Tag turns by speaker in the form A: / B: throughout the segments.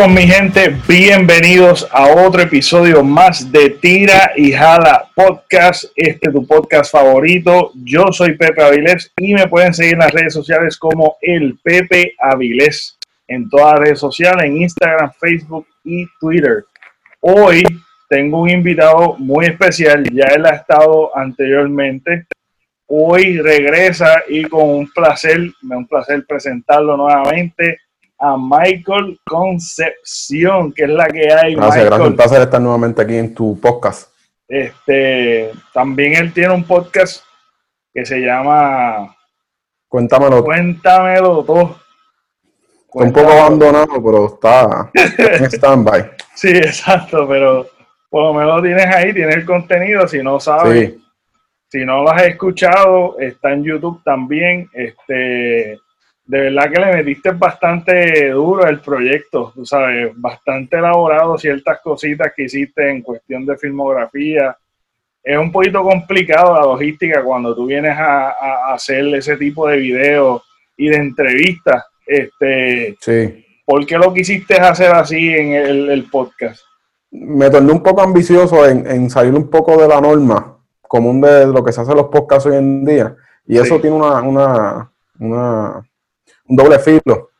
A: Saludos mi gente, bienvenidos a otro episodio más de Tira y Jala Podcast, este es tu podcast favorito. Yo soy Pepe Avilés y me pueden seguir en las redes sociales como el Pepe Avilés en todas las redes sociales, en Instagram, Facebook y Twitter. Hoy tengo un invitado muy especial, ya él ha estado anteriormente. Hoy regresa y con un placer, me un placer presentarlo nuevamente a Michael Concepción, que es la que hay.
B: Gracias, gracias. Un placer estar nuevamente aquí en tu podcast.
A: Este, también él tiene un podcast que se llama
B: Cuéntamelo.
A: Cuéntamelo todo.
B: Está un poco abandonado, pero está en stand-by.
A: sí, exacto, pero por lo menos tienes ahí, tienes el contenido. Si no sabes, si no lo has escuchado, está en YouTube también. Este, de verdad que le metiste bastante duro el proyecto, tú sabes, bastante elaborado ciertas cositas que hiciste en cuestión de filmografía. Es un poquito complicado la logística cuando tú vienes a, hacer ese tipo de videos y de entrevistas. Este,
B: sí.
A: ¿Por qué lo quisiste hacer así en el, podcast?
B: Me torné un poco ambicioso en, salir un poco de la norma común de lo que se hace en los podcasts hoy en día. Y eso tiene una, una, una un doble filo.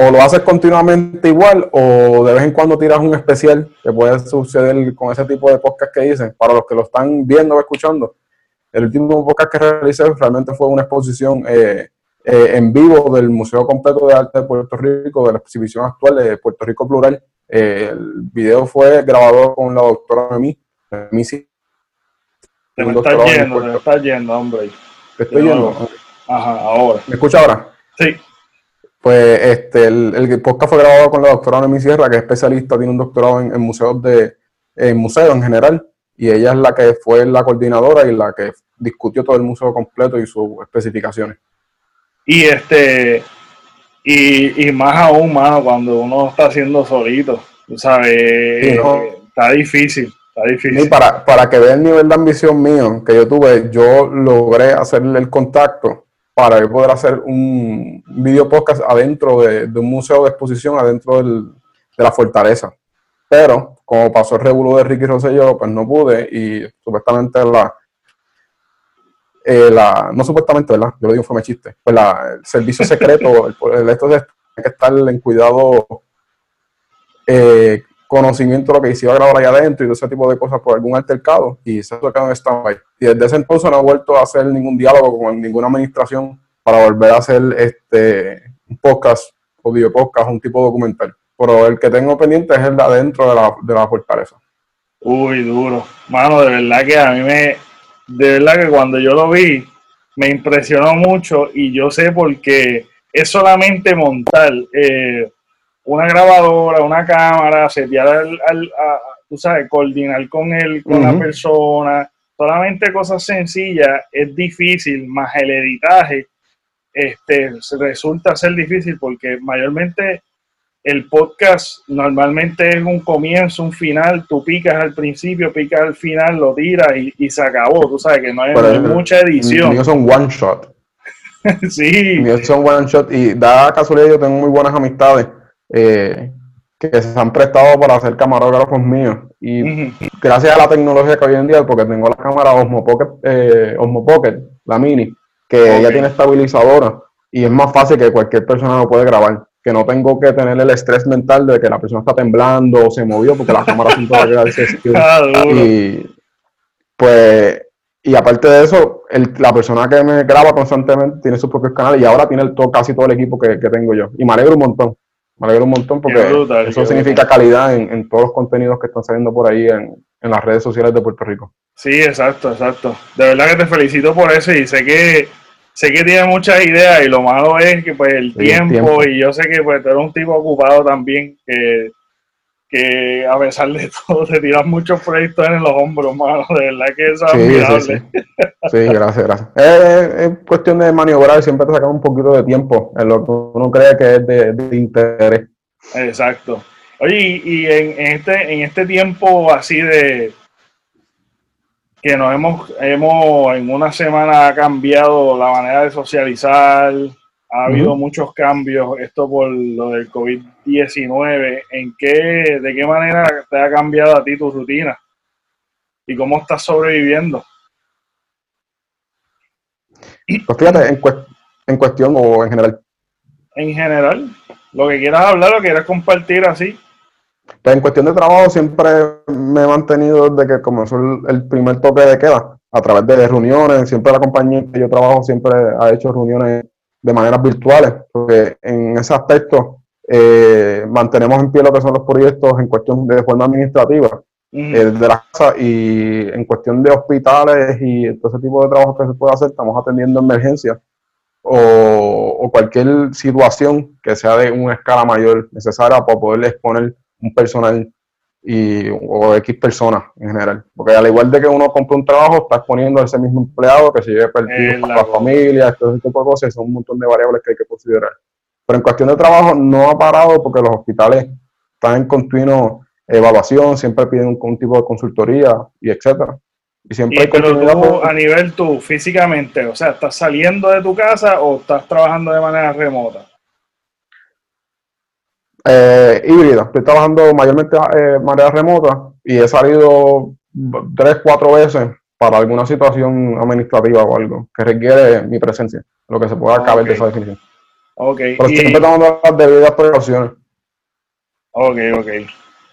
B: O lo haces continuamente igual o de vez en cuando tiras un especial que puede suceder con ese tipo de podcast que dicen. Para los que lo están viendo o escuchando, el último podcast que realicé realmente fue una exposición eh, eh, en vivo del Museo Completo de Arte de Puerto Rico, de la exhibición actual de Puerto Rico Plural. Eh, el video fue grabado con la doctora Mimi.
A: Misi. Te me estás yendo, te me estás yendo, hombre.
B: Te estoy yendo.
A: Ajá, ahora.
B: ¿Me escucha ahora?
A: Sí.
B: Pues este, el, podcast fue grabado con la doctora Noemí Sierra, que es especialista, tiene un doctorado en, museos de en museos en general, y ella es la que fue la coordinadora y la que discutió todo el museo completo y sus especificaciones.
A: Y este, y, más aún, mano, cuando uno está haciendo solito, tú sabes, está difícil. Está difícil.
B: para, para que vean el nivel de ambición mío que yo tuve, yo logré hacerle el contacto para poder hacer un video podcast adentro de, un museo de exposición, adentro de la fortaleza. Pero, como pasó el revuelo de Ricky Rosselló, pues no pude y supuestamente la, eh, la no supuestamente, ¿verdad? Yo lo digo, fue me chiste. Pues la, el servicio secreto, el, esto de que estar en cuidado, eh, conocimiento de lo que a grabar allá adentro y de ese tipo de cosas por algún altercado y se ha en stand Y desde ese entonces no he vuelto a hacer ningún diálogo con ninguna administración para volver a hacer este un podcast o video podcast, un tipo documental. Pero el que tengo pendiente es el de adentro de la, de la fortaleza.
A: Uy, duro. Mano, de verdad que a mí me, de verdad que cuando yo lo vi, me impresionó mucho y yo sé por qué es solamente montar eh, una grabadora, una cámara, setear al, al tú sabes, coordinar con él, con la persona, solamente cosas sencillas es difícil, más el editaje, este, resulta ser difícil porque mayormente el podcast normalmente es un comienzo, un final, tú picas al principio, picas al final, lo tiras y, se acabó, tú sabes que no hay, mucha edición.
B: Míos son one shot.
A: sí.
B: Míos son one shot y da casualidad yo tengo muy buenas amistades eh, que se han prestado para hacer camarógrafos míos. Y gracias a la tecnología que hoy en día, porque tengo la cámara Osmo Pocket, eh, Osmo Pocket la mini, que ella tiene estabilizadora y es más fácil que cualquier persona lo puede grabar. Que no tengo que tener el estrés mental de que la persona está temblando o se movió porque la cámara son todas
A: ah,
B: Y pues, y aparte de eso, la persona que me graba constantemente tiene sus propios canales y ahora tiene todo, casi todo el equipo que, tengo yo. Y me alegro un montón. Me alegro un montón porque eso significa calidad en, todos los contenidos que están saliendo por ahí en, en las redes sociales de Puerto Rico.
A: Sí, exacto, exacto. De verdad que te felicito por eso y sé que sé que tiene muchas ideas y lo malo es que pues el, tiempo, y yo sé que pues tú eres un tipo ocupado también que, que a pesar de todo te tiras muchos proyectos en los hombros, mano, de verdad que eso es admirable.
B: Sí, gracias, gracias. Es, cuestión de maniobrar y siempre te saca un poquito de tiempo en lo que uno cree que es de, interés.
A: Exacto. Oye, y, en, este, en este tiempo así de, que nos hemos, hemos en una semana ha cambiado la manera de socializar, ha habido muchos cambios, esto por lo del COVID-19, ¿en qué, de qué manera te ha cambiado a ti tu rutina? ¿Y cómo estás sobreviviendo?
B: Pues fíjate, en, en cuestión o en general.
A: En general, lo que quieras hablar, lo que quieras compartir así.
B: Pues en cuestión de trabajo siempre me he mantenido desde que comenzó el, primer toque de queda, a través de reuniones, siempre la compañía que yo trabajo siempre ha hecho reuniones de maneras virtuales, porque en ese aspecto eh, mantenemos en pie lo que son los proyectos en cuestión de forma administrativa eh, de la casa y en cuestión de hospitales y todo ese tipo de trabajo que se puede hacer, estamos atendiendo emergencias o, o, cualquier situación que sea de una escala mayor necesaria para poder exponer un personal y, o X personas en general. Porque al igual de que uno compra un trabajo, está exponiendo a ese mismo empleado que se lleve perdido para la familia, todo ese tipo de cosas, son un montón de variables que hay que considerar. Pero en cuestión de trabajo no ha parado porque los hospitales están en continuo evaluación, siempre piden un, tipo de consultoría y etcétera.
A: Y siempre pero tú, a nivel tú, físicamente, o sea, ¿estás saliendo de tu casa o estás trabajando de manera remota?
B: Eh, híbrida. Estoy trabajando mayormente de eh, manera remota y he salido tres, cuatro veces para alguna situación administrativa o algo que requiere mi presencia, lo que se pueda caber de esa definición.
A: Ok.
B: Pero siempre tomando las debidas precauciones.
A: Ok, ok.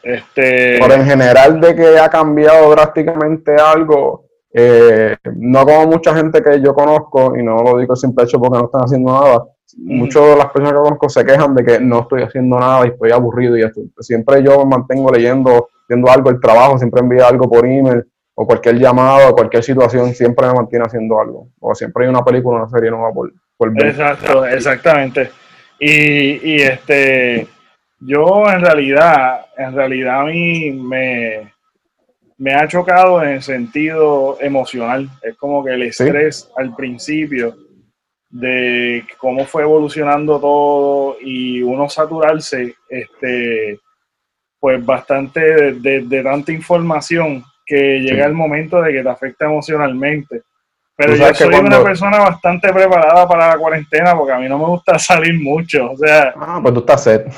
A: Este...
B: Pero en general de que ha cambiado drásticamente algo, eh, no como mucha gente que yo conozco, y no lo digo sin pecho porque no están haciendo nada, muchas de las personas que conozco se quejan de que no estoy haciendo nada y estoy aburrido y esto. Siempre yo me mantengo leyendo, viendo algo, el trabajo, siempre envío algo por email o cualquier llamado, cualquier situación, siempre me mantiene haciendo algo. O siempre hay una película, una serie nueva por, por
A: ver. Exacto, exactamente. Y, y este, yo en realidad, en realidad a mí me, me ha chocado en el sentido emocional. Es como que el estrés al principio de cómo fue evolucionando todo y uno saturarse, este, pues bastante de, tanta información que llega el momento de que te afecta emocionalmente. Pero yo soy una persona bastante preparada para la cuarentena porque a mí no me gusta salir mucho. O sea,
B: ah, pues tú estás set.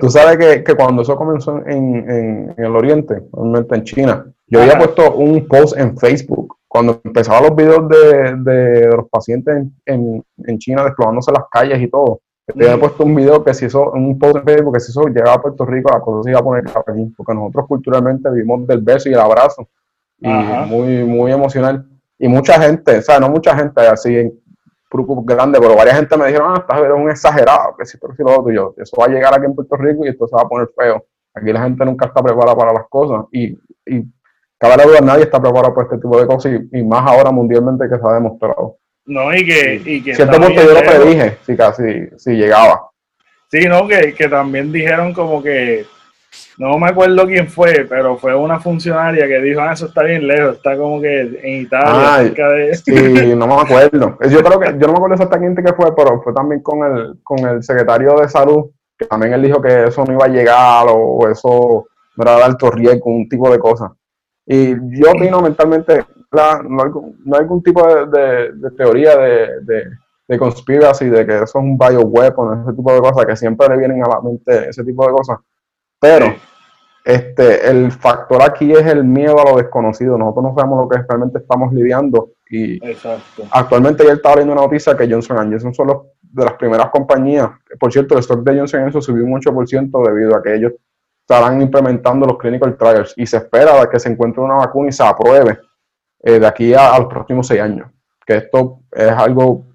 B: tú sabes que, que, cuando eso comenzó en, en, el Oriente, en China, yo había puesto un post en Facebook cuando empezaban los videos de, de, los pacientes en, en, China desplomándose las calles y todo. Yo había puesto un video que se hizo, un post en Facebook que se hizo, llegaba a Puerto Rico, la cosa se iba a poner aquí, porque nosotros culturalmente vivimos del beso y el abrazo, y muy, muy emocional. Y mucha gente, o sea, no mucha gente así en grupo grande, pero varias gente me dijeron, ah, estás un exagerado, que si si lo otro, eso va a llegar aquí en Puerto Rico y esto se va a poner feo. Aquí la gente nunca está preparada para las cosas y, y cada duda nadie está preparado para este tipo de cosas y, más ahora mundialmente que se ha demostrado.
A: No, y que... Y que
B: Cierto punto yo lo predije, si casi, si llegaba.
A: Sí, no, que, que también dijeron como que no me acuerdo quién fue, pero fue una funcionaria que dijo, ah, eso está bien lejos, está como que en Italia.
B: Sí, no me acuerdo. Yo creo que, yo no me acuerdo exactamente qué fue, pero fue también con el, con el secretario de salud, que también él dijo que eso no iba a llegar o eso no era de alto riesgo, un tipo de cosas. Y yo opino mentalmente, no, hay, no hay algún tipo de, de, teoría de, de, de conspiracy, de que eso es un bioweapon, ese tipo de cosas, que siempre le vienen a la mente ese tipo de cosas pero este, el factor aquí es el miedo a lo desconocido. Nosotros no sabemos lo que realmente estamos lidiando. Y actualmente ya estaba viendo una noticia que Johnson Johnson son los, de las primeras compañías. Por cierto, el stock de Johnson Johnson subió un 8% debido a que ellos estarán implementando los clinical trials y se espera que se encuentre una vacuna y se apruebe eh, de aquí a, los próximos seis años. Que esto es algo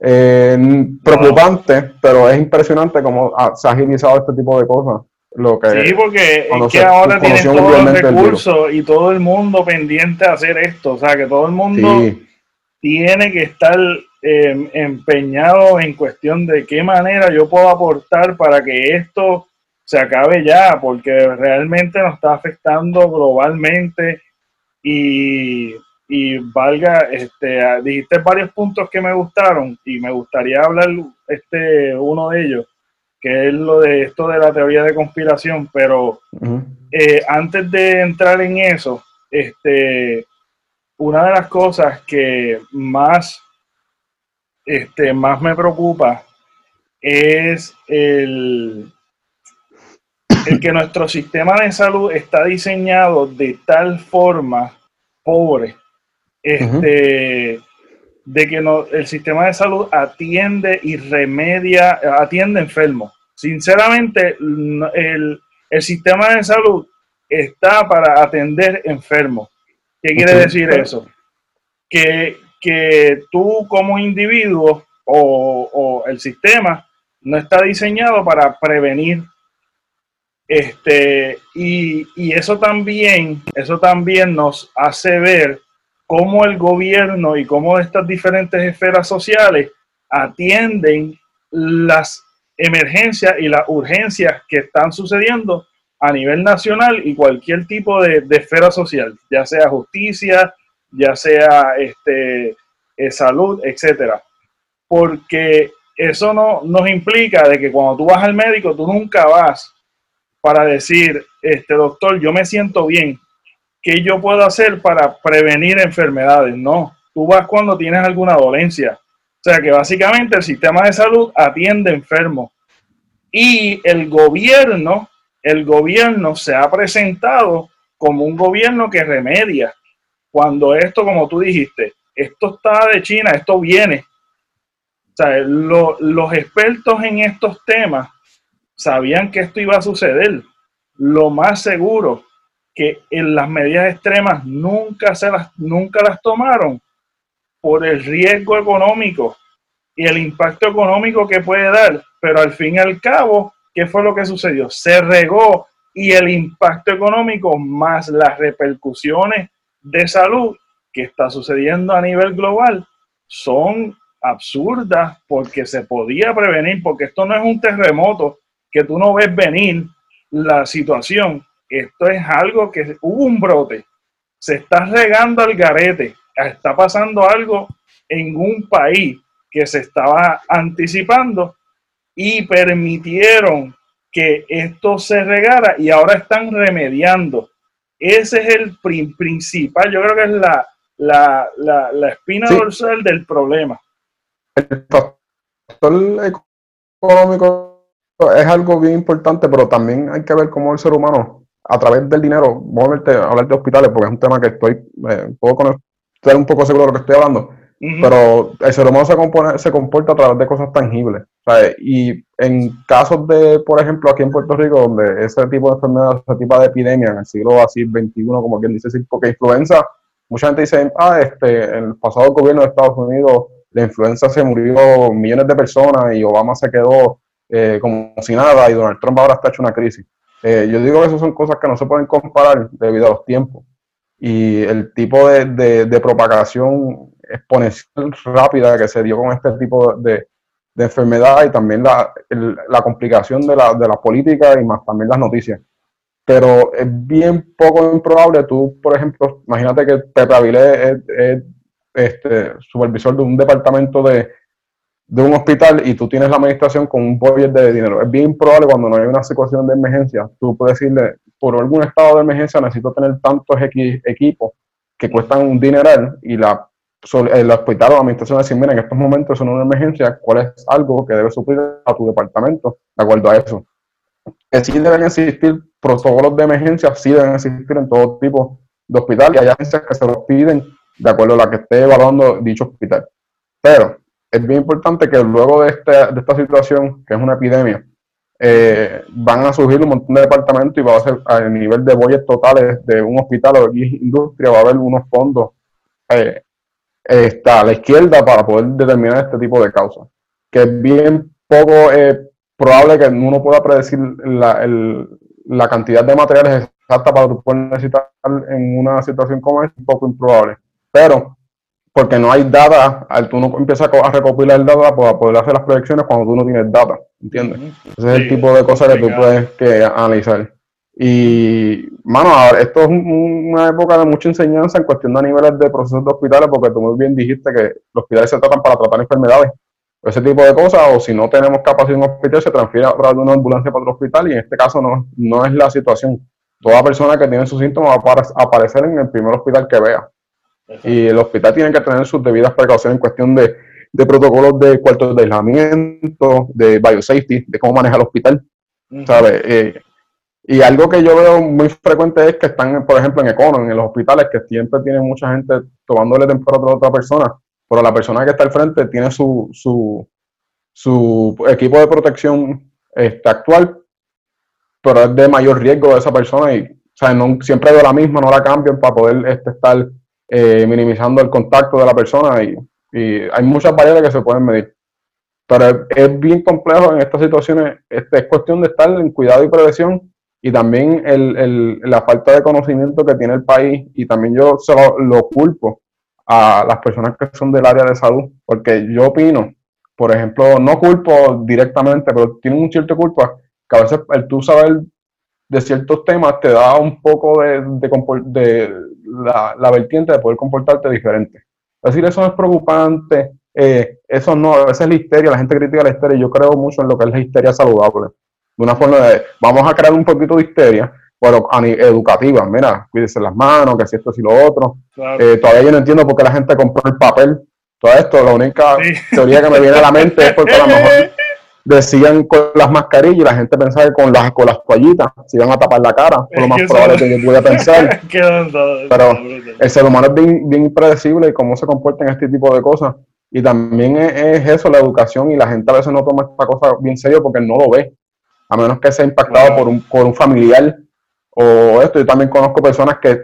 B: eh, preocupante, pero es impresionante cómo se ha agilizado este tipo de cosas
A: sí, porque es que ahora tienen todos los recursos y todo el mundo pendiente a hacer esto. O sea, que todo el mundo tiene que estar em, empeñado en cuestión de qué manera yo puedo aportar para que esto se acabe ya, porque realmente nos está afectando globalmente y, y valga, este, dijiste varios puntos que me gustaron y me gustaría hablar este uno de ellos que es lo de esto de la teoría de conspiración, pero eh, antes de entrar en eso, este, una de las cosas que más este, más me preocupa es el, el que nuestro sistema de salud está diseñado de tal forma pobre, este, de que no, el sistema de salud atiende y remedia, atiende enfermos. Sinceramente, el, el sistema de salud está para atender enfermos. ¿Qué quiere decir eso? Que, que tú como individuo o, o, el sistema no está diseñado para prevenir. Este, y, y eso también, eso también nos hace ver cómo el gobierno y cómo estas diferentes esferas sociales atienden las emergencias y las urgencias que están sucediendo a nivel nacional y cualquier tipo de, esfera social, ya sea justicia, ya sea este, eh, salud, etcétera. Porque eso no nos implica de que cuando tú vas al médico, tú nunca vas para decir, este doctor, yo me siento bien, ¿qué yo puedo hacer para prevenir enfermedades? No, tú vas cuando tienes alguna dolencia. O sea que básicamente el sistema de salud atiende enfermos. Y el gobierno el gobierno se ha presentado como un gobierno que remedia. Cuando esto, como tú dijiste, esto está de China, esto viene. O sea, los expertos en estos temas sabían que esto iba a suceder. Lo más seguro que en las medidas extremas nunca, se las, nunca las tomaron por el riesgo económico y el impacto económico que puede dar, pero al fin y al cabo ¿qué fue lo que sucedió? Se regó y el impacto económico más las repercusiones de salud que está sucediendo a nivel global son absurdas porque se podía prevenir, porque esto no es un terremoto que tú no ves venir la situación, esto es algo que hubo un brote, se está regando al garete, está pasando algo en un país que se estaba anticipando y permitieron que esto se regara y ahora están remediando. Ese es el principal, yo creo que es la, la, la, espina dorsal del problema.
B: El factor económico es algo bien importante, pero también hay que ver cómo el ser humano, a través del dinero, vamos a hablar de hospitales, porque es un tema que estoy, eh, puedo conocer un poco seguro de lo que estoy hablando pero el ser humano se, compone, se comporta a través de cosas tangibles. Y en casos de, por ejemplo, aquí en Puerto Rico, donde ese tipo de enfermedad, ese tipo de epidemia en el siglo así 21, como quien dice, porque influenza, mucha gente dice, ah, este, en el pasado gobierno de Estados Unidos, la influenza se murió millones de personas y Obama se quedó eh, como si nada y Donald Trump ahora está hecho una crisis. Eh, yo digo que esas son cosas que no se pueden comparar debido a los tiempos y el tipo de, de, propagación exponencial rápida que se dio con este tipo de, de enfermedad y también la, la complicación de la, de la política y más también las noticias. Pero es bien poco improbable, tú, por ejemplo, imagínate que Pepe Avilés es, este, supervisor de un departamento de, de un hospital y tú tienes la administración con un budget de dinero. Es bien improbable cuando no hay una situación de emergencia, tú puedes decirle, por algún estado de emergencia necesito tener tantos equipos que cuestan un dineral y la el hospital o la administración decir, mira, en estos momentos son una emergencia, cuál es algo que debe suplir a tu departamento de acuerdo a eso. Que sí deben existir protocolos de emergencia, sí deben existir en todo tipo de hospital y hay agencias que se los piden de acuerdo a la que esté evaluando dicho hospital. Pero es bien importante que luego de, este, de esta situación, que es una epidemia, eh, van a surgir un montón de departamentos y va a ser a nivel de bolles totales de un hospital o de industria, va a haber unos fondos eh, está a la izquierda para poder determinar este tipo de causas. Que es bien poco eh, probable que uno pueda predecir la, la cantidad de materiales exacta para poder necesitar en una situación como esta, es un poco improbable. Pero, porque no hay data, tú no empiezas a recopilar data para poder hacer las proyecciones cuando tú no tienes data, ¿entiendes? Ese es el tipo de cosas que tú puedes que analizar. Y, mano, esto es una época de mucha enseñanza en cuestión de niveles de procesos de hospitales, porque tú muy bien dijiste que los hospitales se tratan para tratar enfermedades, ese tipo de cosas, o si no tenemos capacidad en un hospital, se transfiere a través de una ambulancia para otro hospital, y en este caso no, no es la situación. Toda persona que tiene sus síntomas va a aparecer en el primer hospital que vea. Y el hospital tiene que tener sus debidas precauciones en cuestión de de protocolos de cuartos de aislamiento, de biosafety, de cómo maneja el hospital, ¿sabes? Eh, y algo que yo veo muy frecuente es que están, por ejemplo, en Econo, en los hospitales, que siempre tienen mucha gente tomándole temperatura a otra persona, pero la persona que está al frente tiene su, su, su equipo de protección este, actual, pero es de mayor riesgo de esa persona y o sea, no, siempre veo la misma, no la cambian para poder este, estar eh, minimizando el contacto de la persona y, hay muchas variables que se pueden medir. Pero es, bien complejo en estas situaciones, este, es cuestión de estar en cuidado y prevención y también el, la falta de conocimiento que tiene el país y también yo se lo, culpo a las personas que son del área de salud, porque yo opino, por ejemplo, no culpo directamente, pero tiene un cierto culpa que a veces el tú saber de ciertos temas te da un poco de, la, la, vertiente de poder comportarte diferente. Es decir, eso no es preocupante, eh, eso no, a veces la histeria, la gente critica la histeria, yo creo mucho en lo que es la histeria saludable de una forma de, vamos a crear un poquito de histeria, pero educativa, mira, cuídese las manos, que si esto, si lo otro. Eh, todavía yo no entiendo por qué la gente compró el papel, todo esto, la única teoría que me viene a la mente es porque a lo mejor decían con las mascarillas y la gente pensaba que con las, con las toallitas se iban a tapar la cara, por lo más probable que yo pudiera pensar. pero el ser humano es bien, bien impredecible y cómo se comporta en este tipo de cosas. Y también es, es, eso, la educación, y la gente a veces no toma esta cosa bien serio porque no lo ve a menos que sea impactado por, un, por un familiar o esto. Yo también conozco personas que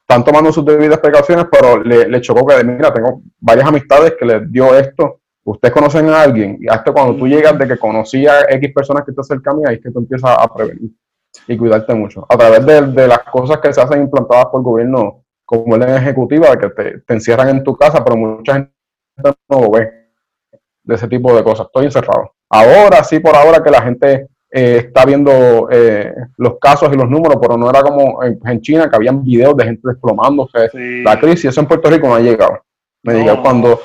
B: están tomando sus debidas precauciones, pero le, le chocó que, mira, tengo varias amistades que les dio esto. Ustedes conocen a alguien y hasta cuando tú llegas de que conocía a X personas que te cerca ahí es que tú empiezas a prevenir y cuidarte mucho. A través de, las cosas que se hacen implantadas por el gobierno, como la ejecutiva, de que te, te encierran en tu casa, pero mucha gente no lo ve de ese tipo de cosas. Estoy encerrado. Ahora sí, por ahora que la gente eh, está viendo eh, los casos y los números, pero no era como en, China que habían videos de gente desplomándose. La crisis, eso en Puerto Rico no ha llegado. Me diga cuando.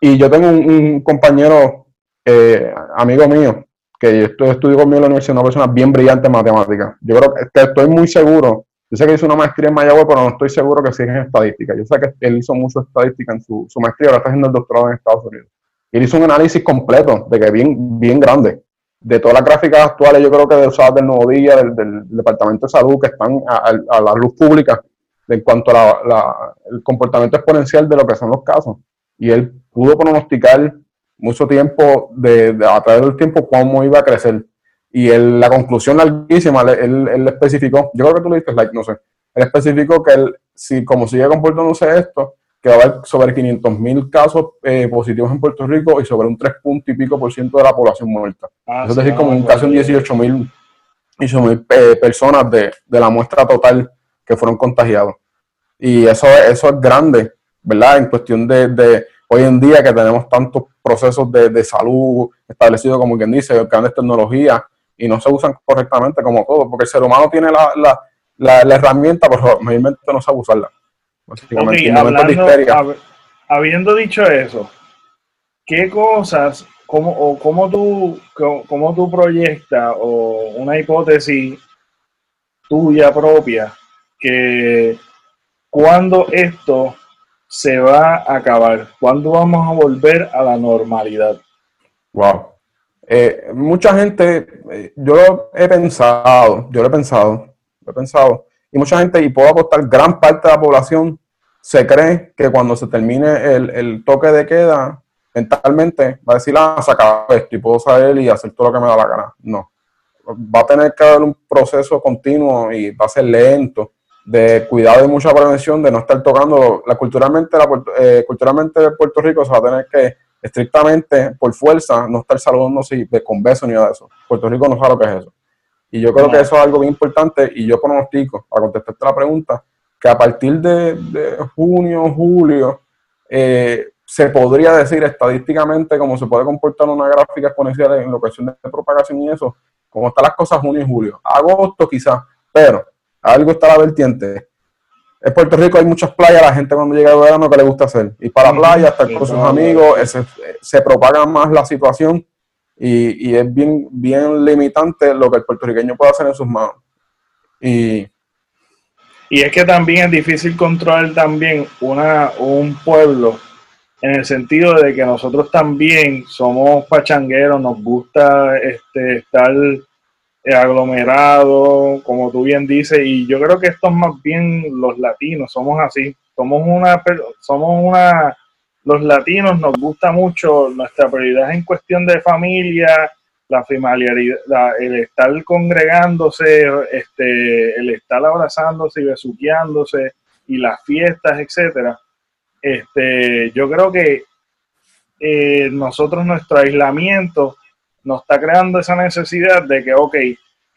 B: Y yo tengo un, compañero, eh, amigo mío, que estudió, conmigo en la universidad, una persona bien brillante en matemáticas. Yo creo que, estoy muy seguro. Yo sé que hizo una maestría en Mayagüez, pero no estoy seguro que siga en estadística. Yo sé que él hizo mucho estadística en su, su maestría, ahora está haciendo el doctorado en Estados Unidos. Él hizo un análisis completo, de que bien, bien grande de todas las gráficas actuales, yo creo que de usadas del Nuevo Día, del, Departamento de Salud, que están a, la luz pública en cuanto a el comportamiento exponencial de lo que son los casos. Y él pudo pronosticar mucho tiempo, de, a través del tiempo, cómo iba a crecer. Y la conclusión larguísima, él, él, especificó, yo creo que tú le diste like, no sé, él especificó que él, si como sigue comportándose esto, que va a haber sobre 500 mil casos eh, positivos en Puerto Rico y sobre un 3 punto y pico por ciento de la población muerta. Ah, es decir, como un casi un 18 mil eh, personas de, de, la muestra total que fueron contagiados. Y eso, eso es grande, ¿verdad? En cuestión de, de hoy en día que tenemos tantos procesos de, de salud establecidos, como quien dice, grandes tecnologías, y no se usan correctamente como todo, porque el ser humano tiene la, la, la, la herramienta, pero mayormente no sabe usarla.
A: Habiendo dicho eso, ¿qué cosas, cómo, o cómo tú, cómo, tú proyectas o una hipótesis tuya propia que cuando esto se va a acabar? ¿Cuándo vamos a volver a la normalidad?
B: Wow. Eh, mucha gente, eh, yo lo he pensado, yo lo he pensado, lo he pensado, y mucha gente, y puedo apostar, gran parte de la población se cree que cuando se termine el, toque de queda, mentalmente va a decir, ah, se acabó esto y puedo salir y hacer todo lo que me da la gana. No. Va a tener que haber un proceso continuo y va a ser lento de cuidado y mucha prevención de no estar tocando. La, culturalmente, la, eh, culturalmente Puerto Rico se va a tener que estrictamente, por fuerza, no estar saludándose de con besos ni nada de eso. Puerto Rico no sabe lo que es eso. Y yo creo que eso es algo bien importante y yo pronostico, para contestarte la pregunta, que a partir de, junio, julio, eh, se podría decir estadísticamente cómo se puede comportar una gráfica exponencial en la cuestión de propagación y eso, cómo están las cosas junio y julio. Agosto quizás, pero algo está la vertiente. En Puerto Rico hay muchas playas, la gente cuando llega el verano que le gusta hacer. Ir para la playa, estar con sus amigos, se, propaga más la situación y, y, es bien, bien limitante lo que el puertorriqueño puede hacer en sus manos. Y
A: y es que también es difícil controlar también una, un pueblo en el sentido de que nosotros también somos pachangueros, nos gusta este, estar aglomerado, como tú bien dices, y yo creo que esto es más bien los latinos, somos así, somos una, somos una, los latinos nos gusta mucho, nuestra prioridad en cuestión de familia, la familiaridad, el estar congregándose, este, el estar abrazándose y besuqueándose, y las fiestas, etcétera. Este, yo creo que eh, nosotros, nuestro aislamiento, nos está creando esa necesidad de que, ok,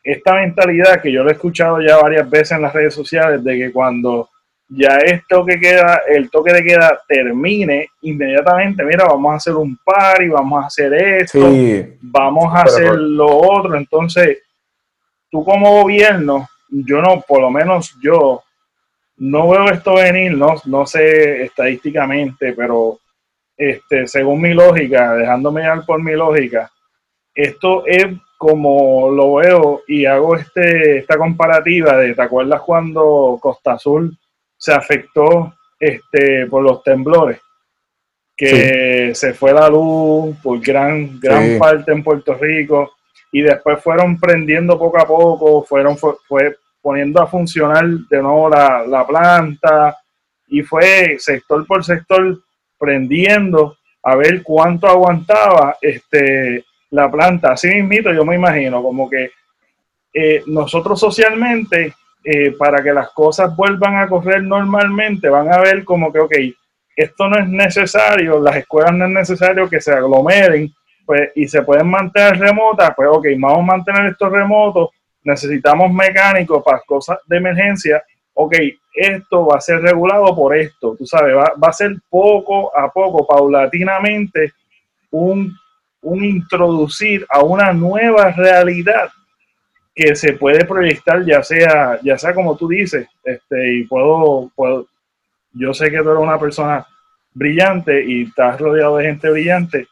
A: esta mentalidad que yo lo he escuchado ya varias veces en las redes sociales, de que cuando ya esto que queda, el toque de queda termine, inmediatamente, mira, vamos a hacer un par y vamos a hacer esto, vamos a hacer lo otro. Entonces, tú como gobierno, yo no, por lo menos yo, no veo esto venir, no, no sé estadísticamente, pero este, según mi lógica, dejándome llevar por mi lógica, esto es como lo veo y hago este, esta comparativa de, ¿te acuerdas cuando Costa Azul se afectó este, por los temblores? Que se fue la luz por gran, gran parte en Puerto Rico y después fueron prendiendo poco a poco, fueron, fue poniendo a funcionar de nuevo la, planta y fue sector por sector prendiendo a ver cuánto aguantaba este, la planta. Así mismo yo me imagino, como que eh, nosotros socialmente, eh, para que las cosas vuelvan a correr normalmente, van a ver como que, ok, esto no es necesario, las escuelas no es necesario que se aglomeren pues, y se pueden mantener remotas, pues ok, vamos a mantener estos remotos necesitamos mecánicos para cosas de emergencia, ok, esto va a ser regulado por esto, tú sabes, va, a ser poco a poco, paulatinamente, un, un, introducir a una nueva realidad que se puede proyectar, ya sea, ya sea como tú dices, este, y puedo, puedo, yo sé que tú eres una persona brillante y estás rodeado de gente brillante,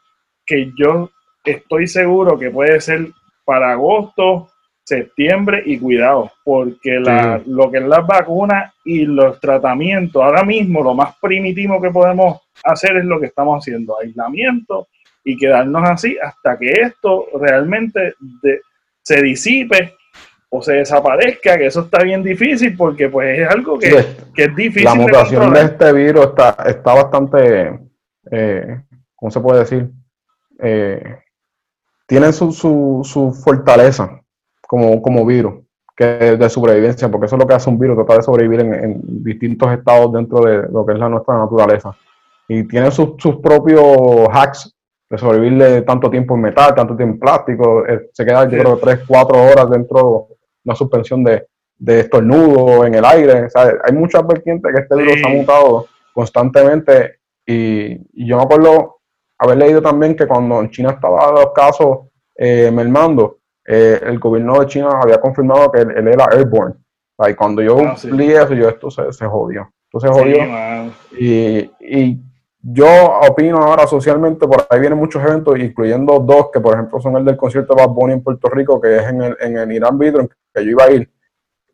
A: que yo estoy seguro que puede ser para agosto, septiembre y cuidado, porque la, lo que es las vacunas y los tratamientos, ahora mismo lo más primitivo que podemos hacer es lo que estamos haciendo, aislamiento y quedarnos así hasta que esto realmente se disipe o se desaparezca, que eso está bien difícil porque pues es algo que, es difícil.
B: La mutación de, este virus está, está bastante, eh, ¿cómo se puede decir? Eh, tienen su, su, su fortaleza, como, como virus, que es de sobrevivencia, porque eso es lo que hace un virus, tratar de sobrevivir en, distintos estados dentro de lo que es la nuestra naturaleza. Y tiene sus, sus propios hacks de sobrevivir tanto tiempo en metal, tanto tiempo en plástico, eh, se queda yo creo 3, 4 horas dentro de una suspensión de, de estornudo en el aire. hay muchas vertientes que este virus se ha mutado constantemente y, yo me acuerdo haber leído también que cuando en China estaba los casos eh, mermando, eh, el gobierno de China había confirmado que él, era airborne. y cuando yo ah, leí eso, yo esto se, se jodió. Esto se jodió. y, y, yo opino ahora socialmente, por ahí vienen muchos eventos, incluyendo dos, que por ejemplo son el del concierto de Bad Bunny en Puerto Rico, que es en el, en el Irán Vidro, que yo iba a ir.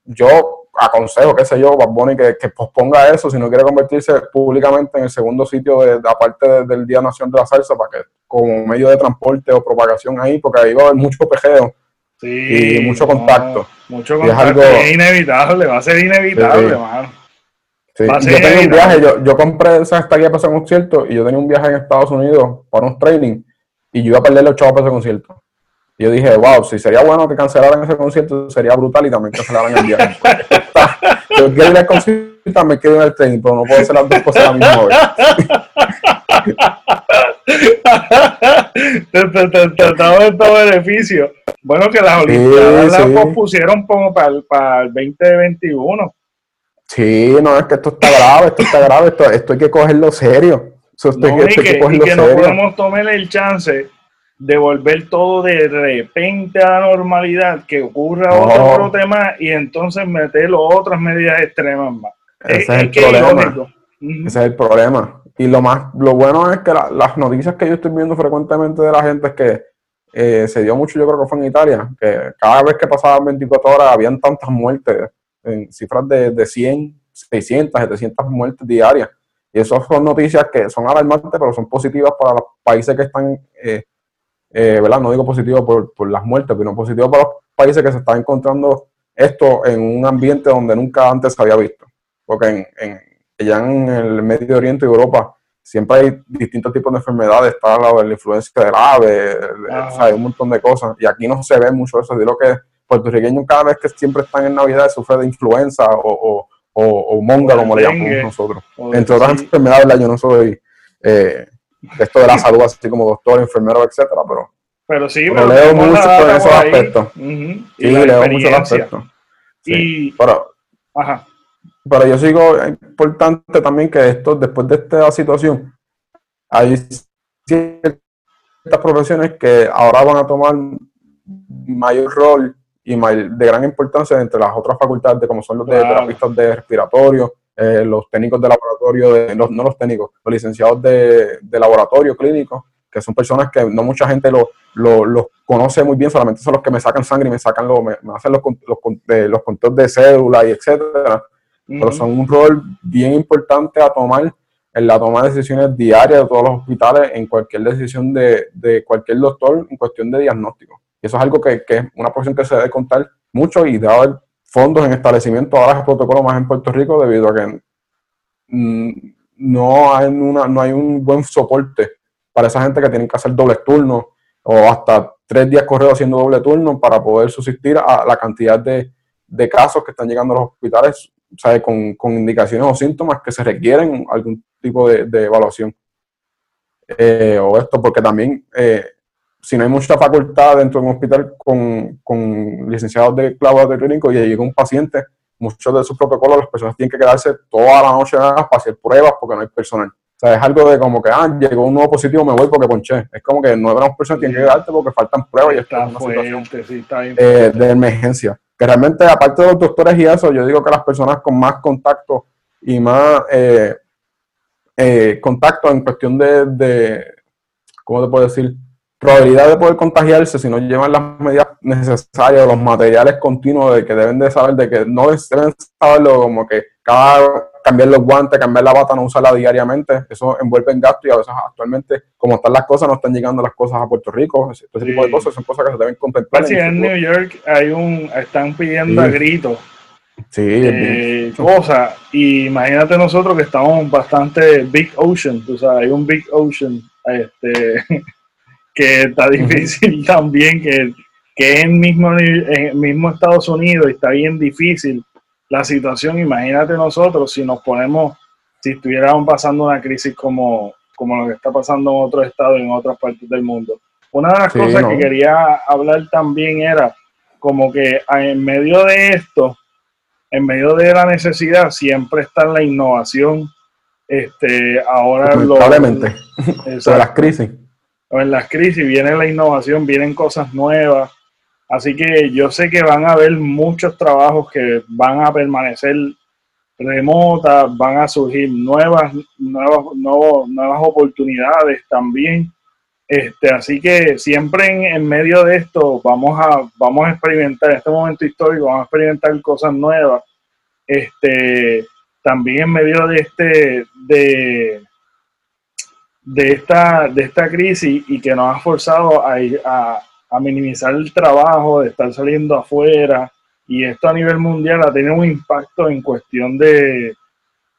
B: Yo aconsejo, qué sé yo, Bad Bunny que, que, posponga eso si no quiere convertirse públicamente en el segundo sitio, de, aparte del Día Nacional de la Salsa, para que como medio de transporte o propagación ahí, porque ahí va a haber mucho pejeo y mucho contacto.
A: mucho contacto. Es, inevitable, va a ser inevitable,
B: sí. Yo tenía un viaje, yo, yo compré esa estadía para ese concierto y yo tenía un viaje en Estados Unidos para un training y yo iba a perder los chavos para ese concierto. Y yo dije, wow, si sería bueno que cancelaran ese concierto, sería brutal y también cancelaran el viaje. yo quiero ir al concierto y también quiero ir al training, pero no puedo hacer las dos cosas a la misma vez.
A: te, te, estos beneficios. Bueno, que las Olimpiadas las pospusieron como para el, para el 2021.
B: Sí, no, es que esto está grave, esto está grave, esto, esto hay que cogerlo serio.
A: Eso no, que, y que, y que no podemos tomar el chance de volver todo de repente a la normalidad, que ocurra otro tema y entonces meter otras medidas extremas más.
B: Ese es, el problema. Ese es el problema. Y lo más, lo bueno es que las noticias que yo estoy viendo frecuentemente de la gente es que eh, se dio mucho, yo creo que fue en Italia, que cada vez que pasaban 24 horas habían tantas muertes, en cifras de, de 100, 600, 700 muertes diarias. Y esas son noticias que son alarmantes, pero son positivas para los países que están, eh, eh, ¿verdad? No digo positivo por, por, las muertes, pero positivo para los países que se están encontrando esto en un ambiente donde nunca antes se había visto. Porque en, en, ya en el Medio Oriente y Europa siempre hay distintos tipos de enfermedades, está la, la influencia del ave, o sea, hay un montón de cosas. Y aquí no se ve mucho eso. Digo que puertorriqueños cada vez que siempre están en Navidad sufren de influenza o, o, o, monga, como le llamamos nosotros. Entre otras enfermedades, yo no soy eh, esto de la salud, así como doctor, enfermero, etcétera, pero,
A: pero sí,
B: pero leo mucho por esos aspectos.
A: y
B: sí, leo mucho aspectos. Sí,
A: Y,
B: pero,
A: ajá.
B: pero yo sigo, es importante también que esto, después de esta situación, hay ciertas profesiones que ahora van a tomar mayor rol y de gran importancia entre las otras facultades, de como son los de terapistas de respiratorio, eh, los técnicos de laboratorio, de, no los técnicos, los licenciados de, de, laboratorio clínico, que son personas que no mucha gente los lo, lo conoce muy bien, solamente son los que me sacan sangre y me sacan lo, me, me hacen los, los, de, los controles de cédula y etcétera. Uh -huh. Pero son un rol bien importante a tomar en la toma de decisiones diarias de todos los hospitales, en cualquier decisión de, de cualquier doctor en cuestión de diagnóstico. Y eso es algo que, que, es una profesión que se debe contar mucho y debe fondos en establecimiento ahora es protocolo más en Puerto Rico debido a que mmm, no, hay una, no hay un buen soporte para esa gente que tienen que hacer doble turno o hasta tres días corridos haciendo doble turno para poder subsistir a la cantidad de, casos que están llegando a los hospitales ¿sabe? Con, indicaciones o síntomas que se requieren algún tipo de, de evaluación. Eh, o esto, porque también eh, si no hay mucha facultad dentro de un hospital con, con licenciados de laboratorio clínico y llega un paciente, muchos de sus protocolos las personas tienen que quedarse toda la noche para hacer pruebas porque no hay personal. O sea, es algo de como que, ah, llegó un nuevo positivo, me voy porque ponché. Es como que nueve personas tienen que quedarte porque faltan pruebas y está es una situación
A: sí, está
B: eh, de emergencia. Que realmente, aparte de los doctores y eso, yo digo que las personas con más contacto y más eh, eh, contacto en cuestión de, de, ¿cómo te puedo decir? Probabilidad de poder contagiarse si no llevan las medidas necesarias, los materiales continuos de que deben de saber, de que no deben saberlo como que cada cambiar los guantes, cambiar la bata, no usarla diariamente, eso envuelve en gasto y a veces actualmente, como están las cosas, no están llegando las cosas a Puerto Rico, ese sí. tipo de cosas son cosas que se deben contemplar.
A: En, en New York hay un, están pidiendo sí. a gritos
B: sí,
A: eh, cosas, y imagínate nosotros que estamos bastante big ocean, o sea, hay un big ocean, este que está difícil también, que, que es en mismo, en mismo Estados Unidos y está bien difícil la situación. Imagínate nosotros si nos ponemos, si estuviéramos pasando una crisis como, como lo que está pasando en otros estados, en otras partes del mundo. Una de las sí, cosas no. que quería hablar también era como que en medio de esto, en medio de la necesidad, siempre está la innovación. Este, ahora
B: lo, de las crisis
A: en las crisis viene la innovación, vienen cosas nuevas. Así que yo sé que van a haber muchos trabajos que van a permanecer remotas, van a surgir nuevas, nuevas, nuevas oportunidades también. Este, así que siempre en, en, medio de esto vamos a, vamos a experimentar, en este momento histórico, vamos a experimentar cosas nuevas. Este, también en medio de este, de, de esta, de esta crisis y que nos ha forzado a, a, a, minimizar el trabajo, de estar saliendo afuera. Y esto a nivel mundial ha tenido un impacto en cuestión de,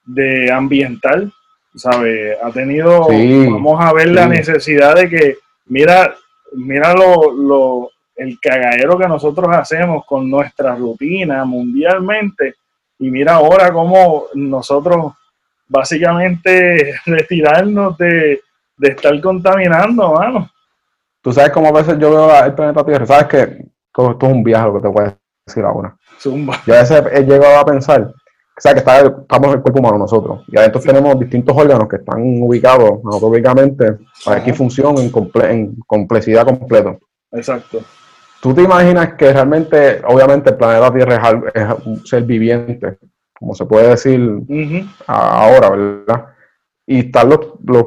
A: de ambiental, ¿sabe? Ha tenido, sí, vamos a ver sí. la necesidad de que, mira, mira lo, lo, el cagadero que nosotros hacemos con nuestra rutina mundialmente y mira ahora cómo nosotros básicamente retirarnos de, de estar contaminando, mano.
B: Tú sabes cómo a veces yo veo el planeta Tierra, sabes que esto es un viaje lo que te voy a decir ahora.
A: Zumba.
B: Yo a veces he llegado a pensar, o sea, que está, estamos en el cuerpo humano nosotros, y adentro sí. tenemos distintos órganos que están ubicados anatómicamente para que función en, comple en complejidad completa.
A: Exacto.
B: ¿Tú te imaginas que realmente, obviamente, el planeta Tierra es, es un ser viviente, como se puede decir uh -huh. ahora, ¿verdad? Y están los, los,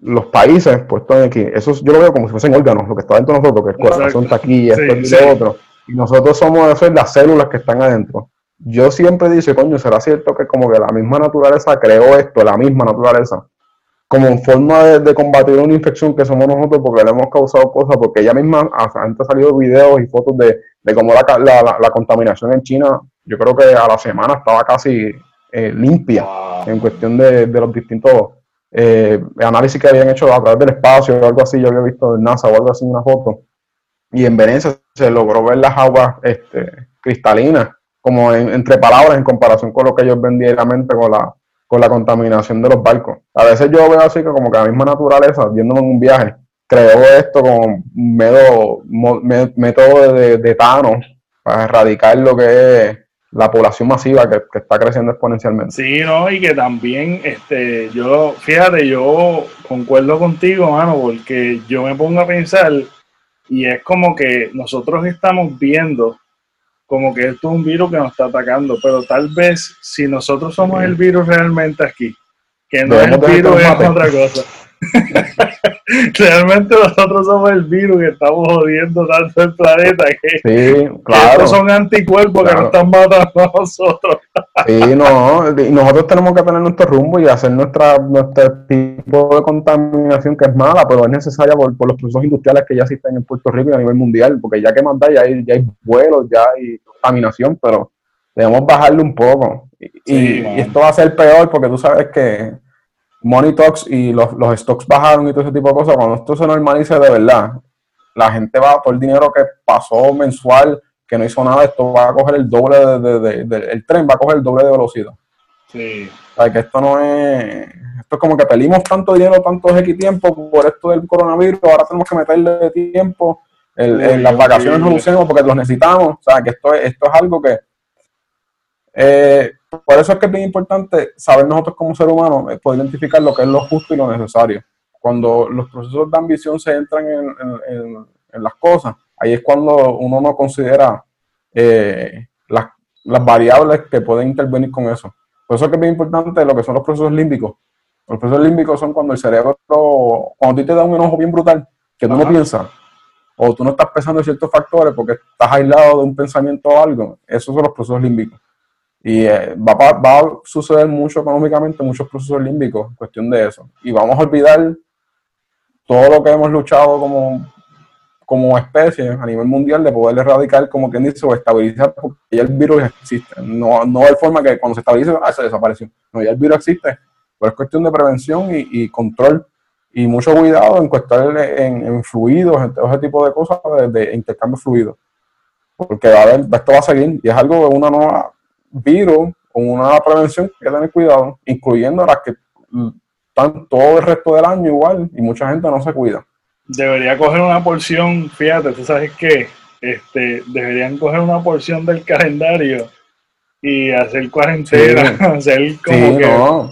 B: los países puestos aquí. Eso yo lo veo como si fuesen órganos, lo que está dentro de nosotros, que el corazón está aquí, esto sí, otro. Y nosotros somos eso, las células que están adentro. yo siempre dicho, coño, ¿será cierto que como que la misma naturaleza creó esto, la misma naturaleza? Como en forma de, combatir una infección que somos nosotros porque le hemos causado cosas, porque ella misma, antes ha salido videos y fotos de, de cómo la, la, contaminación en China, yo creo que a la semana estaba casi eh, limpia en cuestión de, de los distintos eh, análisis que habían hecho a través del espacio o algo así, yo había visto en NASA o algo así, una foto. Y en Venecia se logró ver las aguas este, cristalinas, como entre palabras, en comparación con lo que ellos ven diariamente con la, con la contaminación de los barcos. A veces yo veo así que como que la misma naturaleza, viéndome en un viaje, creó esto como método, método de, de Thanos para erradicar lo que es la población masiva que, está creciendo exponencialmente.
A: Sí, no, y que también, este, yo, fíjate, yo concuerdo contigo, mano, porque yo me pongo a pensar y es como que nosotros estamos viendo como que esto es un virus que nos está atacando, pero tal vez si nosotros somos el virus realmente aquí, que no es el virus, es otra cosa. Realmente nosotros somos el virus que estamos jodiendo tanto el planeta que,
B: sí, claro.
A: son anticuerpos que nos están matando a nosotros.
B: Sí, no, nosotros tenemos que tener nuestro rumbo y hacer nuestra, nuestro tipo de contaminación que es mala, pero es necesaria por, los procesos industriales que ya existen en Puerto Rico y a nivel mundial, porque ya que mandar ya hay, ya hay vuelos, ya hay contaminación, pero debemos bajarle un poco. y esto va a ser peor porque tú sabes que Money Talks y los, stocks bajaron y todo ese tipo de cosas, cuando esto se normalice de verdad, la gente va, por el dinero que pasó mensual, que no hizo nada, esto va a coger el doble de, el tren va a coger el doble de velocidad.
A: Sí.
B: O sea, que esto no es, esto es como que pedimos tanto dinero, tanto X tiempo por esto del coronavirus, ahora tenemos que meterle tiempo, en las vacaciones no usemos porque los necesitamos, o sea, que esto, esto es algo que eh, por eso es que es bien importante saber nosotros como ser humano, eh, poder identificar lo que es lo justo y lo necesario. Cuando los procesos de ambición se entran en, las cosas, ahí es cuando uno no considera eh, las, variables que pueden intervenir con eso. Por eso es que es bien importante lo que son los procesos límbicos. Los procesos límbicos son cuando el cerebro, cuando a ti te da un enojo bien brutal, que tú no piensas, o tú no estás pensando en ciertos factores porque estás aislado de un pensamiento o algo, esos son los procesos límbicos. Y eh, va, a suceder mucho económicamente, muchos procesos límbicos en cuestión de eso. Y vamos a olvidar todo lo que hemos luchado como, como especie a nivel mundial de poder erradicar, como quien dice, o estabilizar, porque ya el virus existe. No, no de forma que cuando se estabilice, ah, se desapareció. No, ya el virus existe. Pero es cuestión de prevención y, control y mucho cuidado en cuestión en, en, fluidos, en todo ese tipo de cosas de, de intercambio fluido. Porque a haber, esto va a seguir y es algo de una nueva virus con una prevención que hay que tener cuidado, incluyendo las que están todo el resto del año igual y mucha gente no se cuida.
A: Debería coger una porción, fíjate, tú sabes que este, deberían coger una porción del calendario y hacer cuarentena, hacer como que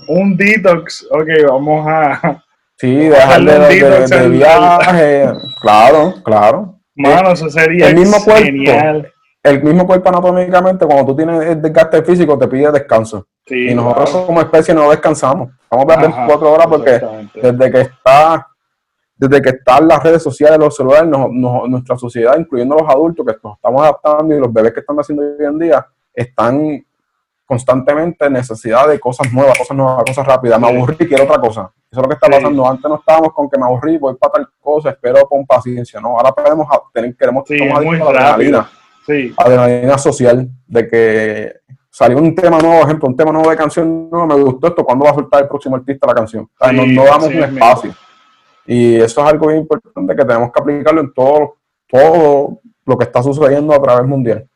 A: un detox, ok, vamos a...
B: Sí, dejarle de, viaje, claro, claro.
A: Mano, eso sería el mismo genial
B: el mismo cuerpo anatómicamente, cuando tú tienes el desgaste físico, te pide descanso. y nosotros como especie no descansamos. Vamos a ver 24 horas porque desde que está desde que están las redes sociales, los celulares, nuestra sociedad, incluyendo los adultos que nos estamos adaptando y los bebés que están haciendo hoy en día, están constantemente en necesidad de cosas nuevas, cosas nuevas, cosas rápidas. Me aburrí, quiero otra cosa. Eso es lo que está pasando. Antes no estábamos con que me aburrí, voy para tal cosa, espero con paciencia. No, ahora podemos tener, queremos
A: sí, muy rápido
B: sí. adrenalina social, de que salió un tema nuevo, ejemplo, un tema nuevo de canción, no me gustó esto, ¿cuándo va a soltar el próximo artista la canción? no, damos un espacio. Y eso es algo bien importante que tenemos que aplicarlo en todo, todo lo que está sucediendo a través mundial.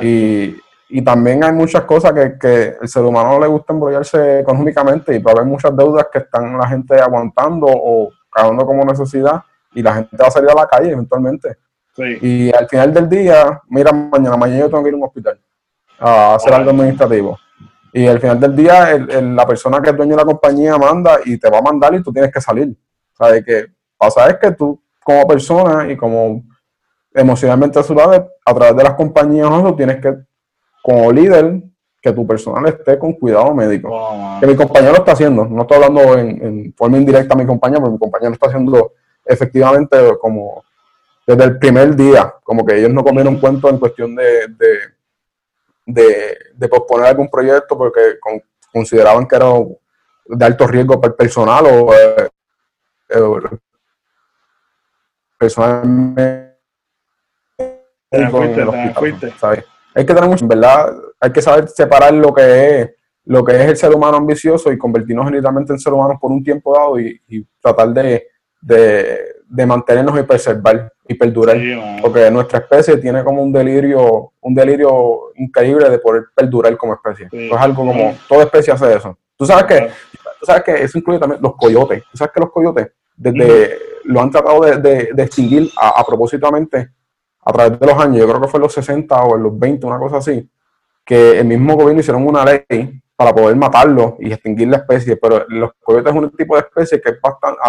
B: Y, y, también hay muchas cosas que, que el ser humano no le gusta embrollarse económicamente y puede haber muchas deudas que están la gente aguantando o cagando como necesidad y la gente va a salir a la calle eventualmente. Y al final del día, mira, mañana, mañana yo tengo que ir a un hospital a hacer algo administrativo. Y al final del día, la persona que es dueño de la compañía manda y te va a mandar y tú tienes que salir. O sea, que pasa es que tú, como persona y como emocionalmente lado, a través de las compañías, tú tienes que, como líder, que tu personal esté con cuidado médico. que mi compañero lo está haciendo. No estoy hablando en, en forma indirecta a mi compañero, pero mi compañero lo está haciendo efectivamente como desde el primer día, como que ellos no comieron cuento en cuestión de, de, posponer algún proyecto porque consideraban que era de alto riesgo para el personal o eh, eh, personalmente Hay que tener mucho, verdad, hay que saber separar lo que es lo que es el ser humano ambicioso y convertirnos genuinamente en ser humanos por un tiempo dado y, tratar de, de, mantenernos y preservar y perdurar. porque nuestra especie tiene como un delirio, un delirio increíble de poder perdurar como especie. es algo como, toda especie hace eso. Tú sabes que, tú sabes que eso incluye también los coyotes. Tú sabes que los coyotes desde, lo han tratado de, extinguir a, a propósitamente a través de los años, yo creo que fue en los 60 o en los 20, una cosa así, que el mismo gobierno hicieron una ley para poder matarlo y extinguir la especie, pero los coyotes es un tipo de especie que es bastante,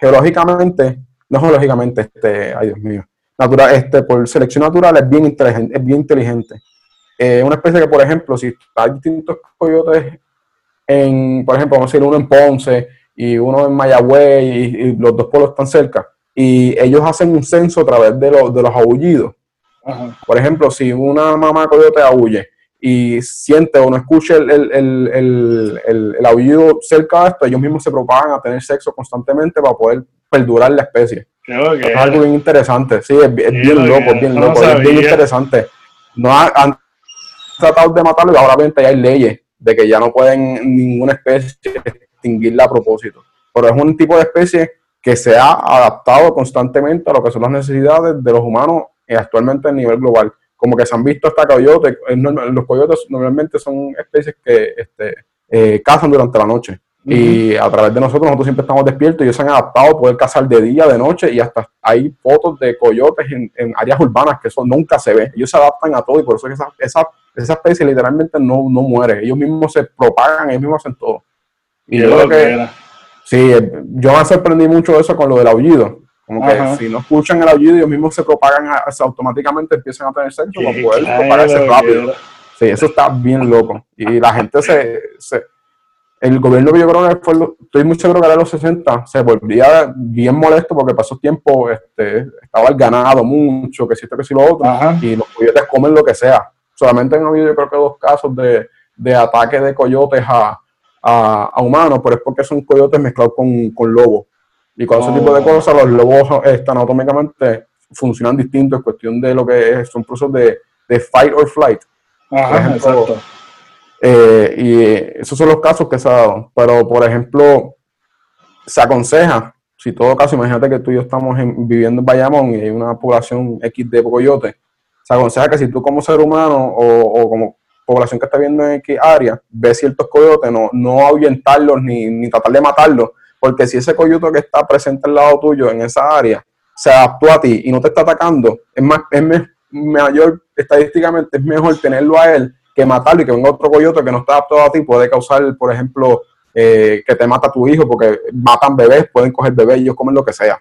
B: geológicamente, no geológicamente, este, ay Dios mío, natural, este, por selección natural es bien inteligente, es bien inteligente. Eh, una especie que, por ejemplo, si hay distintos coyotes en, por ejemplo, vamos a decir uno en Ponce y uno en Mayagüez y, los dos pueblos están cerca, y ellos hacen un censo a través de, los, de los aullidos. Por ejemplo, si una mamá coyote aúlle y siente o no escuche el, el, el, el, aullido cerca de esto, ellos mismos se propagan a tener sexo constantemente para poder perdurar la especie. es algo bien interesante, sí, es, bien loco, es bien loco, es bien interesante. No han, tratado de matarlo y ahora ya hay leyes de que ya no pueden ninguna especie extinguirla a propósito. Pero es un tipo de especie que se ha adaptado constantemente a lo que son las necesidades de los humanos actualmente a nivel global como que se han visto hasta coyotes. Los coyotes normalmente son especies que este, eh, cazan durante la noche. Y a través de nosotros, nosotros siempre estamos despiertos y ellos se han adaptado a poder cazar de día, de noche y hasta hay fotos de coyotes en, áreas urbanas que eso nunca se ve. Ellos se adaptan a todo y por eso esa, esa, esa especie literalmente no, no muere. Ellos mismos se propagan, ellos mismos hacen todo. Y yo creo que, sí, yo me sorprendí mucho de eso con lo del aullido. Como que si no escuchan el aullido, ellos mismos se propagan, automáticamente empiezan a tener sexo para poder propagarse rápido. Sí, eso está bien loco. Y la gente se, el gobierno que yo creo que fue, estoy muy seguro que era los 60, se volvía bien molesto porque pasó tiempo, este, estaba el ganado mucho, que si esto, que si lo otro, y los coyotes comen lo que sea. Solamente han habido yo creo que dos casos de, de ataque de coyotes a, a, humanos, pero es porque son coyotes mezclados con, con lobos. Y con ese tipo de oh. cosas, los lobos están anatómicamente funcionan distinto en cuestión de lo que es, son procesos de, de fight or flight. Ajá, exacto. Eh, y esos son los casos que se ha dado. Pero, por ejemplo, se aconseja, si todo caso, imagínate que tú y yo estamos viviendo en Bayamón y hay una población X de coyotes, se aconseja que si tú como ser humano o, como población que está viendo en X área, ves ciertos coyotes, no, no ahuyentarlos ni, ni tratar de matarlos, porque si ese coyote que está presente al lado tuyo en esa área se adaptó a ti y no te está atacando, es más, es mayor, estadísticamente es mejor tenerlo a él que matarlo y que venga otro coyote que no está adaptado a ti, puede causar, por ejemplo, eh, que te mata a tu hijo, porque matan bebés, pueden coger bebés y ellos comen lo que sea.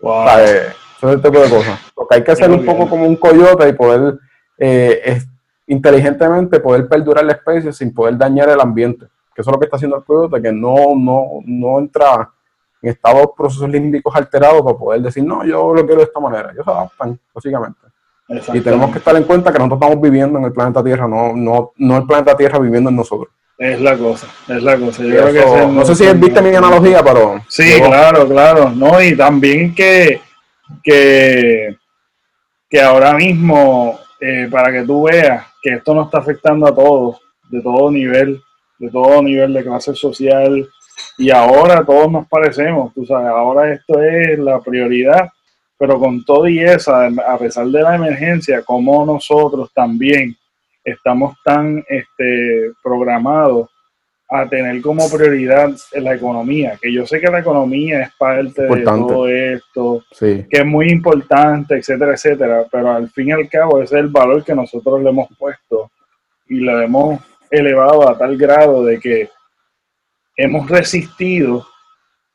B: Wow. Eh, eso es el tipo de cosas. Porque hay que ser un poco como un coyote y poder eh, inteligentemente poder perdurar la especie sin poder dañar el ambiente que eso es lo que está haciendo el coyote, que no, no, no entra en estados procesos límbicos alterados para poder decir, no, yo lo quiero de esta manera. Ellos se adaptan, básicamente. Y tenemos que estar en cuenta que nosotros estamos viviendo en el planeta Tierra, no, no, no el planeta Tierra viviendo en nosotros.
A: Es la cosa, es la cosa.
B: no sé si viste mi analogía, pero...
A: Sí, claro, claro. No, y también que, que, que ahora mismo, eh, para que tú veas que esto no está afectando a todos, de todo nivel, de todo nivel de clase social. Y ahora todos nos parecemos, tú sabes, ahora esto es la prioridad, pero con todo y esa, a pesar de la emergencia, como nosotros también estamos tan este, programados a tener como prioridad la economía, que yo sé que la economía es parte de todo esto, que es muy importante, etcétera, etcétera, pero al fin y al cabo ese es el valor que nosotros le hemos puesto y le hemos elevado a tal grado de que hemos resistido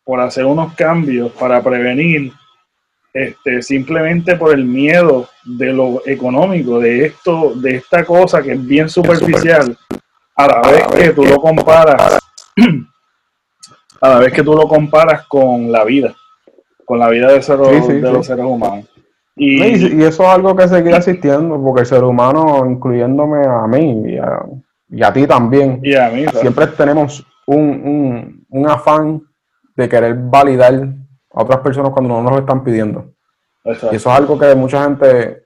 A: por hacer unos cambios para prevenir este, simplemente por el miedo de lo económico, de esto, de esta cosa que es bien superficial, a la vez que tú lo comparas, a la vez que tú lo comparas con la vida, con la vida de, de los seres humanos.
B: Y, y, eso es algo que seguirá existiendo, porque el ser humano, incluyéndome a mí y a, ti también,
A: y a mí,
B: siempre tenemos un, un, afán de querer validar a otras personas cuando no nos lo están pidiendo. Y eso es algo que mucha gente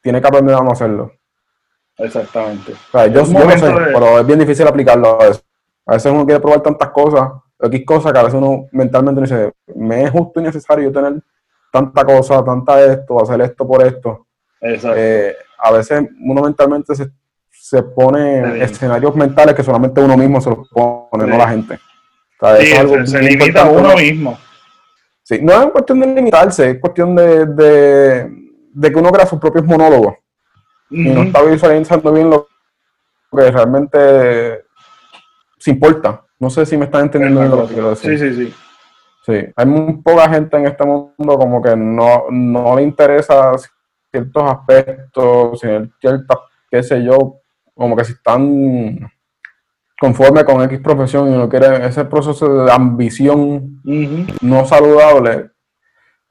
B: tiene que aprender a no hacerlo.
A: Exactamente.
B: yo, yo lo sé, pero es bien difícil aplicarlo a eso. A veces uno quiere probar tantas cosas, X cosas que a veces uno mentalmente dice, me es justo y necesario tener tanta cosa, tanta esto, hacer esto por esto. Eh, a veces uno mentalmente se, se pone escenarios mentales que solamente uno mismo se los pone, no la gente.
A: se, limita a uno mismo.
B: Sí, no es cuestión de limitarse, es cuestión de, de, que uno crea sus propios monólogos. Y no está visualizando bien lo que realmente se importa. No sé si me están entendiendo lo que quiero decir.
A: Sí, sí, sí.
B: Sí, hay muy poca gente en este mundo como que no, no le interesa ciertos aspectos, ciertas, qué sé yo, como que si están conforme con X profesión y no quieren ese proceso de ambición no saludable,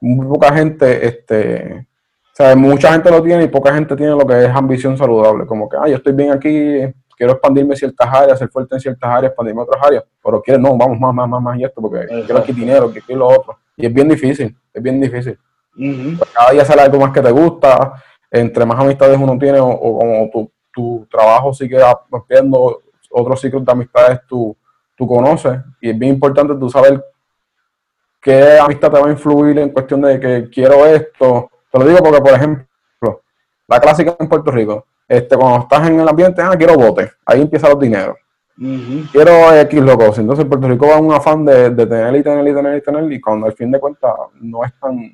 B: muy poca gente, este, o sea, mucha gente lo tiene y poca gente tiene lo que es ambición saludable, como que, ah, yo estoy bien aquí, quiero expandirme ciertas áreas, ser fuerte en ciertas áreas, expandirme otras áreas, pero quiero, no, vamos más, más, más, más y esto, porque quiero aquí dinero, que quiero lo otro. Y es bien difícil, es bien difícil. Pues cada día sale algo más que te gusta, entre más amistades uno tiene o, como tu, tu, trabajo sigue ampliando otros ciclos de amistades tú, tú conoces y es bien importante tú saber qué amistad te va a influir en cuestión de que quiero esto. Te lo digo porque, por ejemplo, la clásica en Puerto Rico, este, cuando estás en el ambiente, ah, quiero bote, ahí empiezan los dineros. Quiero X locos. Entonces Puerto Rico va un afán de, tener y tener y tener y tener, y cuando al fin de cuentas no es tan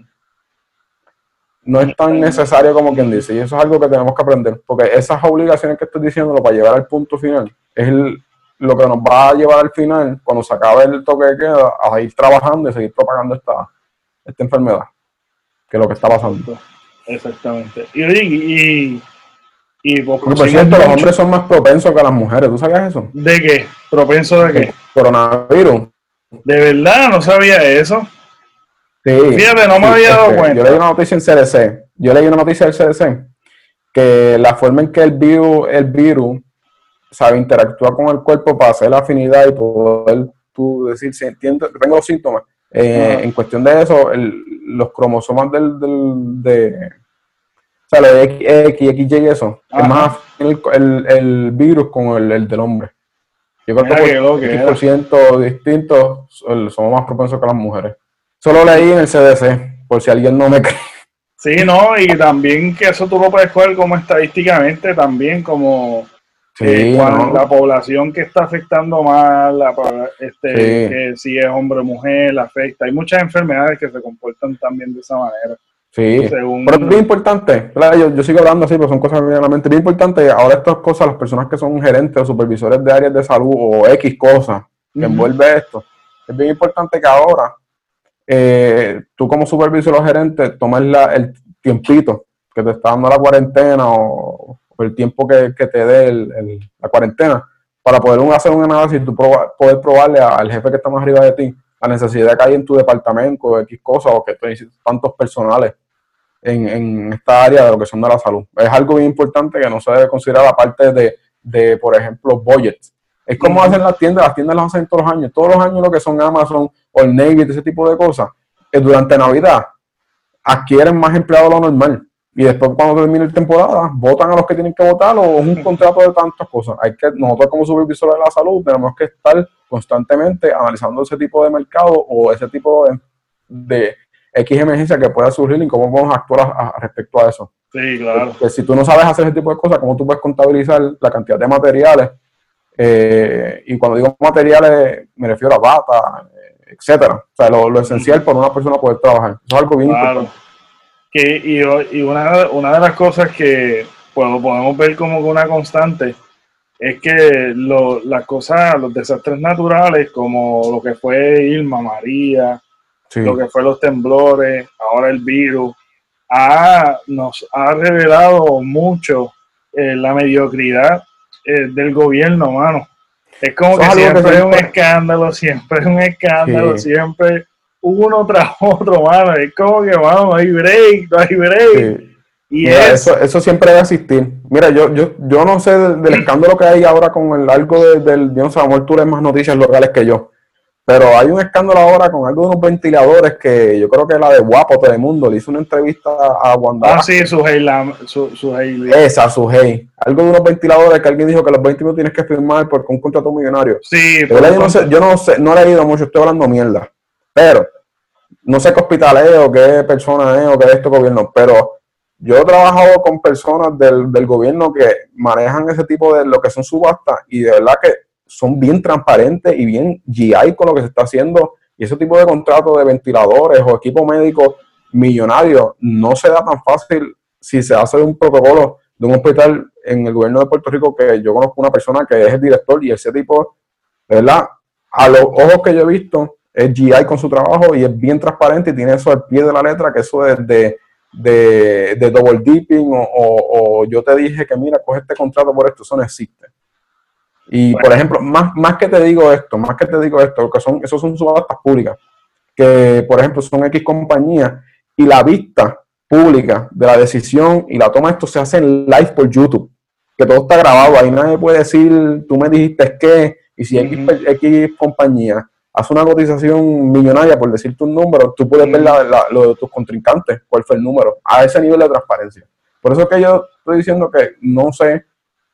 B: no es tan necesario como quien dice, y eso es algo que tenemos que aprender, porque esas obligaciones que estoy diciendo para llevar al punto final es lo que nos va a llevar al final, cuando se acabe el toque de queda, a ir trabajando y seguir propagando esta, esta enfermedad, que es lo que está pasando.
A: Exactamente. Y, y, y
B: por, cierto, los hombres son más propensos que las mujeres. ¿Tú sabías eso?
A: ¿De qué? ¿Propenso de qué?
B: Coronavirus.
A: ¿De verdad? No sabía eso.
B: Sí.
A: Fíjate, no me había dado este, cuenta.
B: Yo leí una noticia en CDC. Yo leí una noticia del CDC que la forma en que el virus, el virus sabe interactuar con el cuerpo para hacer la afinidad y poder tú decir si entiendo, tengo los síntomas. Eh, en cuestión de eso, los cromosomas del, del de o sea, X, X, Y, eso. Es más el, el, virus con el, el, del hombre. Yo creo que por 10% distintos somos más propensos que las mujeres. Solo leí en el CDC, por si alguien no me cree.
A: Sí, no, y también que eso tú lo puedes coger como estadísticamente, también como eh, la población que está afectando más, la, este, que si es hombre o mujer, afecta. Hay muchas enfermedades que se comportan también de esa manera.
B: Sí, pero es bien importante, yo, sigo hablando así, pero son cosas que me la mente, bien importante, ahora estas cosas, las personas que son gerentes o supervisores de áreas de salud o X cosas que envuelve esto, es bien importante que ahora eh, tú como supervisor o gerente tomes la, el tiempito que te está dando la cuarentena o, el tiempo que, te dé la cuarentena para poder hacer un análisis tú poder probarle al jefe que está más arriba de ti la necesidad que hay en tu departamento o X cosas o que necesitas tantos personales en, esta área de lo que son de la salud. Es algo bien importante que no se debe considerar aparte de, de por ejemplo, budgets. Es como hacen las tiendas, las tiendas las hacen todos los años. Todos los años lo que son Amazon o el Navy, ese tipo de cosas, que durante Navidad adquieren más empleados de lo normal. Y después cuando termine la temporada, votan a los que tienen que votar o es un contrato de tantas cosas. Hay que, nosotros como supervisores de la salud tenemos que estar constantemente analizando ese tipo de mercado o ese tipo de, de X emergencia que pueda surgir y cómo vamos a actuar respecto a eso.
A: Sí, claro.
B: Porque si tú no sabes hacer ese tipo de cosas, ¿cómo tú puedes contabilizar la cantidad de materiales? Eh, y cuando digo materiales, me refiero a bata, etcétera. O sea, lo, esencial para una persona poder trabajar. Eso es algo bien importante.
A: Que, y, y una, una, de las cosas que pues, podemos ver como una constante es que lo, las cosas, los desastres naturales, como lo que fue Irma, María, lo que fue los temblores, ahora el virus, ha, nos ha revelado mucho eh, la mediocridad eh, del gobierno, mano. Es como que siempre es un escándalo, siempre es un escándalo, siempre uno tras otro, mano. Es como que, mano, no hay break, no hay break.
B: Y eso, eso siempre debe existir. Mira, yo, yo, yo no sé del, escándalo que hay ahora con el algo del, Dios sabemos tú lees más noticias locales que yo. Pero hay un escándalo ahora con algo de unos ventiladores que yo creo que la de Guapo Telemundo le hizo una entrevista a Wanda.
A: Ah, sí, su su, su
B: Esa, su hey. Algo de unos ventiladores que alguien dijo que los 20 minutos tienes que firmar por un contrato millonario.
A: Sí,
B: yo, no sé, yo no sé, no he leído mucho, estoy hablando mierda. Pero, no sé qué hospital es o qué persona es o qué es este gobierno, pero yo he trabajado con personas del, del gobierno que manejan ese tipo de lo que son subastas y de verdad que son bien transparentes y bien GI con lo que se está haciendo. Y ese tipo de contratos de ventiladores o equipo médico millonario no se da tan fácil si se hace un protocolo de un hospital en el gobierno de Puerto Rico que yo conozco una persona que es el director y ese tipo, ¿verdad? A los ojos que yo he visto, es GI con su trabajo y es bien transparente y tiene eso al pie de la letra, que eso es de, de, de double dipping o, o, yo te dije que mira, coge este contrato por esto, eso no existe. Y por ejemplo, más, más que te digo esto, más que te digo esto, que son, esos son subastas públicas, que por ejemplo son X compañías y la vista pública de la decisión y la toma de esto se hace en live por YouTube, que todo está grabado, ahí nadie puede decir, tú me dijiste que, y si X, X compañía hace una cotización millonaria por decirte un número, tú puedes ver lo de tus contrincantes, cuál fue el número, a ese nivel de transparencia. Por eso es que yo estoy diciendo que no sé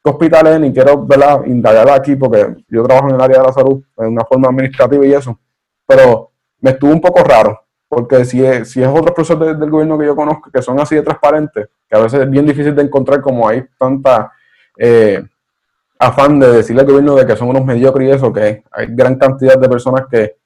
B: hospitales ni quiero indagar aquí porque yo trabajo en el área de la salud de una forma administrativa y eso, pero me estuvo un poco raro, porque si es, si es otros profesores del gobierno que yo conozco que son así de transparentes, que a veces es bien difícil de encontrar como hay tanta... Eh, afán de decirle al gobierno de que son unos mediocres y eso, que hay gran cantidad de personas que,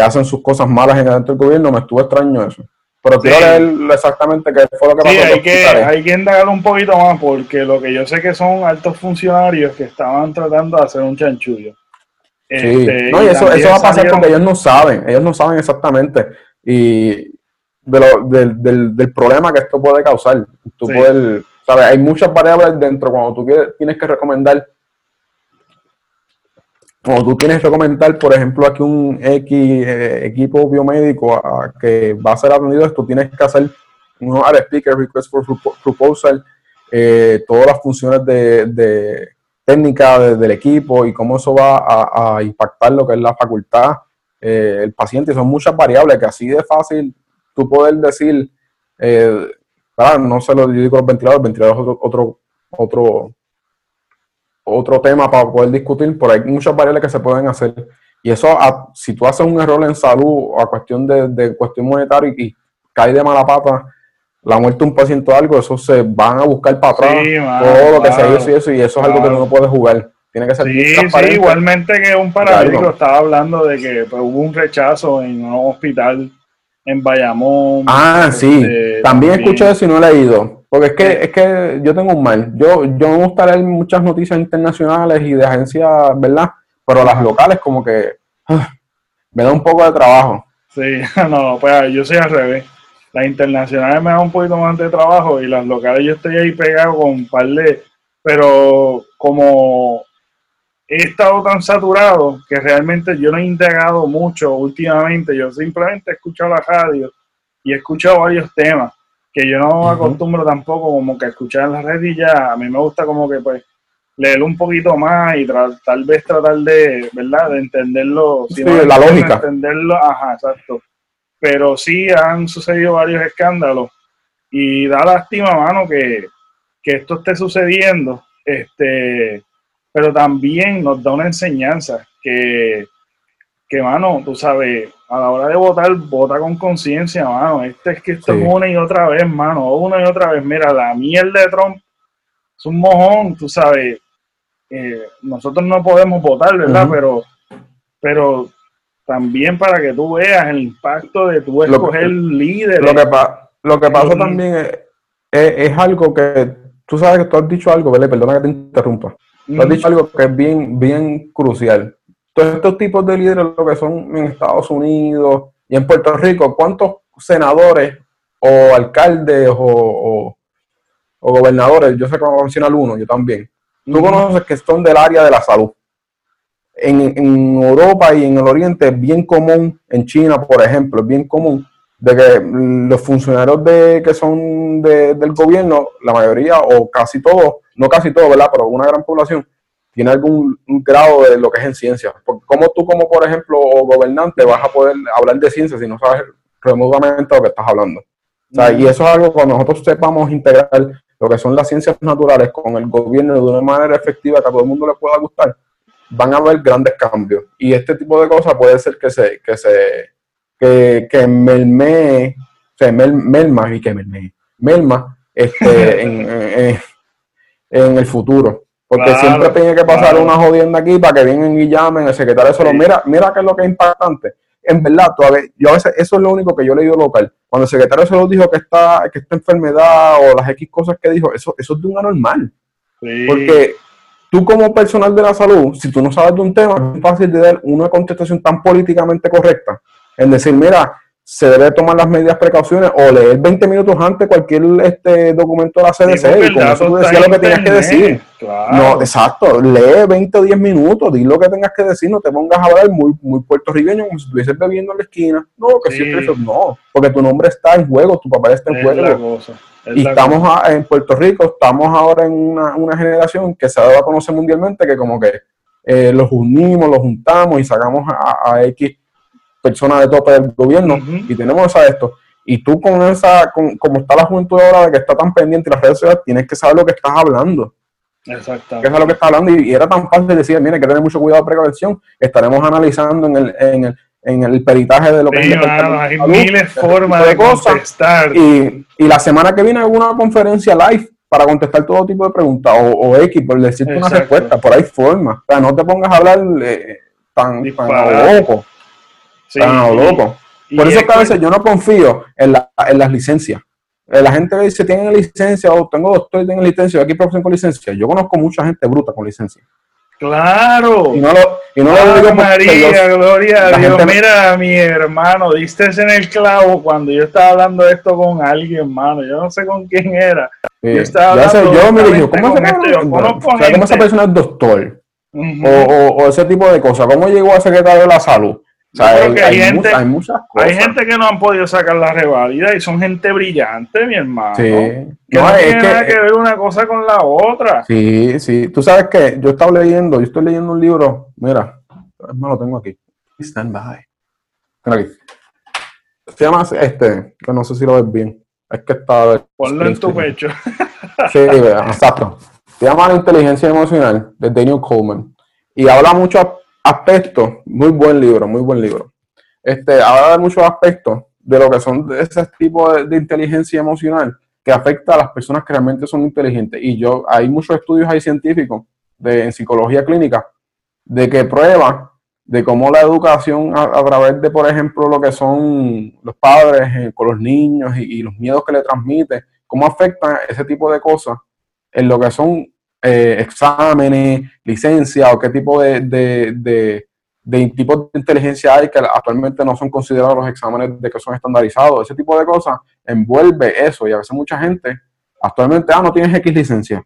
B: hacen sus cosas malas en adentro del gobierno, me estuvo extraño eso. Pero quiero leer exactamente qué fue lo que
A: pasó. Sí, hay que, hay que indagar un poquito más, porque lo que yo sé que son altos funcionarios que estaban tratando de hacer un chanchullo.
B: Sí, este, no, y, eso, eso va a pasar porque ellos no saben, ellos no saben exactamente. Y de lo, del, del, del, problema que esto puede causar. Tú puedes, ¿sabes? Hay muchas variables dentro cuando tú tienes que recomendar o tú tienes que recomendar, por ejemplo, aquí un X eh, equipo biomédico que va a ser atendido, esto tienes que hacer un RFP, Request for Proposal, eh, todas las funciones de, técnica del equipo y cómo eso va a, impactar lo que es la facultad, eh, el paciente. Son muchas variables que así de fácil tú poder decir, no sé lo digo los ventiladores, ventiladores otro, otro, otro otro tema para poder discutir, pero hay muchas variables que se pueden hacer. Y eso, si tú haces un error en salud a cuestión de, cuestión monetaria y, cae de mala pata la muerte de un paciente o algo, eso se van a buscar para atrás todo lo que se hizo y eso, y eso es algo que no puedes jugar. Tiene que ser
A: sí, sí, igualmente que un paramédico estaba hablando de que pues, hubo un rechazo en un hospital en Bayamón.
B: Ah, sí. Este, también, escuché eso y no he leído. Porque es que, es que yo tengo un mal. Yo, yo me gusta leer muchas noticias internacionales y de agencias, ¿verdad? Pero las locales como que ah, me da un poco de trabajo.
A: Sí, no, pues yo soy al revés. Las internacionales me dan un poquito más de trabajo y las locales yo estoy ahí pegado con un par de... Pero como he estado tan saturado que realmente yo no he integrado mucho últimamente. Yo simplemente he escuchado la radio y he escuchado varios temas que yo no acostumbro tampoco como que escuchar en la red y ya. A mí me gusta como que pues leer un poquito más y tal vez tratar de, ¿verdad? De entenderlo.
B: sí, la lógica.
A: Entenderlo, ajá, exacto. Pero sí han sucedido varios escándalos y da lástima, mano, que, que esto esté sucediendo. Este, pero también nos da una enseñanza que, que mano, tú sabes, a la hora de votar, vota con conciencia, mano. Este es que esto es una y otra vez, mano, una y otra vez. Mira, la mierda de Trump es un mojón, tú sabes. Eh, nosotros no podemos votar, ¿verdad? Pero, pero también para que tú veas el impacto de tu escoger líder.
B: Lo que, lo que pasa también es, es, algo que tú sabes que tú has dicho algo, ¿verdad? Perdona que te interrumpa. Tú has dicho algo que es bien, bien crucial. Todos estos tipos de líderes, lo que son en Estados Unidos y en Puerto Rico, ¿cuántos senadores o alcaldes o, gobernadores? Yo sé que mencionar uno, yo también. Tú conoces que son del área de la salud. en, Europa y en el Oriente es bien común, en China, por ejemplo, es bien común de que los funcionarios de, que son del gobierno, la mayoría o casi todos, no casi todos, ¿verdad? Pero una gran población, tiene algún grado de lo que es en ciencia. Porque como tú, como por ejemplo, gobernante, vas a poder hablar de ciencia si no sabes remotamente lo que estás hablando. O sea, y eso es algo cuando nosotros sepamos integrar lo que son las ciencias naturales con el gobierno de una manera efectiva que a todo el mundo le pueda gustar, van a haber grandes cambios. Y este tipo de cosas puede ser que se, que se, que, que melme, o sea, melma, y que melme, melma, este, en, en, el futuro. Porque siempre tiene que pasar una jodienda aquí para que vengan y llamen el secretario de salud. Mira, mira qué es lo que es impactante. En verdad, todavía, yo a veces, eso es lo único que yo he leído local. Cuando el secretario salud dijo que esta, que esta enfermedad o las X cosas que dijo, eso, eso es de un anormal. Porque tú como personal de la salud, si tú no sabes de un tema, es fácil de dar una contestación tan políticamente correcta. En decir, mira, se debe tomar las medidas precauciones o leer 20 minutos antes cualquier este documento de la CDC y con eso tú decías lo que tenías que decir. No, exacto, lee 20 o 10 minutos, di lo que tengas que decir, no te pongas a hablar muy, muy puertorriqueño como si estuvieses bebiendo en la esquina. No, que sí. eso, no, porque tu nombre está en juego, tu papá está en juego. y estamos en Puerto Rico, estamos ahora en una, una, generación que se ha dado a conocer mundialmente que como que eh, los unimos, los juntamos y sacamos a, a X personas de tope del gobierno y tenemos a esto. Y tú con esa, con, como está la juventud ahora de que está tan pendiente de las redes sociales, tienes que saber lo que estás hablando.
A: Exactamente.
B: Que es lo que está hablando y, era tan fácil decir, mire, hay que tener mucho cuidado de precaución. Estaremos analizando en el, en el, en el peritaje de lo que
A: es hay miles formas de, contestar.
B: Y, y, la semana que viene hago una conferencia live para contestar todo tipo de preguntas o, o X, por decirte una respuesta, por ahí forma. O sea, no te pongas a hablar eh, tan, tan loco. Loco. Por eso que a veces yo no confío en, las licencias. Eh, la gente dice, tienen licencia o tengo doctor, tengo licencia, aquí profesión con licencia. Yo conozco mucha gente bruta con licencia.
A: Claro.
B: Y no lo, y no lo
A: digo María, gloria a Dios. Mira, mi hermano, diste en el clavo cuando yo estaba hablando de esto con alguien, hermano. Yo no sé con quién era.
B: yo estaba hablando yo me dije, ¿cómo, esa persona es doctor? o, o, ese tipo de cosas. ¿Cómo llegó a secretario de la salud?
A: Hay, gente, hay, gente que no han podido sacar la revalida y son gente brillante, mi hermano.
B: Sí.
A: Que no, tiene nada que ver una cosa con la otra.
B: Sí, sí. Tú sabes que yo estaba leyendo, yo estoy leyendo un libro, mira, no lo tengo aquí. Stand by. Aquí. Se llama este, que no sé si lo ves bien. Es que está.
A: Ponlo en tu pecho.
B: sí, exacto. Se llama La inteligencia emocional de Daniel Coleman. Y habla mucho aspectos, muy buen libro, muy buen libro. Este, habla de muchos aspectos de lo que son de ese tipo de, inteligencia emocional que afecta a las personas que realmente son inteligentes. Y yo, hay muchos estudios ahí científicos de, en psicología clínica de que prueban de cómo la educación a, través de, por ejemplo, lo que son los padres eh, con los niños y, los miedos que le transmite, cómo afecta ese tipo de cosas en lo que son eh, exámenes, licencia o qué tipo de, de, de, tipos de inteligencia hay que actualmente no son considerados los exámenes de que son estandarizados. Ese tipo de cosas envuelve eso y a veces mucha gente actualmente, ah, no tienes X licencia.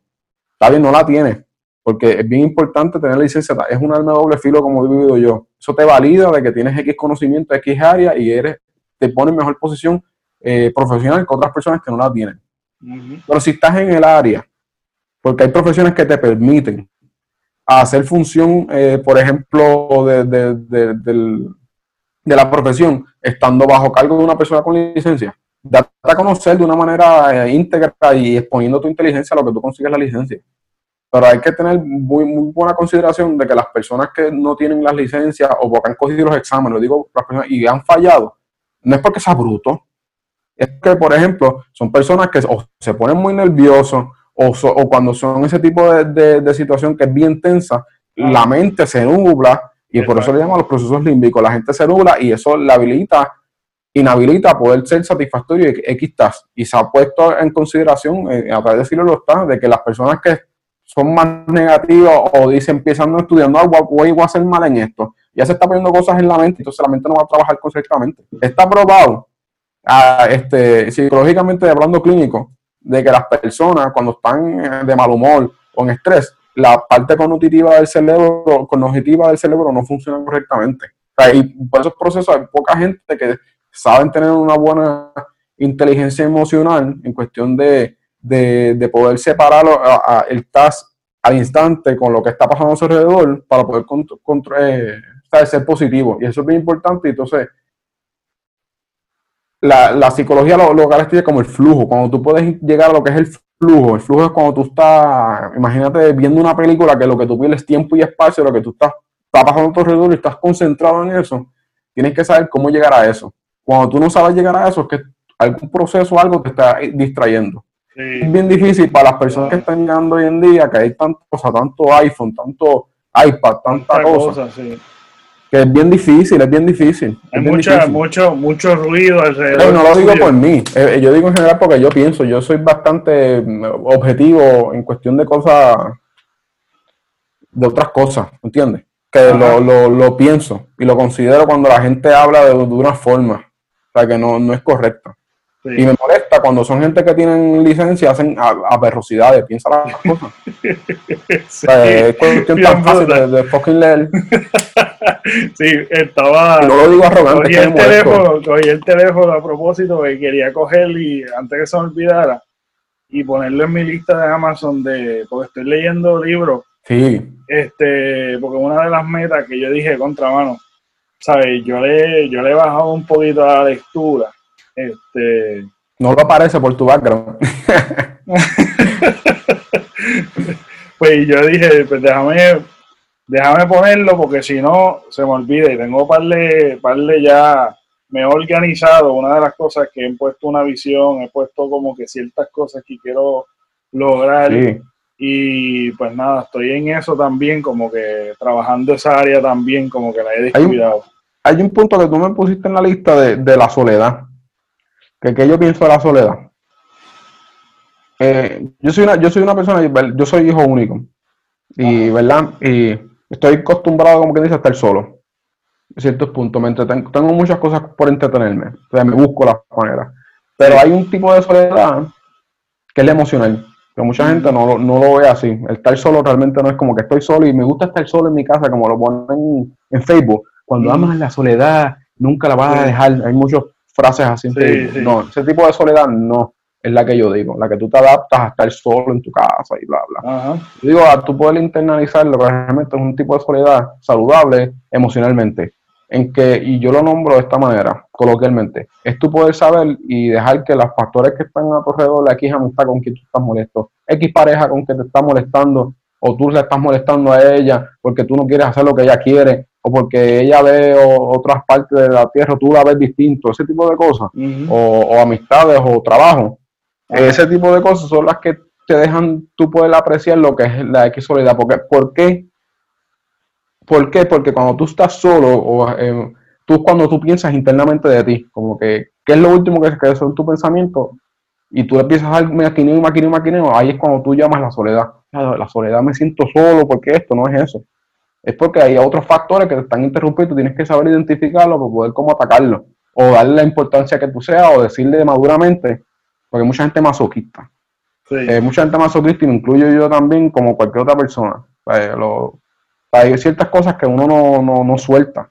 B: Está bien, no la tienes, porque es bien importante tener licencia. Es un arma de doble filo como he vivido yo. Eso te valida de que tienes X conocimiento, X área y eres, te pone en mejor posición eh, profesional que otras personas que no la tienen. Pero si estás en el área porque hay profesiones que te permiten hacer función, eh, por ejemplo, de, de, la profesión, estando bajo cargo de una persona con licencia. Date a conocer de una manera eh, íntegra y exponiendo tu inteligencia a lo que tú consigues la licencia. Pero hay que tener muy, muy buena consideración de que las personas que no tienen las licencias o porque han cogido los exámenes, digo, y han fallado, no es porque sea bruto, es que, por ejemplo, son personas que se ponen muy nerviosos o, cuando son ese tipo de, situación que es bien tensa, la mente se nubla y por eso le llaman los procesos límbicos. La gente se nubla y eso la habilita, inhabilita a poder ser satisfactorio y X Y se ha puesto en consideración, eh, a través de Filo está, de que las personas que son más negativas o dicen empezando estudiando algo, voy a hacer mal en esto, ya se está poniendo cosas en la mente, entonces la mente no va a trabajar correctamente. Está probado, ah, este, psicológicamente hablando clínico, de que las personas cuando están de mal humor o en estrés, la parte cognitiva del cerebro, cognitiva del cerebro no funciona correctamente. y por esos procesos hay poca gente que saben tener una buena inteligencia emocional en cuestión de, poder separar el task al instante con lo que está pasando a su alrededor para poder eh, ser positivo. Y eso es bien importante. Entonces, la, psicología lo, lo caracteriza como el flujo. Cuando tú puedes llegar a lo que es el flujo, el flujo es cuando tú estás, imagínate viendo una película que lo que tú pierdes tiempo y espacio, lo que tú estás, está pasando a tu alrededor y estás concentrado en eso, tienes que saber cómo llegar a eso. Cuando tú no sabes llegar a eso, es que algún proceso o algo te está distrayendo. Es bien difícil para las personas que están llegando hoy en día, que hay tantas cosas, tanto iPhone, tanto iPad, tanta cosas. Que es bien difícil, es bien difícil.
A: Hay mucho, mucho ruido alrededor.
B: no lo digo por mí, eh, eh, yo digo en general porque yo pienso, yo soy bastante mm, objetivo en cuestión de cosas, de otras cosas, ¿entiendes? Que lo, lo, lo, pienso y lo considero cuando la gente habla de, de una forma, o sea, que no, no es correcta. Y me molesta cuando son gente que tienen licencia, hacen aperrosidades, piensa las cosas. es cuestión tan fácil de, fucking leer.
A: sí, estaba.
B: No lo digo arrogante.
A: Cogí el, teléfono, cogí el teléfono a propósito que quería coger y antes que se me olvidara y ponerlo en mi lista de Amazon de porque estoy leyendo libros.
B: Sí.
A: Este, porque una de las metas que yo dije contra mano, ¿sabes? Yo le, yo le he bajado un poquito a la lectura este...
B: No lo parece por tu background.
A: pues yo dije, pues déjame, déjame ponerlo porque si no se me olvida y tengo parle, parle ya, me he organizado. Una de las cosas que he puesto una visión, he puesto como que ciertas cosas que quiero lograr. Y pues nada, estoy en eso también, como que trabajando esa área también, como que la he descuidado.
B: Hay un, punto que tú me pusiste en la lista de, de la soledad que, yo pienso de la soledad. Eh, yo soy una, yo soy una persona, yo soy hijo único. Y, ¿verdad? Y estoy acostumbrado, como que dice, a estar solo. En ciertos puntos. Me tengo muchas cosas por entretenerme. O sea, me busco las maneras. Pero hay un tipo de soledad que es la emocional. Que mucha gente no, no, lo ve así. El estar solo realmente no es como que estoy solo y me gusta estar solo en mi casa, como lo ponen en Facebook. Cuando amas la soledad, nunca la vas a dejar. Hay muchos frases así. No, ese tipo de soledad no es la que yo digo, la que tú te adaptas a estar solo en tu casa y bla, bla. Yo digo, a tú poder internalizarlo, realmente es un tipo de soledad saludable emocionalmente, en que, y yo lo nombro de esta manera, coloquialmente, es tú poder saber y dejar que los factores que están a tu alrededor, la X amistad con quien tú estás molesto, X pareja con quien te está molestando, o tú le estás molestando a ella porque tú no quieres hacer lo que ella quiere, o porque ella ve otras partes de la tierra, tú la ves distinto, ese tipo de cosas, o, amistades o trabajo. Ese tipo de cosas son las que te dejan tú poder apreciar lo que es la X soledad. Porque, ¿Por qué? ¿Por qué? Porque cuando tú estás solo, o eh, tú cuando tú piensas internamente de ti, como que, ¿qué es lo último que, que en tu pensamiento? Y tú empiezas a maquineo y maquineo y maquineo, ahí es cuando tú llamas la soledad. La soledad me siento solo, porque esto no es eso es porque hay otros factores que te están interrumpiendo, tienes que saber identificarlo para poder cómo atacarlo, o darle la importancia que tú seas, o decirle maduramente, porque mucha gente masoquista. Eh, mucha gente masoquista, y me incluyo yo también, como cualquier otra persona. hay ciertas cosas que uno no, no, suelta,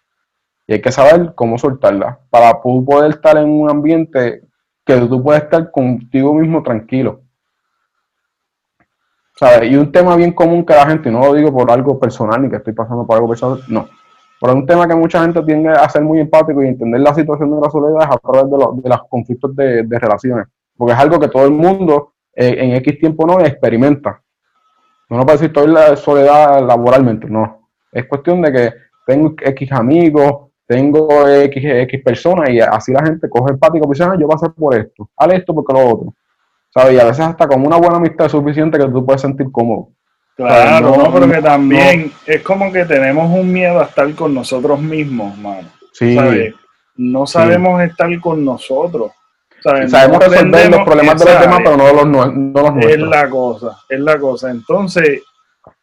B: y hay que saber cómo soltarlas, para poder estar en un ambiente que tú puedas estar contigo mismo tranquilo. Y un tema bien común que la gente, y no lo digo por algo personal ni que estoy pasando por algo personal, no. Pero un tema que mucha gente tiende a ser muy empático y entender la situación de la soledad es a través de, los conflictos de, relaciones. Porque es algo que todo el mundo eh, en X tiempo no experimenta. No, no puede decir estoy la soledad laboralmente, no. Es cuestión de que tengo X amigos, tengo X, X personas y así la gente coge empático y dice, ah, yo pasé por esto, haz esto porque lo otro. Y a veces hasta con una buena amistad es suficiente que tú puedes sentir cómodo.
A: Claro, no, pero que también es como que tenemos un miedo a estar con nosotros mismos, mano. Sí. No sabemos estar con nosotros.
B: Sabemos resolver los problemas de los demás, pero no los, no los nuestros.
A: Es la cosa, es la cosa. Entonces,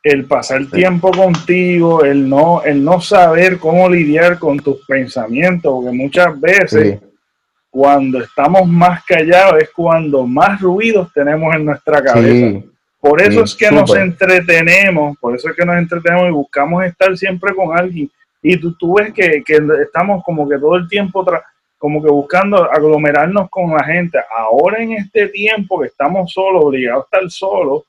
A: el pasar tiempo contigo, el no, el no saber cómo lidiar con tus pensamientos, porque muchas veces cuando estamos más callados es cuando más ruidos tenemos en nuestra cabeza. Por eso es que nos entretenemos, por eso es que nos entretenemos y buscamos estar siempre con alguien. Y tú, tú ves que, que estamos como que todo el tiempo como que buscando aglomerarnos con la gente. Ahora en este tiempo que estamos solos, obligados a estar solos,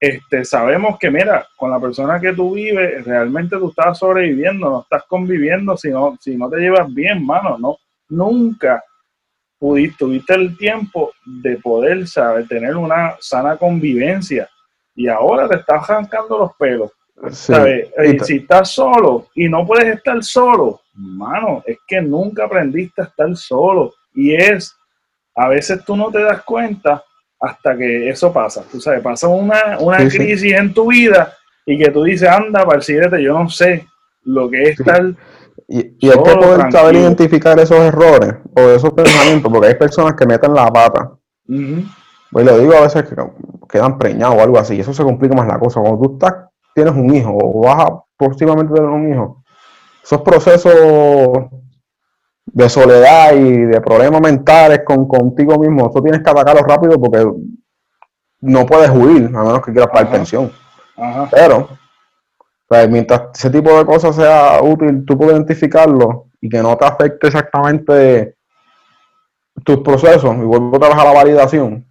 A: este, sabemos que, mira, con la persona que tú vives, realmente tú estás sobreviviendo, no estás conviviendo si no, si no te llevas bien, mano, no, nunca pudiste, tuviste el tiempo de poder, saber, tener una sana convivencia y ahora te estás arrancando los pelos. ¿sabes? si estás solo y no puedes estar solo, mano, es que nunca aprendiste a estar solo y es, a veces tú no te das cuenta hasta que eso pasa. Tú sabes, pasa una, una crisis en tu vida y que tú dices, anda, siguiente yo no sé lo que es tal.
B: Y, y hay que poder saber identificar esos errores o esos pensamientos, porque hay personas que meten la pata. Pues lo digo a veces que quedan preñados o algo así, y eso se complica más la cosa. Cuando tú estás, tienes un hijo o vas a próximamente tener un hijo, esos procesos de soledad y de problemas mentales con contigo mismo, eso tienes que atacarlo rápido porque no puedes huir, a menos que quieras pagar pensión. Pero, mientras ese tipo de cosas sea útil, tú puedes identificarlo y que no te afecte exactamente tus procesos, y vuelvo a trabajar la validación.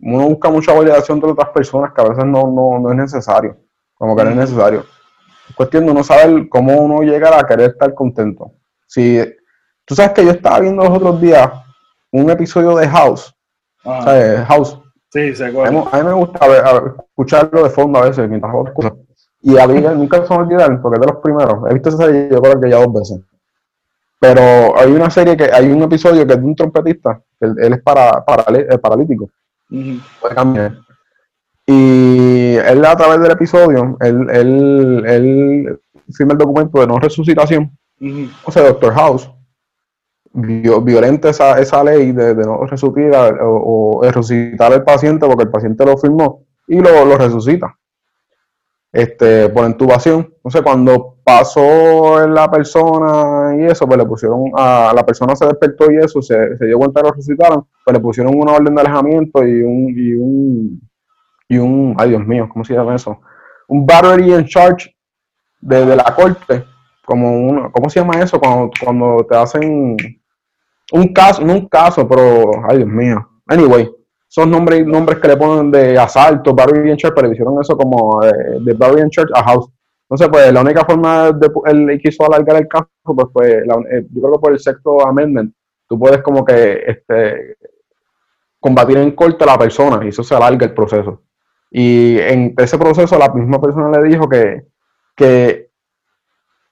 B: Uno busca mucha validación de otras personas que a veces no, no, es necesario, como que no es necesario. Es cuestión de uno saber cómo uno llega a querer estar contento. Si Tú sabes que yo estaba viendo los otros días un episodio de House. House.
A: Sí, se
B: acuerda. A mí, me gusta escucharlo de fondo a veces mientras hago cosas. Y a mí nunca se me olvidar, porque es de los primeros. He visto esa serie, yo creo que ya dos veces. Pero hay una serie que, hay un episodio que es de un trompetista, él, es para, paralítico. Puede cambiar. Y él a través del episodio, él, él, él firma el documento de no resucitación. O sea, Doctor House violenta esa, esa ley de, no resucitar o, resucitar al paciente porque el paciente lo firmó y lo, lo resucita este, por intubación. Entonces, cuando pasó en la persona y eso, pues le pusieron a la persona se despertó y eso, se, se dio cuenta que lo resucitaron, pues le pusieron una orden de alejamiento y un, y un, y un, ay Dios mío, ¿cómo se llama eso? Un battery in charge de, de la corte, como uno, ¿cómo se llama eso? Cuando, cuando te hacen un caso, no un caso, pero, ay Dios mío. Anyway, son nombres, nombres que le ponen de asalto, Barbarian Church, pero hicieron eso como eh, de, Barbarian Church a House. Entonces, pues la única forma de él quiso alargar el caso, pues fue, eh, yo creo que por el sexto amendment, tú puedes como que este, combatir en corte a la persona y eso se alarga el proceso. Y en ese proceso la misma persona le dijo que, que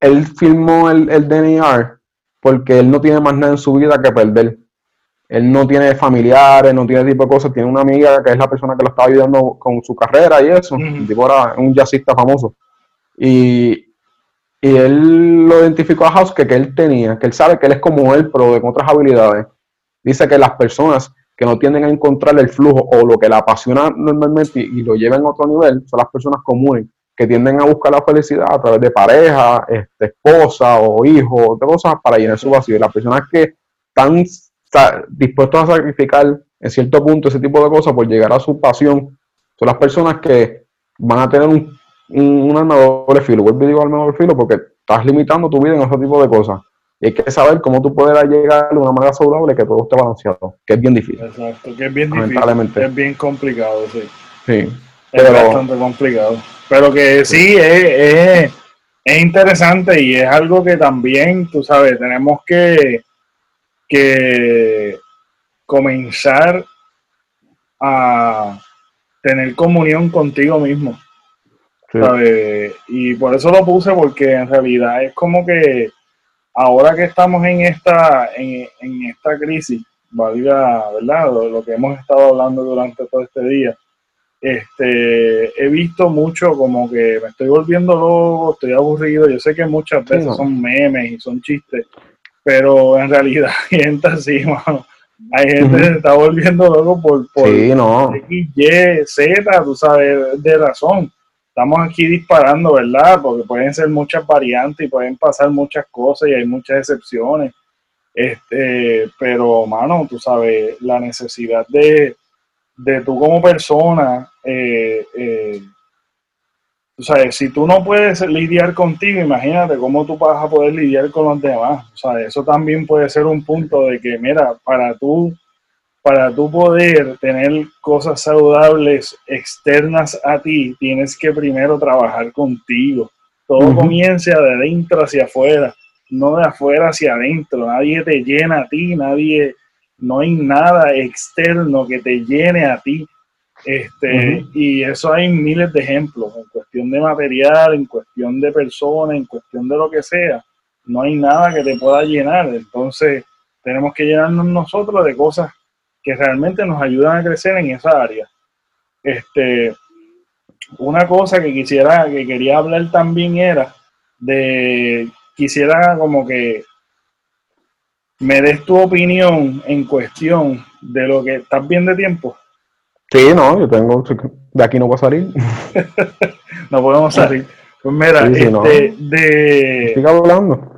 B: él filmó el, el DNR porque él no tiene más nada en su vida que perder. Él no tiene familiares, no tiene tipo de cosas, tiene una amiga que es la persona que lo estaba ayudando con su carrera y eso. El tipo era un jazzista famoso. Y, él lo identificó a House que, que él tenía, que él sabe que él es como él, pero con otras habilidades. Dice que las personas que no tienden a encontrar el flujo o lo que la apasiona normalmente y, lo llevan a otro nivel son las personas comunes que tienden a buscar la felicidad a través de pareja, este, esposa o hijo, de cosas para llenar su vacío. Y las personas que están, dispuestas a sacrificar en cierto punto ese tipo de cosas por llegar a su pasión, son las personas que van a tener un, un, un doble filo. Vuelvo a digo al doble filo porque estás limitando tu vida en ese tipo de cosas. Y hay que saber cómo tú puedes llegar de una manera saludable que todo esté balanceado, que es bien difícil.
A: Exacto, que es bien difícil. Es bien complicado, sí.
B: Sí.
A: Es bastante complicado. Pero que sí, es, es, interesante y es algo que también, tú sabes, tenemos que, que comenzar a tener comunión contigo mismo. ¿sabes? Y por eso lo puse, porque en realidad es como que ahora que estamos en esta, en, esta crisis, valga, ¿verdad? lo, que hemos estado hablando durante todo este día, este, he visto mucho como que me estoy volviendo loco, estoy aburrido. Yo sé que muchas veces son memes y son chistes, pero en realidad hay gente así, mano. Hay gente que se está volviendo loco por, por X, Y, Z, tú sabes, de razón. Estamos aquí disparando, ¿verdad? Porque pueden ser muchas variantes y pueden pasar muchas cosas y hay muchas excepciones. Este, pero, mano, tú sabes, la necesidad de, de tú como persona, eh, eh, o sea, si tú no puedes lidiar contigo, imagínate cómo tú vas a poder lidiar con los demás. O sea, eso también puede ser un punto de que, mira, para tú, para tú poder tener cosas saludables externas a ti, tienes que primero trabajar contigo. Todo comienza de dentro hacia afuera, no de afuera hacia adentro. Nadie te llena a ti, nadie, no hay nada externo que te llene a ti. Este, Y eso hay miles de ejemplos, en cuestión de material, en cuestión de personas, en cuestión de lo que sea. No hay nada que te pueda llenar. Entonces, tenemos que llenarnos nosotros de cosas que realmente nos ayudan a crecer en esa área. Este, una cosa que quisiera, que quería hablar también era de, quisiera como que me des tu opinión en cuestión de lo que estás bien de tiempo.
B: Sí, no, yo tengo, de aquí no puedo salir.
A: no podemos salir. Pues mira, este, de,
B: hablando.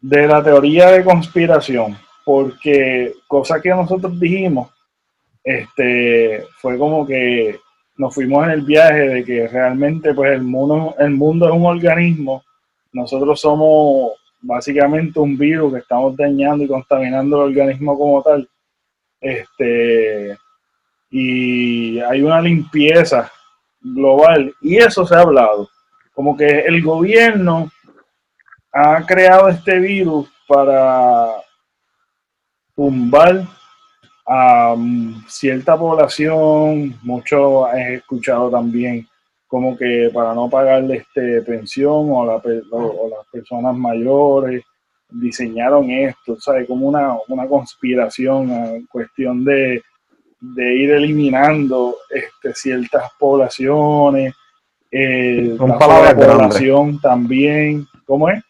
A: de la teoría de conspiración, porque cosa que nosotros dijimos, este, fue como que nos fuimos en el viaje de que realmente pues el mundo, el mundo es un organismo, nosotros somos básicamente un virus que estamos dañando y contaminando el organismo como tal. Este, y hay una limpieza global y eso se ha hablado. Como que el gobierno ha creado este virus para tumbar a cierta población, mucho he escuchado también como que para no pagarle este pensión o, la, o, las personas mayores diseñaron esto, ¿sabes? Como una, una conspiración cuestión de de ir eliminando este, ciertas poblaciones, eh,
B: son palabras
A: población también, ¿cómo es?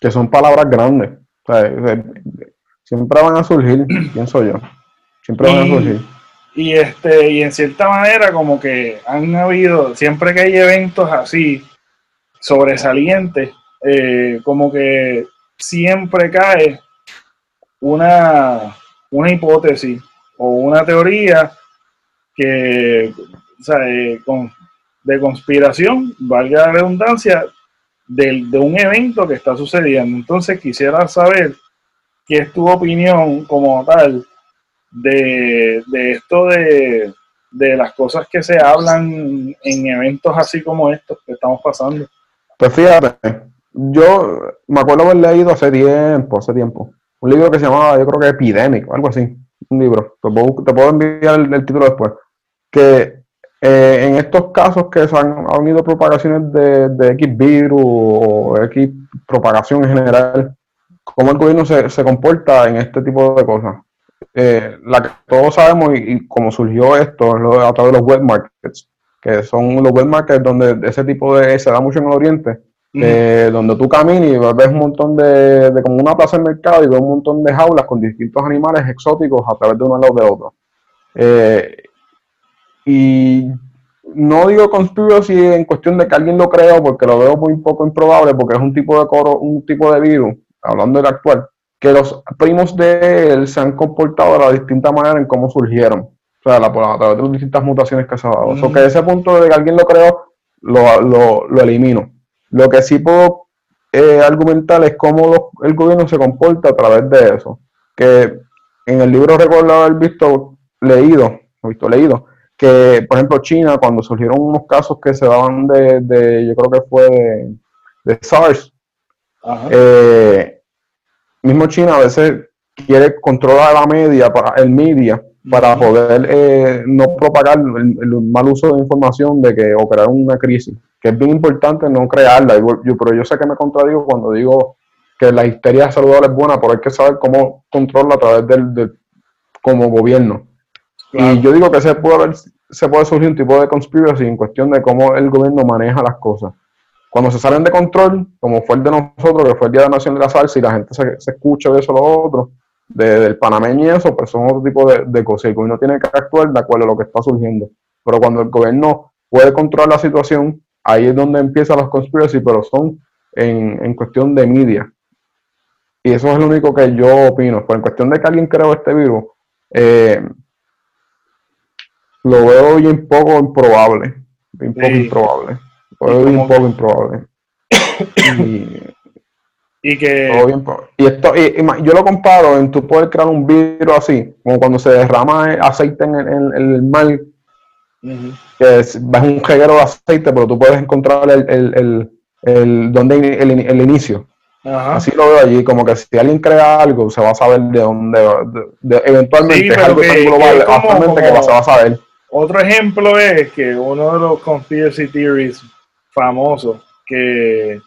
B: Que son palabras grandes, siempre van a surgir, pienso yo, siempre van a surgir.
A: Y, este, y en cierta manera como que han habido, siempre que hay eventos así sobresalientes, eh, como que siempre cae una, una hipótesis o una teoría que, o sea, de, conspiración, valga la redundancia, de, de, un evento que está sucediendo. Entonces quisiera saber qué es tu opinión como tal de, de esto de, de las cosas que se hablan en eventos así como estos que estamos pasando.
B: Pues fíjate, yo me acuerdo haber leído hace tiempo, hace tiempo, un libro que se llamaba, yo creo que Epidemic, algo así un libro, te puedo, enviar el, título después, que eh, en estos casos que se han, habido propagaciones de, de, X virus o X propagación en general, cómo el gobierno se, se comporta en este tipo de cosas. Eh, la que todos sabemos y, cómo surgió esto a través de los web markets, que son los web markets donde ese tipo de se da mucho en el oriente, eh, donde tú caminas y ves un montón de, de, como una plaza de mercado y ves un montón de jaulas con distintos animales exóticos a través de uno al lado de otro. Eh, y no digo conspiracy en cuestión de que alguien lo crea, porque lo veo muy poco improbable, porque es un tipo de coro, un tipo de virus, hablando del actual, que los primos de él se han comportado de la distinta manera en cómo surgieron. O sea, a través de las distintas mutaciones que se han dado. O sea, que ese punto de que alguien lo creó, lo, lo, lo elimino. Lo que sí puedo eh, argumentar es cómo el gobierno se comporta a través de eso. Que en el libro recuerdo haber visto, leído, visto leído, que por ejemplo China, cuando surgieron unos casos que se daban de, yo creo que fue de, SARS, eh, mismo China a veces quiere controlar la media, para el media, para poder eh, no propagar el, el, mal uso de información de que operar una crisis es bien importante no crearla. Yo, pero yo sé que me contradigo cuando digo que la histeria saludable es buena, pero hay que saber cómo controlarla a través del, como gobierno. Y yo digo que se puede, haber, se puede surgir un tipo de conspiracy en cuestión de cómo el gobierno maneja las cosas. Cuando se salen de control, como fue el de nosotros, que fue el Día de la Nación de la Salsa, y la gente se, se escucha de eso lo otro, del panameño y eso, pues son otro tipo de, de cosas. El gobierno tiene que actuar de acuerdo a lo que está surgiendo. Pero cuando el gobierno puede controlar la situación, ahí es donde empiezan las conspiracy, pero son en, cuestión de media. Y eso es lo único que yo opino. Pero en cuestión de que alguien creó este virus, eh, lo veo bien poco improbable. Bien poco improbable. Lo veo bien poco improbable.
A: y, que.
B: y esto, yo lo comparo en tu poder crear un vidrio así, como cuando se derrama aceite en el, mar. Que es, un reguero de aceite, pero tú puedes encontrar el, el, el, donde el, inicio. Así lo veo allí, como que si alguien crea algo, se va a saber de dónde, eventualmente es algo tan global, que, que se va a saber.
A: Otro ejemplo es que uno de los conspiracy theories famosos, que,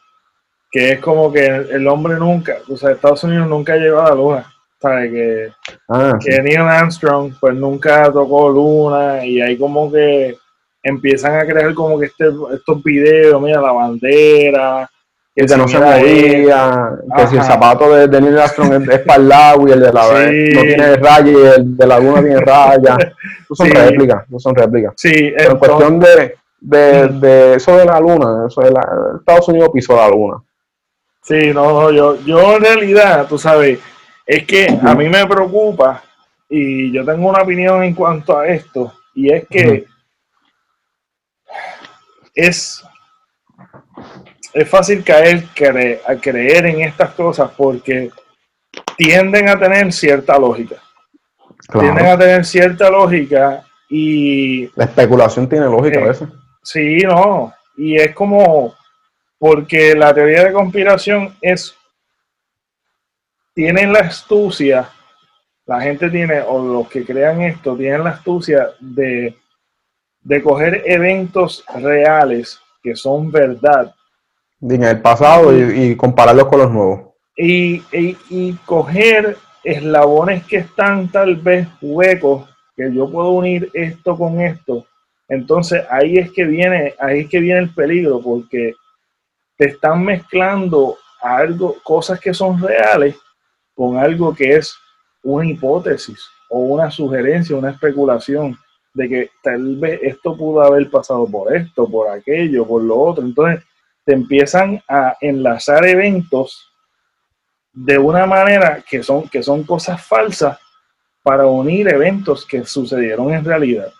A: que es como que el hombre nunca, o sea, Estados Unidos nunca llegó a la luna. ¿Sabes? Que, ah, que Neil Armstrong pues nunca tocó luna y ahí como que empiezan a crear como que este, estos videos, mira, la bandera,
B: que, no se movía, que si el zapato de, de Neil Armstrong es, para el lado y el de la no tiene raya y el de la luna tiene raya. No son réplicas, no son réplicas.
A: Sí,
B: Pero en cuestión de, de, de, eso de la luna, eso de la, Estados Unidos pisó la luna.
A: Sí, no, yo, yo en realidad, tú sabes, es que a mí me preocupa y yo tengo una opinión en cuanto a esto, y es que es, es fácil caer a creer en estas cosas porque tienden a tener cierta lógica. Tienden a tener cierta lógica y...
B: La especulación tiene lógica a veces.
A: Sí, no. Y es como, porque la teoría de conspiración es, tienen la astucia, la gente tiene, o los que crean esto, tienen la astucia de, de coger eventos reales que son verdad.
B: En el pasado y, compararlos con los nuevos.
A: Y, y, y coger eslabones que están tal vez huecos, que yo puedo unir esto con esto entonces ahí es que viene, ahí es que viene el peligro, porque te están mezclando algo, cosas que son reales con algo que es una hipótesis o una sugerencia, una especulación de que tal vez esto pudo haber pasado por esto, por aquello, por lo otro. Entonces te empiezan a enlazar eventos de una manera que son, que son cosas falsas para unir eventos que sucedieron en realidad.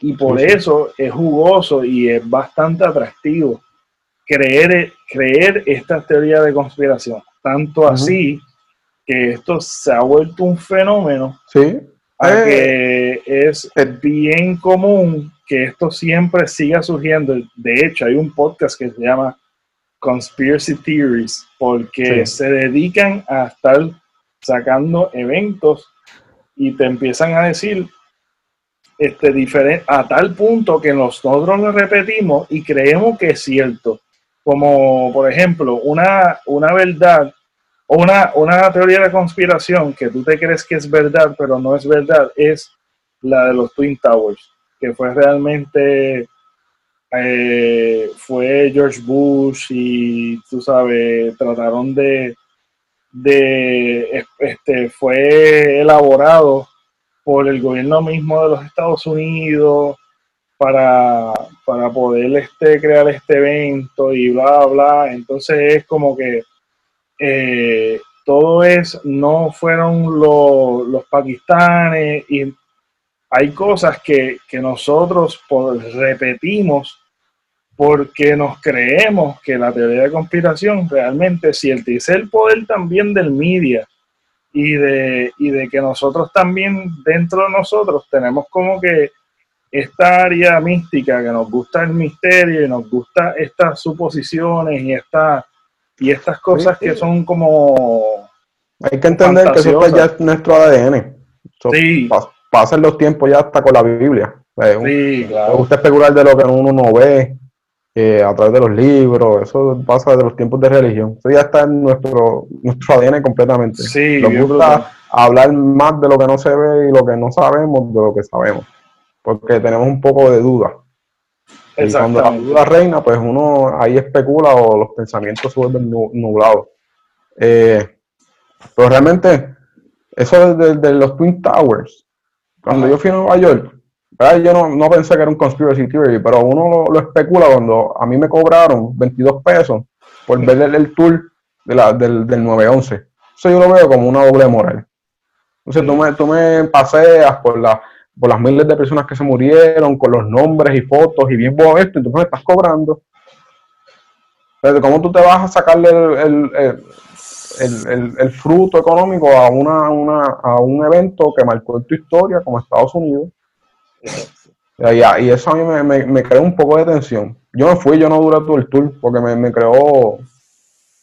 A: Y por eso es jugoso y es bastante atractivo creer, creer esta teoría de conspiración. Tanto así que esto se ha vuelto un fenómeno.
B: Sí.
A: A que es bien común que esto siempre siga surgiendo. De hecho, hay un podcast que se llama Conspiracy Theories, porque se dedican a estar sacando eventos y te empiezan a decir este, diferente, a tal punto que nosotros lo repetimos y creemos que es cierto. Como, por ejemplo, una, una verdad o una, una teoría de conspiración que tú te crees que es verdad, pero no es verdad, es la de los Twin Towers, que fue realmente eh, fue George Bush y tú sabes, trataron de, de este, fue elaborado por el gobierno mismo de los Estados Unidos para, para poder este, crear este evento y bla, bla. Entonces es como que eh, todo es, no fueron los, pakistanes y hay cosas que, nosotros repetimos porque nos creemos que la teoría de conspiración realmente, dice el poder también del media, y de, y de que nosotros también dentro de nosotros tenemos como que esta área mística que nos gusta el misterio y nos gusta estas suposiciones y, esta, y estas cosas que son como...
B: Hay que entender que eso ya es nuestro ADN. sí. Pasan los tiempos ya hasta con la Biblia. Sí, claro. Me gusta especular de lo que uno no ve, a través de los libros, eso pasa de los tiempos de religión. Eso ya está en nuestro, nuestro ADN completamente.
A: Sí,
B: Nos gusta hablar más de lo que no se ve y lo que no sabemos de lo que sabemos, porque tenemos un poco de duda. Y cuando la duda reina, pues uno ahí especula o los pensamientos se vuelven nublados. Eh, pero realmente, eso de, los Twin Towers, cuando yo fui a Nueva York, yo no, no, pensé que era un conspiracy theory, pero uno lo, especula cuando a mí me cobraron 22 pesos por ver el, tour de la, del, del 911. Eso yo lo veo como una doble moral. Entonces tú, me, tú me paseas por la, por las miles de personas que se murieron, con los nombres y fotos y bien vos esto, entonces me estás cobrando. Pero ¿cómo tú te vas a sacarle el, el, fruto económico a, una, una, a un evento que marcó tu historia como Estados Unidos? Y, eso a mí me, me, creó un poco de tensión. Yo me fui, yo no duré todo el tour porque me, me creó,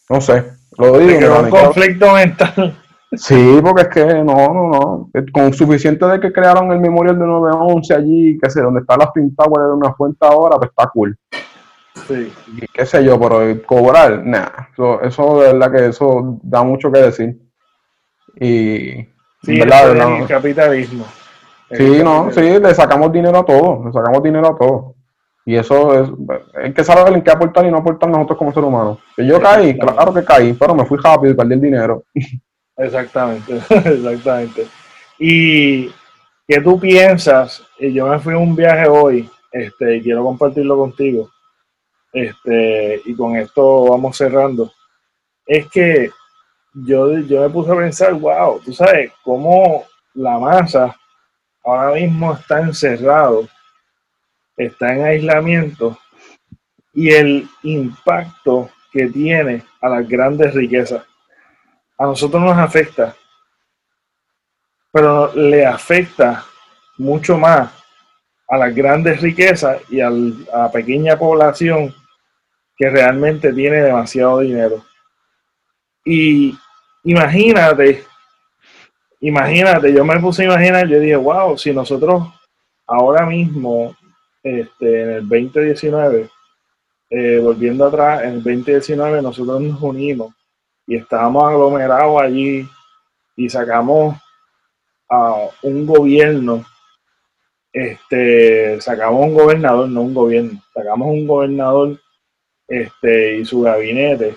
B: no sé, lo
A: digo. un conflicto mental.
B: Sí, porque es que no, no, no. Con suficiente de que crearon el memorial de 911 allí, que sé, donde está la Twin Tower de una fuente ahora, pues está cool. Sí. Y qué sé yo, pero cobrar, nada. Eso, eso de verdad que eso da mucho que decir. Y.
A: Sí, verdad, el capitalismo.
B: sí, no, sí, le sacamos dinero a todos, le sacamos dinero a todos. Y eso es, hay que saber en qué aportar y no aportar nosotros como seres humanos. Que yo caí, claro que caí, pero me fui rápido y perdí el dinero.
A: Exactamente, exactamente. Y ¿qué tú piensas? Yo me fui a un viaje hoy, este, y quiero compartirlo contigo. Este, y con esto vamos cerrando. Es que yo, yo me puse a pensar, wow, tú sabes cómo la masa ahora mismo está encerrado, está en aislamiento y el impacto que tiene a las grandes riquezas a nosotros nos afecta, pero le afecta mucho más a las grandes riquezas y a la pequeña población que realmente tiene demasiado dinero. Y imagínate, imagínate, yo me puse a imaginar, yo dije, wow, si nosotros ahora mismo, este, en el 2019, eh, volviendo atrás, en el 2019 nosotros nos unimos y estábamos aglomerados allí y sacamos a un gobierno, este, sacamos un gobernador, no un gobierno, sacamos un gobernador este, y su gabinete,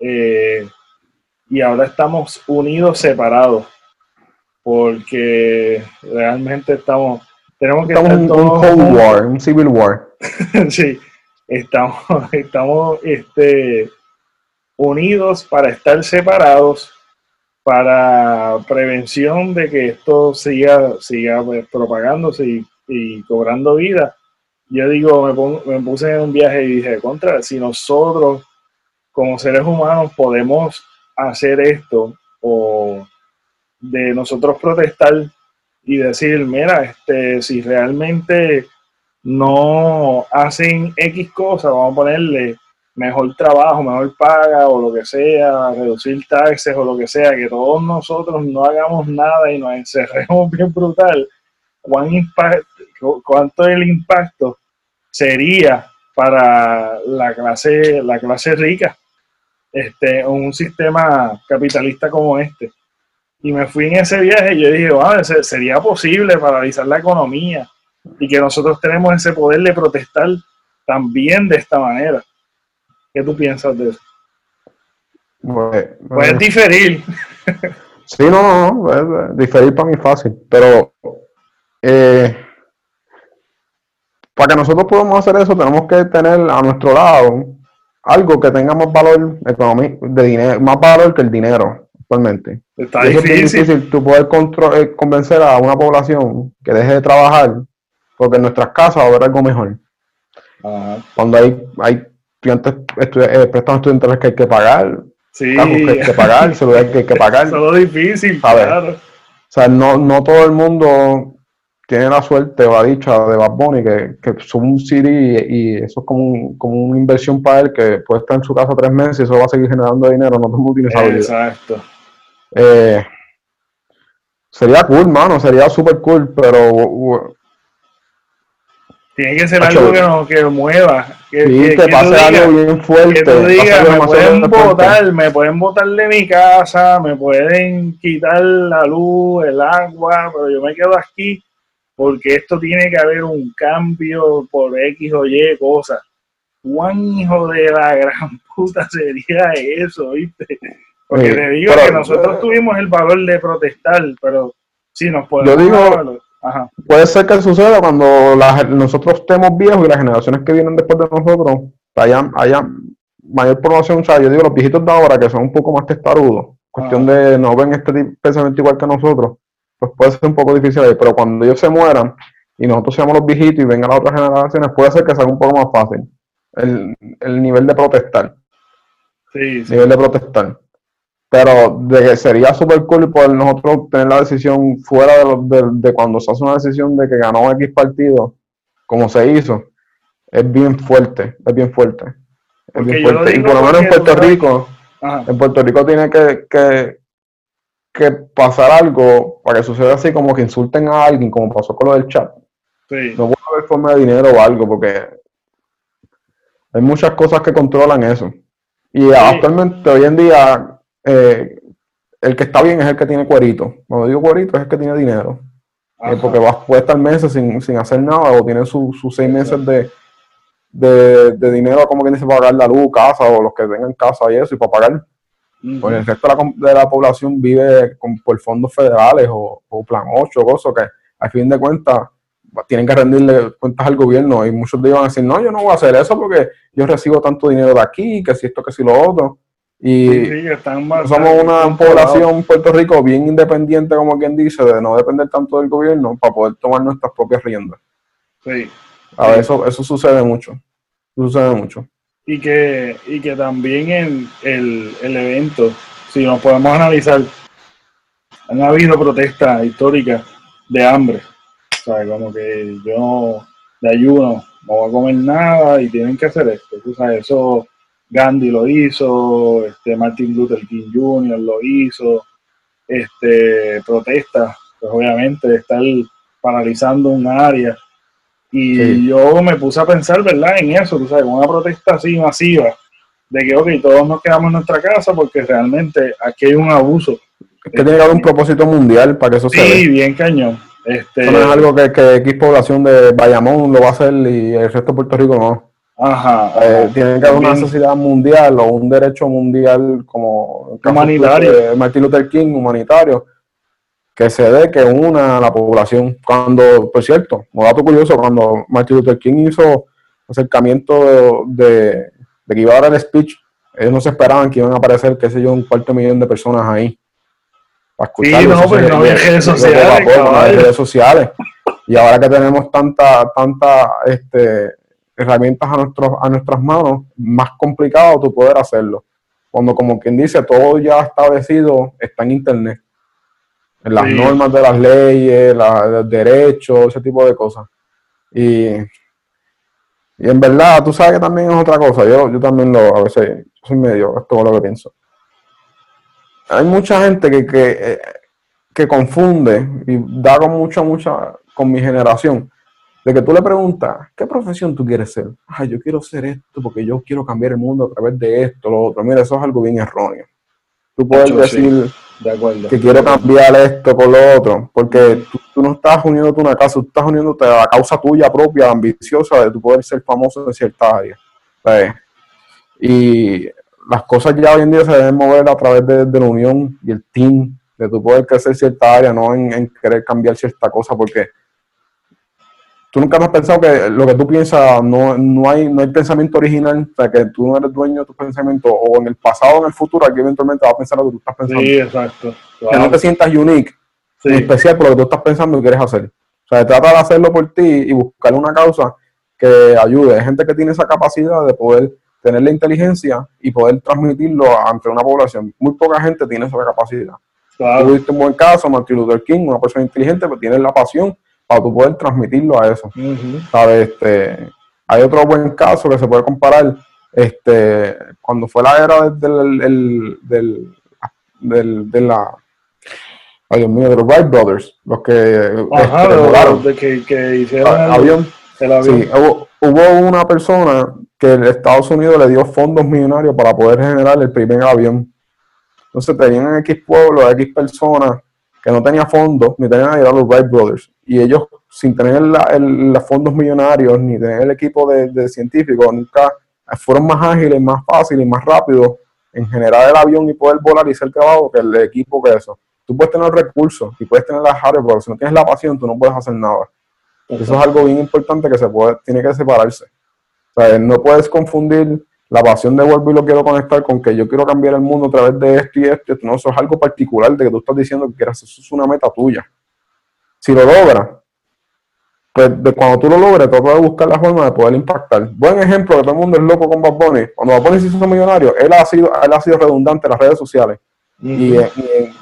A: eh, y ahora estamos unidos separados, porque realmente estamos, tenemos que
B: estamos en un Cold War, un Civil War.
A: sí, estamos, estamos, este, unidos para estar separados para prevención de que esto siga, siga pues, propagándose y, cobrando vida. Yo digo, me, me puse en un viaje y dije, contra, si nosotros como seres humanos podemos hacer esto o de nosotros protestar y decir, mira, este, si realmente no hacen X cosas, vamos a ponerle mejor trabajo, mejor paga o lo que sea, reducir taxes o lo que sea, que todos nosotros no hagamos nada y nos encerremos bien brutal, ¿cuán ¿cuánto el impacto sería para la clase, la clase rica este, un sistema capitalista como este? Y me fui en ese viaje y yo dije, sería posible paralizar la economía y que nosotros tenemos ese poder de protestar también de esta manera. ¿Qué tú piensas de eso? Puedes diferir.
B: Sí, no, no, diferir para mí es fácil, pero eh, para que nosotros podamos hacer eso tenemos que tener a nuestro lado algo que tenga más valor económico, de dinero, más valor que el dinero actualmente.
A: Está difícil. Es difícil
B: tú poder eh, convencer a una población que deje de trabajar porque en nuestras casas va a haber algo mejor. Cuando hay, hay estudiantes, eh, préstamos estudiantes que hay que pagar,
A: sí.
B: que hay que pagar, celular que hay que pagar.
A: Eso es difícil, claro.
B: O sea, no, no todo el mundo tiene la suerte o la dicha de Bad Bunny, que, que son un CD y, eso es como, como una inversión para él que puede estar en su casa tres meses y eso va a seguir generando dinero, no todo el mundo tiene esa
A: Exacto.
B: Eh, sería cool, mano, sería súper cool, pero
A: tiene que ser algo que, nos, que mueva. Que,
B: sí, que, pase algo bien fuerte.
A: Que tú digas, me pueden botar, me pueden botar de mi casa, me pueden quitar la luz, el agua, pero yo me quedo aquí porque esto tiene que haber un cambio por X o Y cosas. ¿Cuán hijo de la gran puta sería eso, viste? Porque te digo que nosotros tuvimos el valor de protestar, pero sí nos podemos...
B: Yo digo, Puede ser que suceda cuando nosotros estemos viejos y las generaciones que vienen después de nosotros haya, mayor población. O sea, yo digo, los viejitos de ahora que son un poco más testarudos, cuestión de no ven este pensamiento igual que nosotros, pues puede ser un poco difícil ahí, pero cuando ellos se mueran y nosotros seamos los viejitos y vengan las otras generaciones, puede ser que sea un poco más fácil el, el nivel de protestar.
A: Sí, sí.
B: Nivel de protestar. Pero de que sería súper cool poder nosotros tener la decisión fuera de, los- de, de cuando se hace una decisión de que ganó X partido, como se hizo, es bien fuerte, es bien fuerte. Es
A: Porque
B: bien
A: lo
B: fuerte. Y por lo menos en Puerto. Rico,
A: Ajá.
B: en Puerto Rico tiene que, que, que pasar algo para que suceda así, como que insulten a alguien, como pasó con lo del chat.
A: Sí.
B: No puede haber forma de dinero o algo, porque hay muchas cosas que controlan eso. Y actualmente, hoy en día, eh, el que está bien es el que tiene cuerito. Cuando digo cuerito es el que tiene dinero. Eh, porque va, puede estar meses sin, sin hacer nada o tiene su- sus seis meses de, de, de dinero, como quien dice, para pagar la luz, casa o los que tengan casa y eso, y para pagar. Pues el resto de la, com- de la población vive con, por fondos federales o, o plan 8, cosas que al fin de cuentas tienen que rendirle cuentas al gobierno y muchos de ellos van a decir, no, yo no voy a hacer eso porque yo recibo tanto dinero de aquí, que si esto, que si lo otro. Y
A: Sí, sí, que están más-
B: somos una población en Puerto Rico bien independiente, como quien dice, de no depender tanto del gobierno para poder tomar nuestras propias riendas.
A: Sí.
B: A ver, eso, eso sucede mucho. Eso sucede mucho.
A: y que, y que también el, el, el evento, si nos podemos analizar, han habido protestas históricas de hambre. O sea, como que yo de ayuno no voy a comer nada y tienen que hacer esto. Tú sabes, eso Gandhi lo hizo, este Martin Luther King Jr. lo hizo, este protestas, pues obviamente de estar paralizando un área. Y
B: Sí.
A: yo me puse a pensar, ¿verdad? En eso, tú sabes, una protesta así masiva, de que, ok, todos nos quedamos en nuestra casa porque realmente aquí hay un abuso.
B: Es que tiene que haber un propósito mundial para que eso se dé.
A: Sí, bien cañón. Este,
B: Eso no es algo que, que X población de Bayamón lo va a hacer y el resto de Puerto Rico no.
A: Ajá.
B: Eh, tiene que haber una necesidad mundial o un derecho mundial como
A: Humanitario.
B: de Martin Luther King, humanitario, que se dé, que una a la población. Cuando, por cierto, como dato curioso, cuando Martin Luther King hizo acercamiento de, de que iba a dar el speech, ellos no se esperaban que iban a aparecer, qué sé yo, un cuarto millón de personas ahí. Para
A: Sí,
B: escucharlo.
A: no,
B: Eso
A: pues no había
B: de-
A: redes
B: de- de
A: sociales,
B: no había redes sociales. Y ahora que tenemos tanta, tanta este, herramientas a, nuestros, a nuestras manos, más complicado tú poder hacerlo. Cuando, como quien dice, todo ya establecido está en Internet. En las
A: Sí.
B: normas de las leyes, la- los derechos, ese tipo de cosas. Y, y en verdad, tú sabes que también es otra cosa. Yo, yo también lo, a veces, soy medio, esto es lo que pienso. Hay mucha gente que, que, eh, que confunde y da con mucha, mucha, con mi generación, de que tú le preguntas, ¿qué profesión tú quieres ser? Ay, yo quiero ser esto porque yo quiero cambiar el mundo a través de esto, lo otro. Mira, eso es algo bien erróneo. Tú puedes
A: sí.
B: decir
A: De acuerdo.
B: que quiero cambiar esto con lo otro, porque tú, tú no estás uniéndote a una causa, tú estás uniéndote a la causa tuya propia, ambiciosa, de tu poder ser famoso en cierta área. ¿sabes? Y las cosas ya hoy en día se deben mover a través de, de la unión y el team, de tu poder crecer cierta área, no en, en querer cambiar cierta cosa, porque tú nunca has pensado que lo que tú piensas no, no, hay, no hay pensamiento original, o sea, que tú no eres dueño de tus pensamientos, o en el pasado o en el futuro, aquí eventualmente vas a pensar lo que tú estás pensando
A: Sí, exacto.
B: que no te sientas unique,
A: Sí.
B: especial por lo que tú estás pensando y quieres hacer. O sea, trata de hacerlo por ti y buscar una causa que ayude. Hay gente que tiene esa capacidad de poder tener la inteligencia y poder transmitirlo ante una población. Muy poca gente tiene esa capacidad.
A: Claro.
B: Tú viste un buen caso, Martin Luther King, una persona inteligente, pero tiene la pasión para tú poder transmitirlo a eso.
A: Ujú.
B: ¿sabes? Este, hay otro buen caso que se puede comparar. Este, cuando fue la era del, el- del, del- de la Dios mío, de los Wright Brothers, los que
A: Ajá,
B: este,
A: de,
B: volaron
A: de que, que hicieron
B: a-
A: el
B: avión.
A: el avión.
B: Sí, hubo, hubo una persona que Estados Unidos le dio fondos millonarios para poder generar el primer avión. Entonces tenían X pueblos, X personas que no tenían fondos, ni tenían ayuda a los Wright Brothers. Y ellos, sin tener la- el- los fondos millonarios, ni tener el equipo de, de científicos, nunca fueron más ágiles, más fáciles, más rápidos en generar el avión y poder volar y ser grabado que el equipo que eso. Tú puedes tener recursos y puedes tener las hardware, pero si no tienes la pasión, tú no puedes hacer nada. Eso es algo bien importante que se puede, tiene que separarse. O sea, no puedes confundir la pasión de vuelvo y lo quiero conectar con que yo quiero cambiar el mundo a través de esto y esto. esto. No, eso es algo particular de que tú estás diciendo que quieres, eso es una meta tuya. Si lo logra, pues de cuando tú lo logres, tú puedes buscar la forma de poder impactar. Buen ejemplo, que todo el mundo es loco con Bad Bunny. Cuando Bad Bunny se hizo millonario, él ha sido, él ha sido redundante en las redes sociales. y,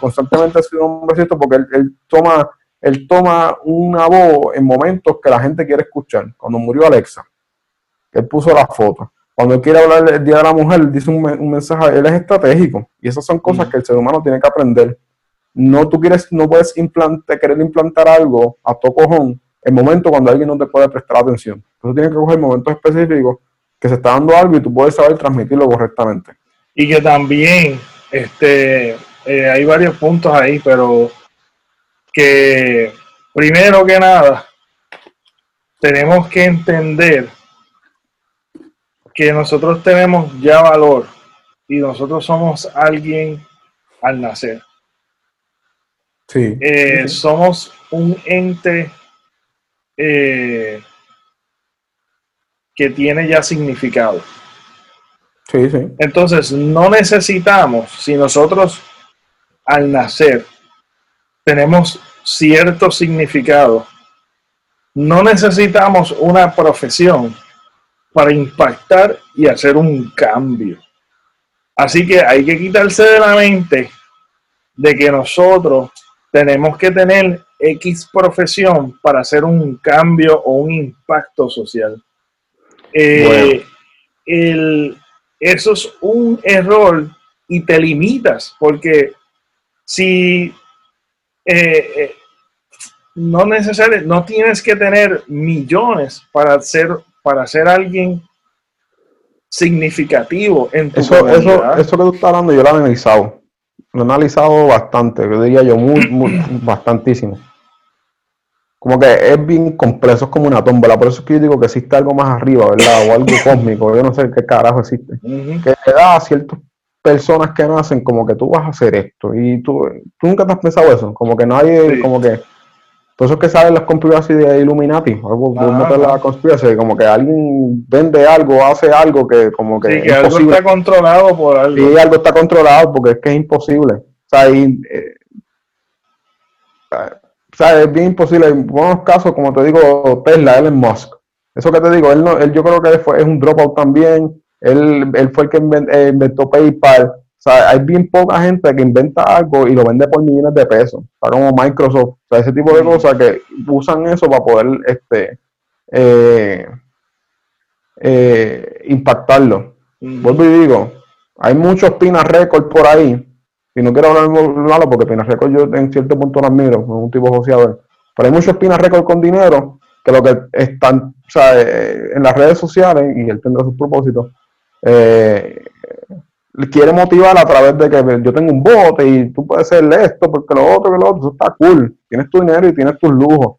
B: constantemente ha sido un besito porque él, toma, él toma una voz en momentos que la gente quiere escuchar. Cuando murió Alexa, él puso la foto. Cuando él quiere hablar del Día de la Mujer, dice un, mensaje, él es estratégico. Y esas son cosas que el ser humano tiene que aprender. No tú quieres, no puedes implantar, querer implantar algo a tu cojón el momento cuando alguien no te puede prestar atención. Entonces tienes que coger momentos específicos que se está dando algo y tú puedes saber transmitirlo correctamente.
A: Y que también este, eh, hay varios puntos ahí, pero que primero que nada tenemos que entender que nosotros tenemos ya valor y nosotros somos alguien al nacer.
B: sí.
A: Eh, somos un ente eh, que tiene ya significado.
B: Sí, sí.
A: Entonces, no necesitamos, si nosotros al nacer tenemos cierto significado, no necesitamos una profesión para impactar y hacer un cambio. Así que hay que quitarse de la mente de que nosotros tenemos que tener X profesión para hacer un cambio o un impacto social. Eh, eso es un error y te limitas, porque si eh, eh, no necesariamente, no tienes que tener millones para ser, para ser alguien significativo en tu
B: eso, eso, eso que tú estás hablando, yo lo he analizado. Lo he analizado bastante, yo diría yo, muy, muy bastantísimo como que es bien complejo, es como una tómbola. Por eso es que yo digo que existe algo más arriba, ¿verdad? O algo cósmico, yo no sé qué carajo existe. Que le da a ciertas personas que nacen como que tú vas a hacer esto. Y tú, tú nunca te has pensado eso, como que nadie, como que. Por eso es que salen las conspiraciones de Illuminati, algo de la conspiración, como que alguien vende algo, hace algo que como que.
A: Sí, que algo está controlado por algo.
B: Sí, algo está controlado porque es que es imposible. O sea, y, eh, o sea, es bien imposible. En buenos casos, como te digo, Tesla, Elon Musk. Eso que te digo, él, no, él yo creo que fue, es un dropout también. Él, él fue el que eh, inventó PayPal. O sea, hay bien poca gente que inventa algo y lo vende por millones de pesos. Sea, como Microsoft. O sea, ese tipo de cosas que usan eso para poder este, eh, eh, impactarlo. Vuelvo y digo, hay muchos Pina Record por ahí y no quiero hablar malo porque Pina Record yo en cierto punto lo admiro, es un tipo social. Pero hay muchos Pina Record con dinero que lo que están, o sea, eh, en las redes sociales, y él tendrá sus propósitos, eh, quiere motivar a través de que yo tengo un bote y tú puedes hacerle esto, porque lo otro, que lo otro, eso está cool. Tienes tu dinero y tienes tus lujos.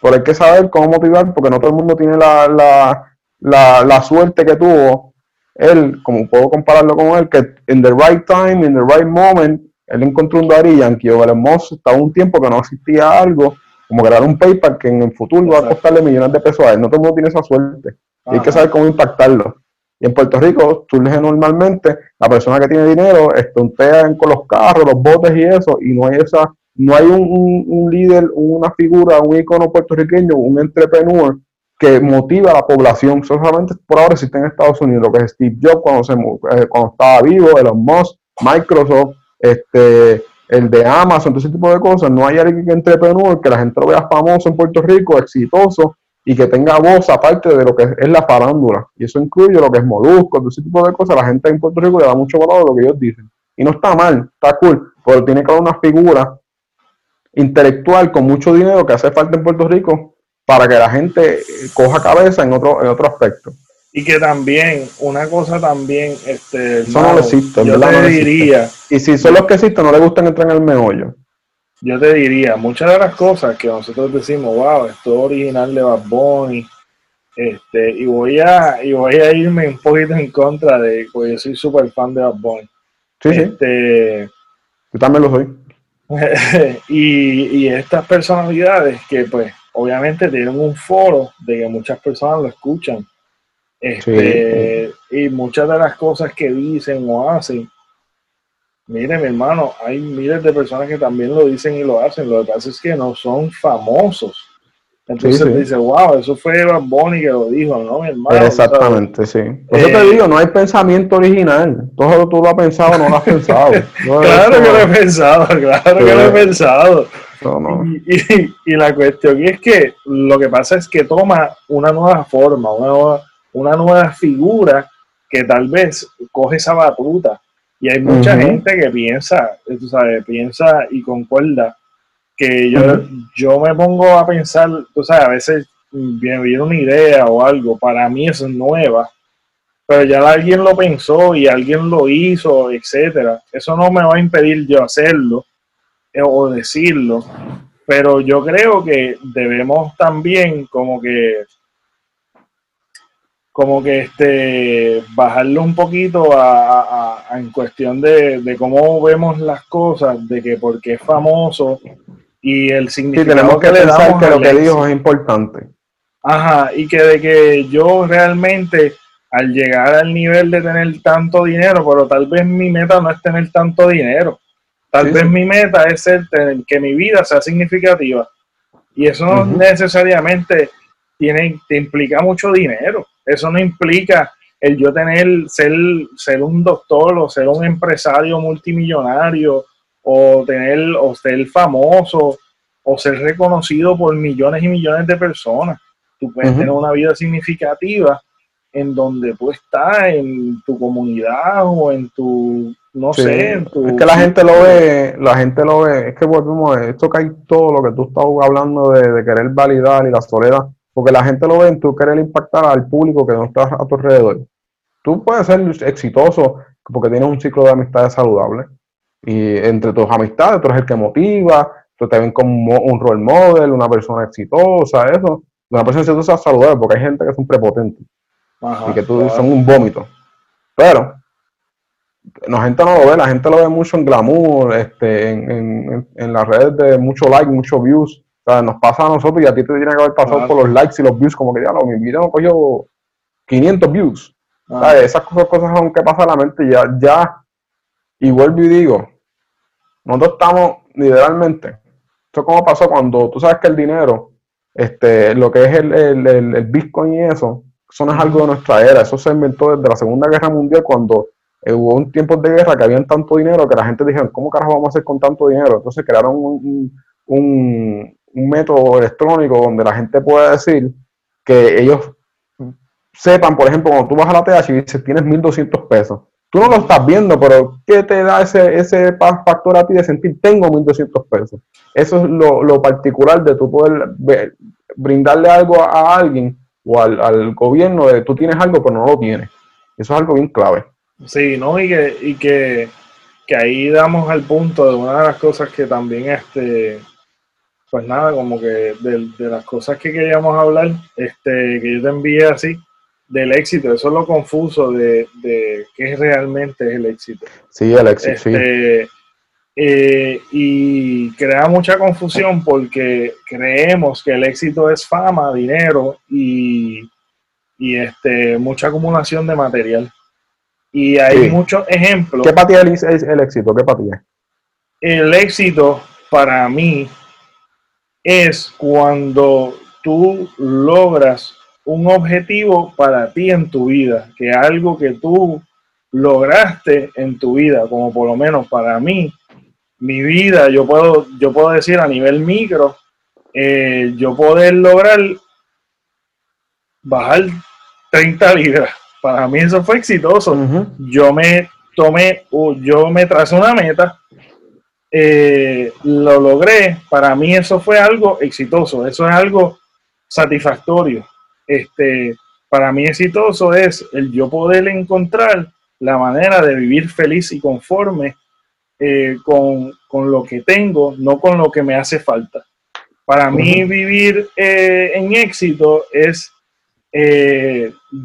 B: Pero hay que saber cómo motivar, porque no todo el mundo tiene la, la, la, la suerte que tuvo él, como puedo compararlo con él, que en the right time, in the right moment, él encontró un Daddy Yankee o el estaba un tiempo que no existía algo, como crear un PayPal que en el futuro va a costarle millones de pesos a él. No todo el mundo tiene esa suerte. Y hay que saber cómo impactarlo. Y en Puerto Rico surge normalmente la persona que tiene dinero, estontea con los carros, los botes y eso, y no hay esa, no hay un, un líder, una figura, un icono puertorriqueño, un entrepreneur que motiva a la población. Solamente por ahora existe en Estados Unidos, lo que es Steve Jobs cuando, se, eh, cuando estaba vivo, Elon Musk, Microsoft, este, el de Amazon, todo ese tipo de cosas. No hay alguien que entrepreneur, que la gente lo vea famoso en Puerto Rico, exitoso y que tenga voz aparte de lo que es la farándula. Y eso incluye lo que es Molusco, todo ese tipo de cosas. La gente en Puerto Rico le da mucho valor a lo que ellos dicen. Y no está mal, está cool, pero tiene que haber una figura intelectual con mucho dinero que hace falta en Puerto Rico para que la gente coja cabeza en otro, en otro aspecto.
A: Y que también, una cosa también, este,
B: eso no existe, yo te diría. Y si son los que existen, no le gustan entrar en el meollo.
A: Yo te diría, muchas de las cosas que nosotros decimos, wow, esto es original de Bad Bunny, este, y voy a, y voy a irme un poquito en contra de, porque yo soy súper fan de Bad Bunny.
B: Sí, este, Yo también lo soy.
A: y, y estas personalidades que pues obviamente tienen un foro de que muchas personas lo escuchan. Este, Y muchas de las cosas que dicen o hacen Mire, mi hermano, hay miles de personas que también lo dicen y lo hacen. Lo que pasa es que no son famosos. Entonces dice, wow, eso fue Bad Bunny que lo dijo, ¿no, mi hermano?
B: Exactamente, sí. Por eso te eh, digo, no hay pensamiento original. Todo tú lo has pensado, no lo has pensado.
A: claro que lo he pensado, claro que lo he pensado. Y, la cuestión es que lo que pasa es que toma una nueva forma, una nueva, una nueva figura que tal vez coge esa batuta. Y hay mucha gente que piensa, tú sabes, piensa y concuerda que yo, yo me pongo a pensar, tú sabes, a veces me viene una idea o algo, para mí es nueva, pero ya alguien lo pensó y alguien lo hizo, etcétera. Eso no me va a impedir yo hacerlo eh, o decirlo, pero yo creo que debemos también como que como que este bajarlo un poquito a, en cuestión de, de, cómo vemos las cosas, de que porque es famoso y el significado
B: tenemos que, le damos que lo que dijo es importante.
A: Ajá, y que de que yo realmente al llegar al nivel de tener tanto dinero, pero tal vez mi meta no es tener tanto dinero. Tal vez mi meta es ser, que mi vida sea significativa. Y eso no necesariamente tiene, te implica mucho dinero. Eso no implica el yo tener, ser, ser un doctor o ser un empresario multimillonario o tener o ser famoso o ser reconocido por millones y millones de personas. Tú puedes tener una vida significativa en donde tú estás en tu comunidad o en tu no sé en tu,
B: es que la gente lo ve la gente lo ve. Es que volvemos a esto cae todo lo que tú estás hablando de, de, querer validar y la soledad porque la gente lo ve en tú querer impactar al público que no está a tu alrededor tú puedes ser exitoso porque tienes un ciclo de amistades saludable y entre tus amistades, tú eres el que motiva, tú te ven como un role model, una persona exitosa, eso. Una persona exitosa saludable porque hay gente que son prepotentes y que tú son un vómito. Pero la gente no lo ve, la gente lo ve mucho en glamour, este, en, en, las redes de mucho like, mucho views. O sea, nos pasa a nosotros y a ti te tiene que haber pasado por los likes y los views, como que ya lo, mi video no cogió 500 views. Esas cosas, cosas son que pasa a la mente ya, ya, y vuelvo y digo, nosotros estamos literalmente, esto como pasó cuando tú sabes que el dinero, este, lo que es el, el, el, Bitcoin y eso, eso no es algo de nuestra era, eso se inventó desde la Segunda Guerra Mundial cuando hubo un tiempo de guerra que habían tanto dinero que la gente dijeron, ¿cómo carajo vamos a hacer con tanto dinero? Entonces crearon un, un, un método electrónico donde la gente pueda decir que ellos sepan, por ejemplo, cuando tú vas a la TH y dices tienes 1.200 pesos, Tú no lo estás viendo, pero ¿qué te da ese, ese factor a ti de sentir tengo 1.200 pesos? Eso es lo, particular de tú poder brindarle algo a, alguien o al, gobierno de tú tienes algo pero no lo tienes. Eso es algo bien clave.
A: Sí, ¿no? Y que, y que, ahí damos al punto de una de las cosas que también, este, pues nada, como que de, de las cosas que queríamos hablar, este, que yo te envié así, del éxito. Eso es lo confuso de, de qué realmente es el éxito.
B: Sí, el éxito, sí.
A: Este, eh, y crea mucha confusión porque creemos que el éxito es fama, dinero y, y este, mucha acumulación de material. Y hay muchos ejemplos.
B: ¿Qué para es el, éxito? ¿Qué para
A: El éxito para mí es cuando tú logras un objetivo para ti en tu vida, que algo que tú lograste en tu vida, como por lo menos para mí, mi vida, yo puedo, yo puedo decir a nivel micro, eh, yo poder lograr bajar 30 libras. Para mí eso fue exitoso. Yo me tomé, yo me tracé una meta, eh, lo logré. Para mí eso fue algo exitoso. Eso es algo satisfactorio este, para mí exitoso es el yo poder encontrar la manera de vivir feliz y conforme eh, con, lo que tengo, no con lo que me hace falta. Para mí vivir eh, en éxito es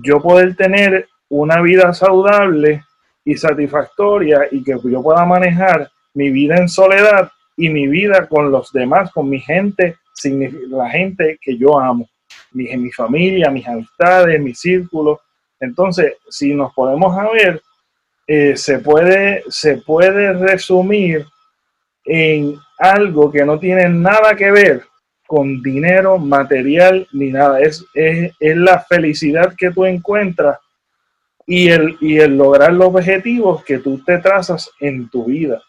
A: yo poder tener una vida saludable y satisfactoria y que yo pueda manejar mi vida en soledad y mi vida con los demás, con mi gente, la gente que yo amo mi, mi familia, mis amistades, mi círculo. Entonces, si nos podemos a ver, eh, se, puede, se puede resumir en algo que no tiene nada que ver con dinero, material, ni nada. Es, es, es la felicidad que tú encuentras y el, y el lograr los objetivos que tú te trazas en tu vida.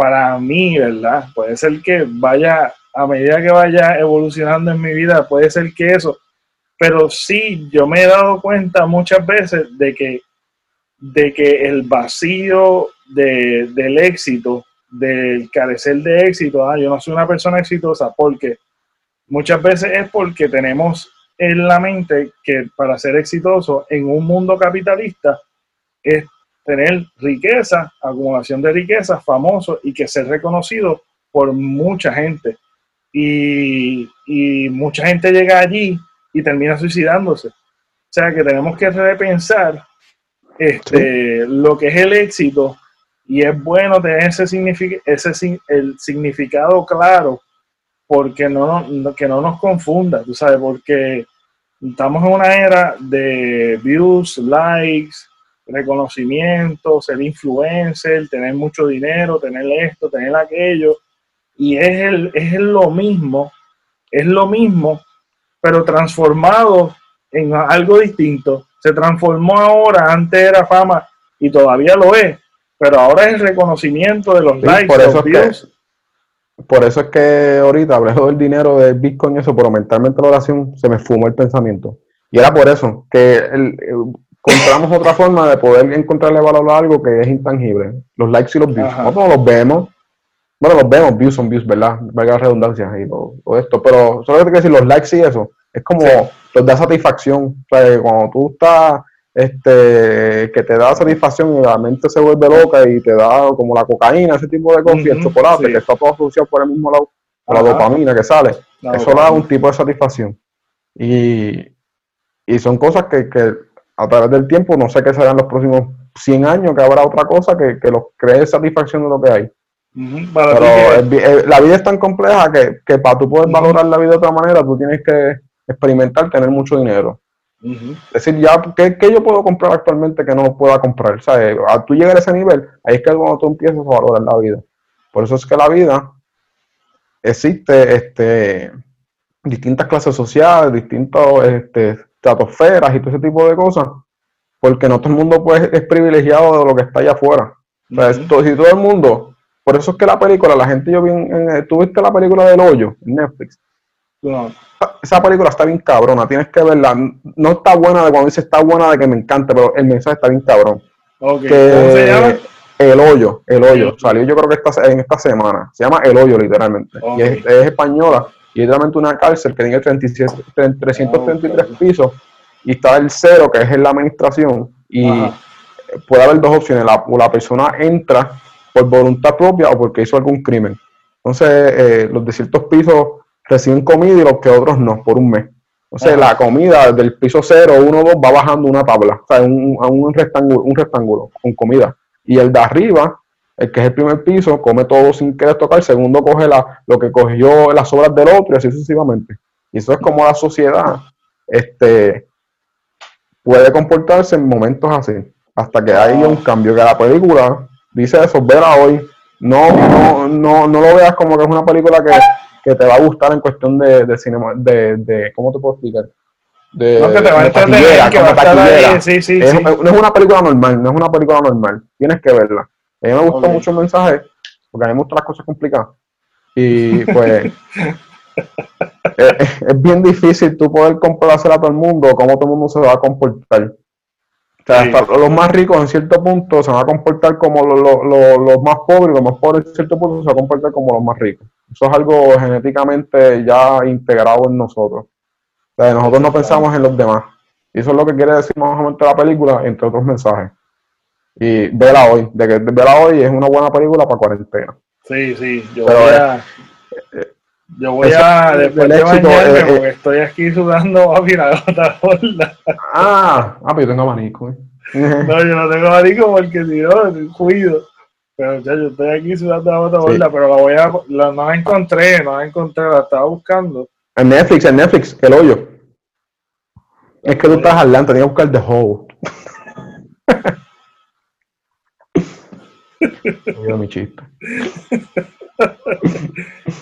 A: Para mí, ¿verdad? Puede ser que vaya, a medida que vaya evolucionando en mi vida, puede ser que eso, pero sí, yo me he dado cuenta muchas veces de que, de que el vacío de, del éxito, del carecer de éxito, ah, yo no soy una persona exitosa porque muchas veces es porque tenemos en la mente que para ser exitoso en un mundo capitalista es tener riqueza, acumulación de riqueza, famoso y que ser reconocido por mucha gente. Y, y, mucha gente llega allí y termina suicidándose. O sea que tenemos que repensar este, lo que es el éxito y es bueno tener ese, ese el significado claro porque no, que no nos confunda, tú sabes, porque estamos en una era de views, likes, reconocimiento, ser influencer, tener mucho dinero, tener esto, tener aquello, y es, el, es lo mismo, es lo mismo, pero transformado en algo distinto. Se transformó ahora, antes era fama y todavía lo es, pero ahora es el reconocimiento de los likes,
B: por eso views por eso es que ahorita hablé del dinero del Bitcoin eso, pero mentalmente la oración se me fumó el pensamiento. Y era por eso, que el, encontramos otra forma de poder encontrarle valor a algo que es intangible. Los likes y los views. Nosotros los vemos. Bueno, los vemos, views son views, ¿verdad? Valga la redundancia y lo, esto. Pero solo que decir los likes y eso, es como los da satisfacción. O sea, cuando tú estás este, que te da satisfacción y la mente se vuelve loca y te da como la cocaína, ese tipo de cosas, y el chocolate, que está todo asociado por el mismo lado, la dopamina que sale, eso da un tipo de satisfacción. Y, y son cosas que, que, a través del tiempo, no sé qué serán los próximos 100 años, que habrá otra cosa que, que los cree satisfacción de lo que hay. Pero la vida es tan compleja que, que para tú poder valorar la vida de otra manera, tú tienes que experimentar tener mucho dinero. Es decir, ya, ¿qué, yo puedo comprar actualmente que no pueda comprar? ¿Sabes? A tú llegar a ese nivel, ahí es que cuando tú empiezas a valorar la vida. Por eso es que la vida existe este, distintas clases sociales, distintas este, estratosferas y todo ese tipo de cosas, porque no todo el mundo pues, es privilegiado de lo que está allá afuera. si todo el mundo, por eso es que la película, la gente yo vi, en, ¿tuviste la película del hoyo en Netflix? Esa película está bien cabrona, tienes que verla. No está buena de cuando dice está buena de que me encanta, pero el mensaje está bien cabrón.
A: ¿Cómo se llama?
B: El hoyo, el hoyo. Salió yo creo que esta, en esta semana. Se llama El hoyo, literalmente. Y es, española. Y es literalmente una cárcel que tiene 333 pisos. Y está el cero, que es en la administración. Y puede haber dos opciones. La, la persona entra por voluntad propia o porque hizo algún crimen. Entonces, eh, los de ciertos pisos reciben comida y los que otros no, por un mes. Entonces, la comida del piso 0, 1, 2 va bajando una tabla, o sea, un, un, rectángulo, un rectángulo con comida. Y el de arriba, el que es el primer piso, come todo sin querer tocar. El segundo coge la, lo que cogió las obras del otro y así sucesivamente. Y eso es como la sociedad este, puede comportarse en momentos así. Hasta que haya un cambio. Que la película dice eso, verla hoy. No, no, no, no lo veas como que es una película que que te va a gustar en cuestión de, de cinema, de, de, ¿cómo te puedo explicar?
A: De, no, que te va a que va a estar ahí, sí, sí,
B: es, No es una película normal, no es una película normal, tienes que verla. A mí me gustó mucho el mensaje, porque a mí me gustan las cosas complicadas. Y pues es, es, bien difícil tú poder complacer a todo el mundo, cómo todo el mundo se va a comportar los más ricos en cierto punto se van a comportar como los, más pobres, los más pobres en cierto punto se van a comportar como los más ricos. Eso es algo genéticamente ya integrado en nosotros. nosotros no pensamos en los demás. Y eso es lo que quiere decir más o menos la película, entre otros mensajes. Y vela hoy, de que vela hoy es una buena película para cuarentena.
A: Sí, sí, yo voy a... Eh, eh, yo voy a, después de bañarme, eh, porque estoy aquí sudando a gota gorda.
B: Ah, ah, pero yo tengo abanico, eh.
A: No, yo no tengo abanico porque si no, cuido. Pero ya, yo estoy aquí sudando la gota gorda, pero la voy a, la, no la encontré, no la encontré, la estaba buscando.
B: En Netflix, en Netflix, el hoyo. Es que tú estás adelante, tienes que buscar The Hole. Oye, mi chiste.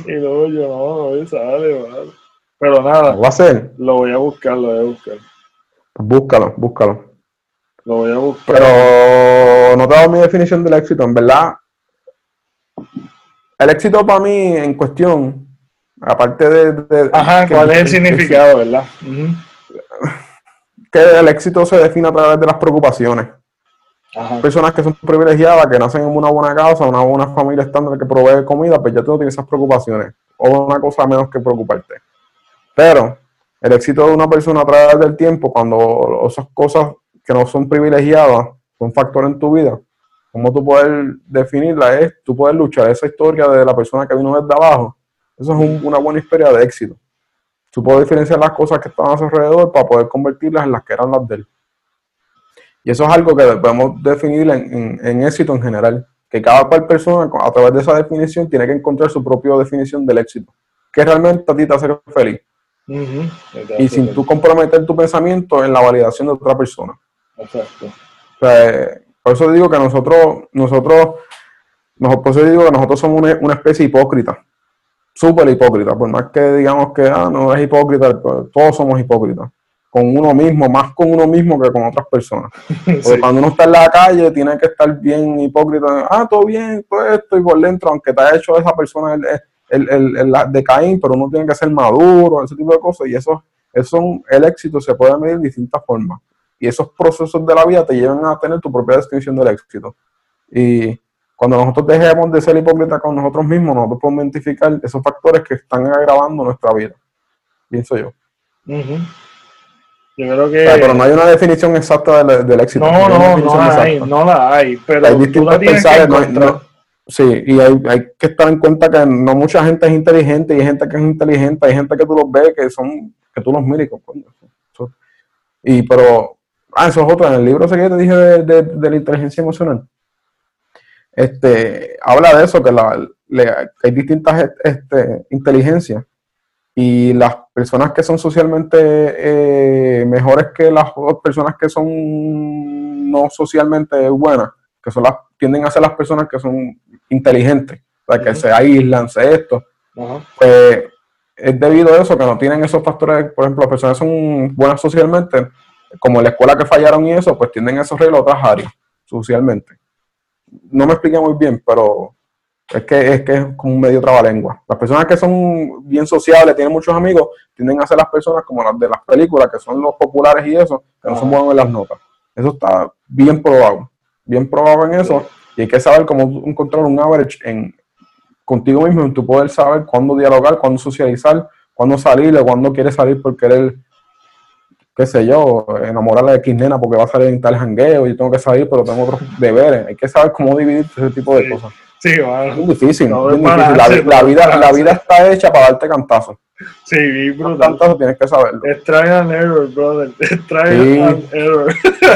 A: y luego yo no, no sale, ¿vale? Pero nada.
B: ¿Lo va a hacer?
A: Lo voy a buscar, lo voy a buscar.
B: Búscalo, búscalo.
A: Lo voy a buscar.
B: Pero no te hago mi definición del éxito, en verdad. El éxito para mí en cuestión, aparte de...
A: Ajá, ¿cuál es el significado, verdad?
B: Que el éxito se define a través de las preocupaciones. Personas que son privilegiadas, que nacen en una buena casa, una buena familia estándar que provee comida, pues ya tú no tienes esas preocupaciones. O una cosa menos que preocuparte. Pero el éxito de una persona a través del tiempo, cuando esas cosas que no son privilegiadas son factor en tu vida, ¿cómo tú puedes definirla? Es tú puedes luchar esa historia de la persona que vino desde abajo. Eso es una buena historia de éxito. Tú puedes diferenciar las cosas que están a su alrededor para poder convertirlas en las que eran las de él. Y eso es algo que podemos definir en, éxito en general, que cada cual persona a través de esa definición tiene que encontrar su propia definición del éxito, que realmente a ti te hace feliz. Y sin tú comprometer tu pensamiento en la validación de otra persona.
A: Exacto.
B: por eso digo que nosotros, nosotros, por eso digo que nosotros somos una, especie hipócrita, súper hipócrita, por más que digamos que ah, no es hipócrita, todos somos hipócritas con uno mismo, más con uno mismo que con otras personas. Porque cuando uno está en la calle, tiene que estar bien hipócrita. Ah, todo bien, todo esto, y por dentro, aunque te ha hecho esa persona el, el, el, de Caín, pero uno tiene que ser maduro, ese tipo de cosas. Y eso, eso, el éxito se puede medir de distintas formas. Y esos procesos de la vida te llevan a tener tu propia descripción del éxito. Y cuando nosotros dejemos de ser hipócritas con nosotros mismos, nosotros podemos identificar esos factores que están agravando nuestra vida. Pienso yo.
A: Yo creo que...
B: pero no hay una definición exacta del, éxito.
A: No, no, no, la hay, no la hay, pero
B: hay distintos sí, y hay, que estar en cuenta que no mucha gente es inteligente y hay gente que es inteligente, hay gente que tú los ves que son, que tú los miras y pero, ah, eso es otra, en el libro ese que te dije de, la inteligencia emocional, este, habla de eso, que, la, que hay distintas este, inteligencias y las personas que son socialmente eh, mejores que las personas que son no socialmente buenas, que son las, tienden a ser las personas que son inteligentes, que se aíslan, se esto, pues es debido a eso que no tienen esos factores, por ejemplo, las personas que son buenas socialmente, como en la escuela que fallaron y eso, pues tienden esos reglas a otras áreas, socialmente. No me expliqué muy bien, pero es que, es que es como un medio trabalengua. Las personas que son bien sociables, tienen muchos amigos, tienden a ser las personas como las de las películas, que son los populares y eso, que no son buenos en las notas. Eso está bien probado, bien probado en eso. Y hay que saber cómo encontrar un average en, contigo mismo, en tu poder saber cuándo dialogar, cuándo socializar, cuándo salir, o cuándo quieres salir por querer, qué sé yo, enamorarle de X nena porque va a salir en tal jangueo y tengo que salir, pero tengo otros deberes. Hay que saber cómo dividir ese tipo de cosas.
A: Sí, bueno.
B: Es difícil. La, vida, la vida está hecha para darte cantazos.
A: Sí, brutal.
B: Cantazos tienes que saberlo.
A: Es try and error, brother. Es try and error.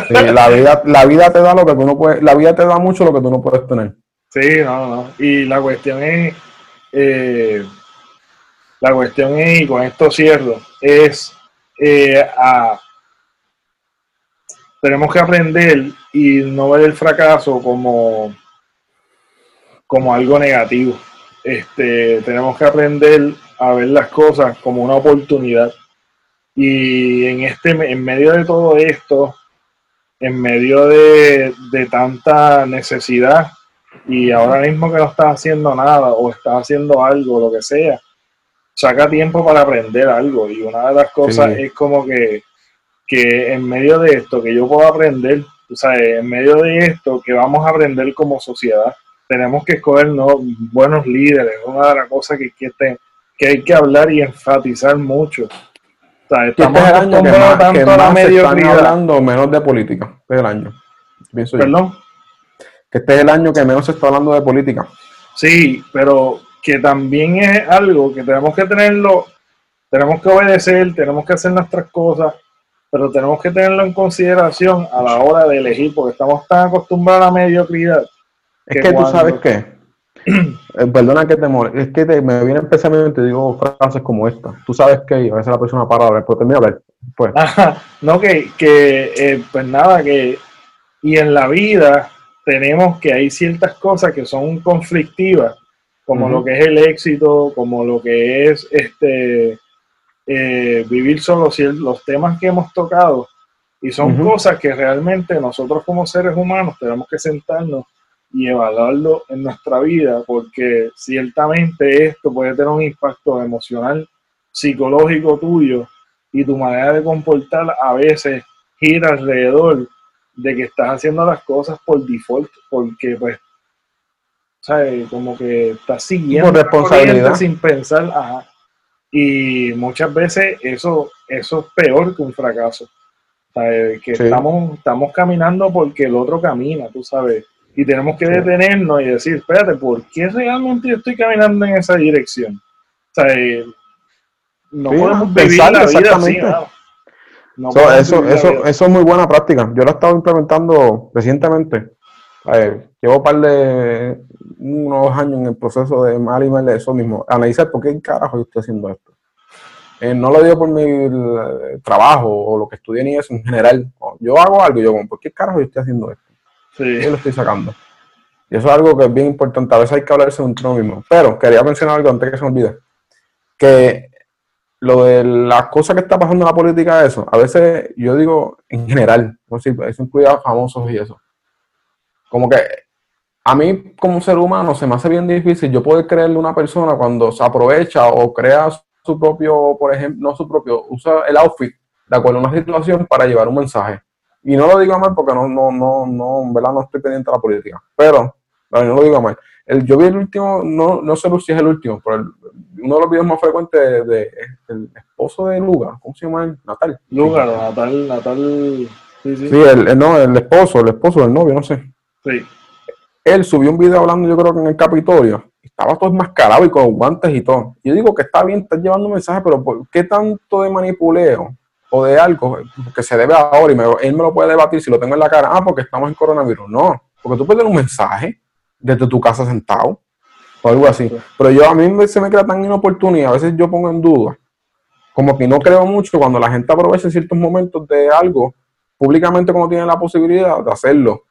B: Sí, la vida, la vida te da lo que tú no puedes, la vida te da mucho lo que tú no puedes tener.
A: Sí, no, no. Y la cuestión es, eh, la cuestión es, y con esto cierro, es eh, a, tenemos que aprender y no ver el fracaso como como algo negativo. Este, tenemos que aprender a ver las cosas como una oportunidad. Y en, este, en medio de todo esto, en medio de, tanta necesidad, y ahora mismo que no estás haciendo nada o estás haciendo algo, lo que sea, saca tiempo para aprender algo. Y una de las cosas es como que, que en medio de esto, que yo puedo aprender, o sea, en medio de esto, que vamos a aprender como sociedad tenemos que escoger buenos líderes, una de las cosas que, que, hay que hablar y enfatizar mucho.
B: O sea, estamos este es el año que más, tanto que más se están hablando menos de política. Este es el año.
A: ¿Perdón?
B: Que este es el año que menos se está hablando de política.
A: Sí, pero que también es algo que tenemos que tenerlo, tenemos que obedecer, tenemos que hacer nuestras cosas, pero tenemos que tenerlo en consideración a la hora de elegir, porque estamos tan acostumbrados a la mediocridad
B: es que, tú sabes qué. Eh, perdona que te moleste, es que me viene el pensamiento y te digo frases como esta. Tú sabes que a veces la persona para hablar, pero termina a ver.
A: Pues. no, que, que eh, pues nada, que. Y en la vida, tenemos que hay ciertas cosas que son conflictivas, como lo que es el éxito, como lo que es este eh, vivir solo, los temas que hemos tocado, y son cosas que realmente nosotros como seres humanos tenemos que sentarnos y evaluarlo en nuestra vida, porque ciertamente esto puede tener un impacto emocional, psicológico tuyo, y tu manera de comportar a veces gira alrededor de que estás haciendo las cosas por default, porque pues, ¿sabes? Como que estás siguiendo
B: responsabilidad
A: sin pensar, ajá. Y muchas veces eso, eso es peor que un fracaso. Que estamos, estamos caminando porque el otro camina, tú sabes. Y tenemos que detenernos y decir, espérate, ¿por qué realmente yo estoy caminando en esa dirección? O sea, no podemos vivir la vida así,
B: eso, eso, eso es muy buena práctica. Yo lo he estado implementando recientemente. llevo un par de unos años en el proceso de mal y mal de eso mismo. Analizar por qué carajo yo estoy haciendo esto. Eh, no lo digo por mi trabajo o lo que estudié ni eso en general. Yo hago algo y yo, ¿por qué carajo yo estoy haciendo esto? Sí. Yo lo estoy sacando. Y eso es algo que es bien importante. A veces hay que hablarse de un mismo. Pero quería mencionar algo antes que se me olvide. Que lo de las cosas que está pasando en la política, eso, a veces yo digo en general, eso incluye a famosos y eso. Como que a mí como ser humano se me hace bien difícil yo poder creerle a una persona cuando se aprovecha o crea su propio, por ejemplo, no su propio, usa el outfit de acuerdo a una situación para llevar un mensaje. Y no lo digo mal porque no, no, no, no, en verdad no estoy pendiente de la política, pero no lo digo mal. El, yo vi el último, no, no sé si es el último, pero uno de los videos más frecuentes de, el esposo de Lugar, ¿cómo se llama él? Natal.
A: Lugar, Natal, Natal.
B: Sí, sí. sí el, no, el esposo, el esposo del novio, no sé.
A: Sí.
B: Él subió un video hablando, yo creo que en el Capitolio, estaba todo enmascarado y con guantes y todo. Yo digo que está bien, está llevando un mensaje, pero ¿por qué tanto de manipuleo o de algo que se debe ahora? Y él me lo puede debatir si lo tengo en la cara. Ah, porque estamos en coronavirus. No, porque tú puedes tener un mensaje desde tu casa sentado o algo así. Pero yo a mí se me queda tan inoportunidad, a veces yo pongo en duda, como que no creo mucho cuando la gente aprovecha ciertos momentos de algo públicamente como tiene la posibilidad de hacerlo.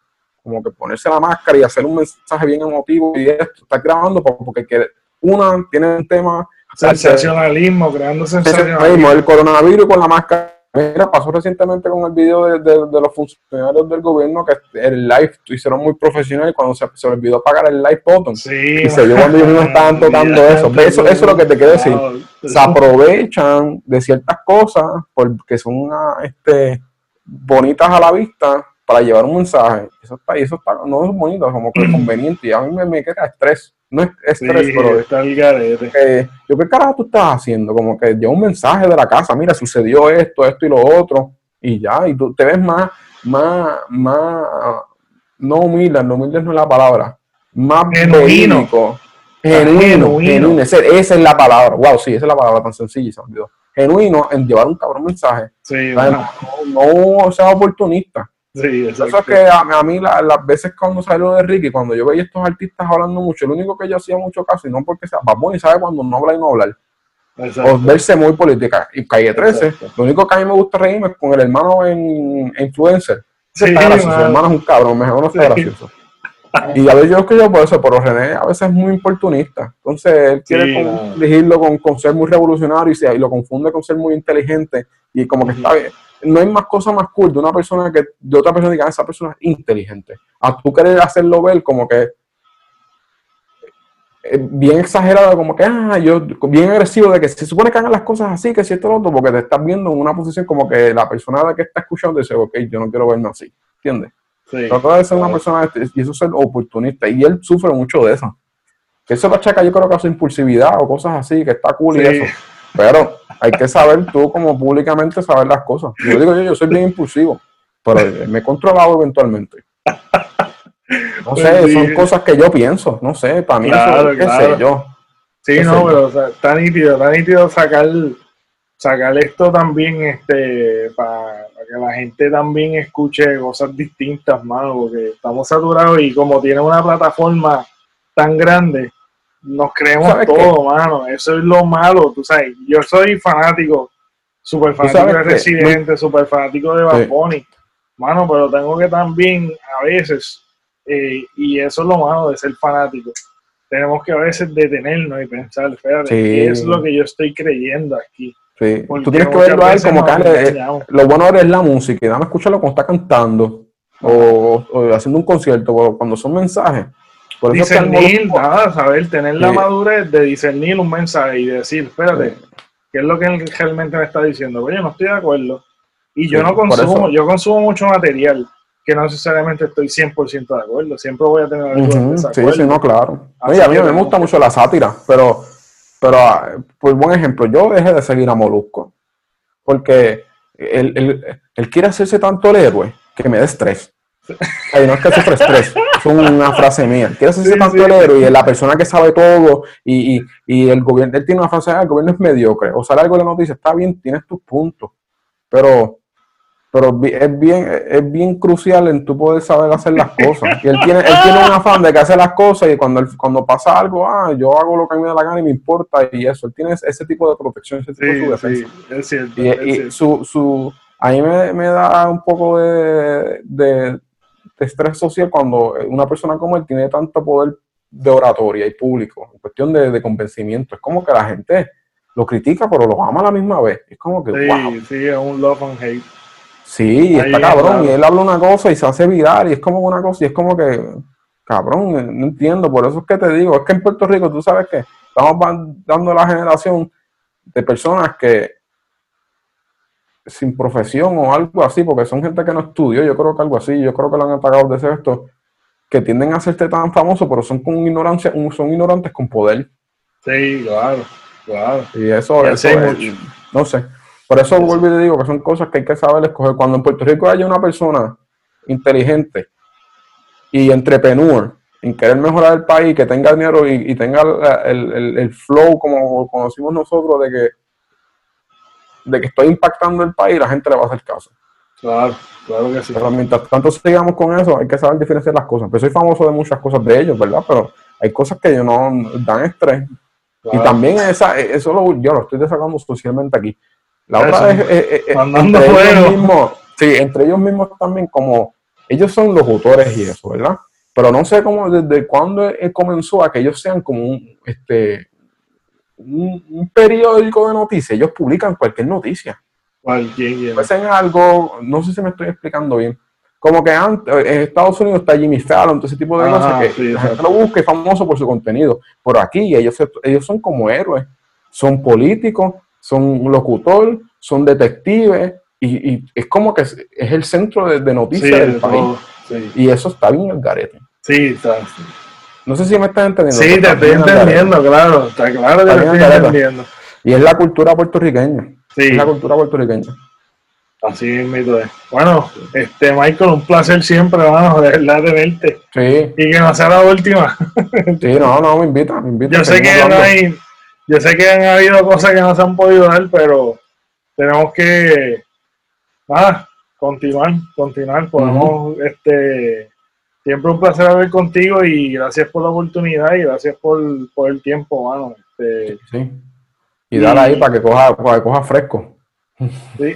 B: Como que ponerse la máscara y hacer un mensaje bien emotivo y esto, está grabando porque una tiene un tema...
A: Sensacionalismo, creando sensacionalismo.
B: El coronavirus con la máscara Mira, pasó recientemente con el video de, los funcionarios del gobierno que el live hicieron muy profesional y cuando se, se olvidó apagar el live button.
A: Sí,
B: y se vio cuando ellos no estaban tocando eso. eso. Eso es lo que te quiero decir. Se aprovechan de ciertas cosas porque son este, bonitas a la vista para llevar un mensaje. Eso está, eso está, no es bonito, como que conveniente. Y a mí me, me queda estrés no es estrés, pero
A: está el
B: yo, ¿qué carajo tú estás haciendo? Como que lleva un mensaje de la casa, mira, sucedió esto, esto y lo otro, y ya, y tú te ves más, más, más, no humilde, no humilde no es la palabra, más
A: genuino.
B: Genuino, genuino, Esa, es la palabra, wow, sí, esa es la palabra tan sencilla y se olvidó. Genuino en llevar un cabrón mensaje.
A: Sí,
B: no, no sea oportunista.
A: Sí,
B: eso es que a, mí las veces cuando salió de Ricky, cuando yo veía estos artistas hablando mucho, lo único que yo hacía mucho caso, y no porque sea y sabe cuando no habla y no hablar. O verse muy política. Y Calle 13, lo único que a mí me gusta reírme es con el hermano en, influencer. Sí, está gracioso, su hermano es un cabrón, mejor no está gracioso. Y a veces yo escucho por eso, pero René a veces es muy oportunista. Entonces él quiere elegirlo con, con, ser muy revolucionario y, y, lo confunde con ser muy inteligente. Y como que está bien no hay más cosa más cool de una persona que de otra persona diga, ah, esa persona es inteligente. A tú querer hacerlo ver como que eh, bien exagerado, como que, ah, yo, bien agresivo de que se supone que hagan las cosas así, que si esto lo otro, porque te estás viendo en una posición como que la persona que está escuchando dice, ok, yo no quiero verme así, ¿entiendes? Sí. Trata de ser una persona, y eso es ser oportunista, y él sufre mucho de eso. Eso lo achaca yo creo que a su impulsividad o cosas así, que está cool y eso. Pero hay que saber tú como públicamente saber las cosas. Yo digo yo, yo soy bien impulsivo, pero me he controlado eventualmente. No sé, pues son cosas que yo pienso, no sé, para mí eso qué sé yo.
A: Sí, no, pero o sea, está nítido, está nítido sacar, sacar esto también, este, para, que la gente también escuche cosas distintas, mano, porque estamos saturados y como tiene una plataforma tan grande, nos creemos todo, mano. Eso es lo malo, tú sabes. Yo soy fanático, súper fanático de Residente, súper fanático de Bad Mano, pero tengo que también a veces Eh, y eso es lo malo de ser fanático. Tenemos que a veces detenernos y pensar, espérate, ¿qué es lo que yo estoy creyendo aquí?
B: Sí. Tú tienes que verlo a él como que eh, lo bueno ahora es la música y dame escucharlo cuando está cantando o, haciendo un concierto, cuando son mensajes.
A: Por discernir, nada, saber, tener la madurez de discernir un mensaje y decir, espérate, ¿qué es lo que él realmente me está diciendo? Oye, no estoy de acuerdo. Y yo no consumo, yo consumo mucho material que no necesariamente estoy 100% de acuerdo. Siempre voy a tener algo
B: Sí, sí, no, claro. a mí me gusta mucho la sátira, pero, pero ah, por buen ejemplo, yo dejé de seguir a Molusco porque él, él quiere hacerse tanto el héroe que me dé estrés. Ay, no es que sufre estrés, es una frase mía. Quiere hacerse tanto el héroe y la persona que sabe todo y, y, y, el gobierno, él tiene una frase, ah, el gobierno es mediocre. O sale algo de la noticia, está bien, tienes tus puntos, pero pero es bien, es bien crucial en tu poder saber hacer las cosas. Y él tiene, él tiene un afán de que hace las cosas y cuando, cuando pasa algo, ah, yo hago lo que a mí me da la gana y me importa y eso. Él tiene ese tipo de protección, ese tipo de defensa.
A: es cierto.
B: Y, Su, su, a mí me, me, da un poco de, de, estrés social cuando una persona como él tiene tanto poder de oratoria y público, en cuestión de, de convencimiento. Es como que la gente lo critica, pero lo ama a la misma vez. Es como que,
A: wow. Sí, es un love and hate.
B: Sí, está cabrón. Y él habla una cosa y se hace viral y es como una cosa y es como que, cabrón, no entiendo. Por eso es que te digo, es que en Puerto Rico tú sabes que estamos dando la generación de personas que sin profesión o algo así, porque son gente que no estudió, yo creo que algo así, yo creo que lo han apagado de esto, que tienden a hacerte tan famosos, pero son con ignorancia, son ignorantes con poder.
A: Sí, claro, claro.
B: Y eso, eso es, no sé. Por eso vuelvo y le digo que son cosas que hay que saber escoger. Cuando en Puerto Rico haya una persona inteligente y entrepreneur en querer mejorar el país, que tenga dinero y, tenga el, flow como conocimos nosotros de que, de que estoy impactando el país, la gente le va a hacer caso.
A: Claro, claro que sí.
B: Pero mientras tanto sigamos con eso, hay que saber diferenciar las cosas. Pues soy famoso de muchas cosas de ellos, ¿verdad? Pero hay cosas que yo no dan estrés. Y también esa, eso lo, yo lo estoy desarrollando socialmente aquí. La otra es, entre ellos mismos, sí, entre ellos mismos también como ellos son los autores y eso, ¿verdad? Pero no sé cómo desde cuándo comenzó a que ellos sean como un, este, un, periódico de noticias. Ellos publican cualquier noticia.
A: Cualquier.
B: Pues en algo, no sé si me estoy explicando bien. Como que antes, en Estados Unidos está Jimmy Fallon, todo ese tipo de cosas que la gente lo busca y famoso por su contenido. Por aquí ellos, ellos son como héroes, son políticos, son locutor, son detectives, y, es como que es, el centro de, noticias del país. Y eso está bien el garete.
A: Sí, está.
B: No sé si me estás entendiendo.
A: Sí, te estoy entendiendo, claro. Está claro que te estoy entendiendo.
B: Y es la cultura puertorriqueña. Sí. Es la cultura puertorriqueña.
A: Así mismo es. Bueno, este Michael, un placer siempre, hermano, de verdad verte.
B: Sí.
A: Y que no sea la última.
B: sí, no, no, me invita, me invita.
A: Yo sé que no hay, yo sé que han habido cosas que no se han podido dar, pero tenemos que continuar, continuar. Podemos, este, siempre un placer hablar contigo y gracias por la oportunidad y gracias por, el tiempo, mano. Este,
B: sí. Y, dale ahí para que coja, para que coja fresco.
A: Sí.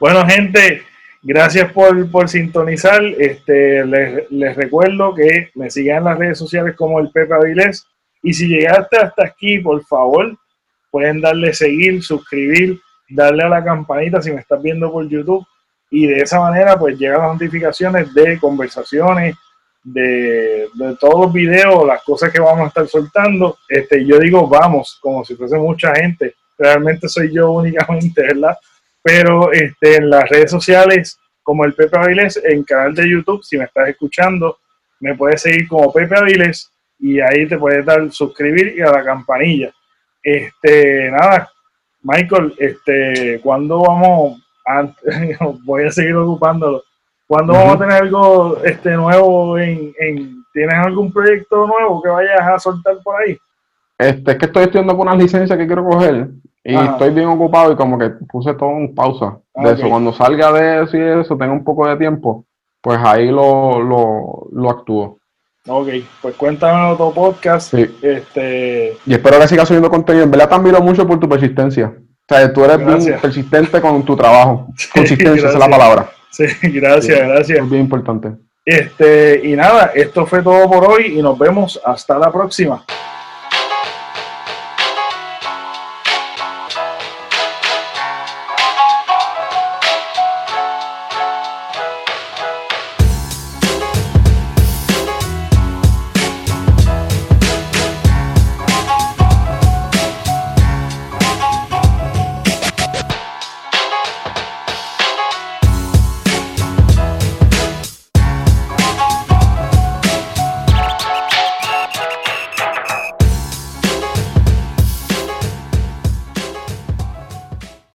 A: bueno, gente, Gracias por, sintonizar. Este, les, recuerdo que me sigan en las redes sociales como el Pepe Avilés. Y si llegaste hasta aquí, por favor, pueden darle seguir, suscribir, darle a la campanita si me estás viendo por YouTube. Y de esa manera, pues llegan las notificaciones de conversaciones, de, todos los videos, las cosas que vamos a estar soltando. Este, yo digo vamos, como si fuese mucha gente. Realmente soy yo únicamente, ¿verdad? pero este, en las redes sociales como el Pepe Avilés, en canal de YouTube, si me estás escuchando, me puedes seguir como Pepe Avilés y ahí te puedes dar suscribir y a la campanilla. Este, nada, Michael, este, ¿cuándo vamos voy a seguir ocupándolo? ¿Cuándo vamos a tener algo este nuevo en, en, ¿tienes algún proyecto nuevo que vayas a soltar por ahí?
B: Este, es que estoy estudiando por unas licencias que quiero coger y estoy bien ocupado y como que puse todo en pausa. De eso, cuando salga de eso y eso, tenga un poco de tiempo, pues ahí lo, lo, lo actúo.
A: Ok, pues cuéntame en otro podcast. Este...
B: Y espero que sigas subiendo contenido. En verdad te admiro mucho por tu persistencia. O sea, tú eres bien persistente con tu trabajo. Consistencia, esa es la palabra.
A: Sí, gracias, gracias.
B: Es bien importante.
A: Este, y nada, esto fue todo por hoy y nos vemos hasta la próxima.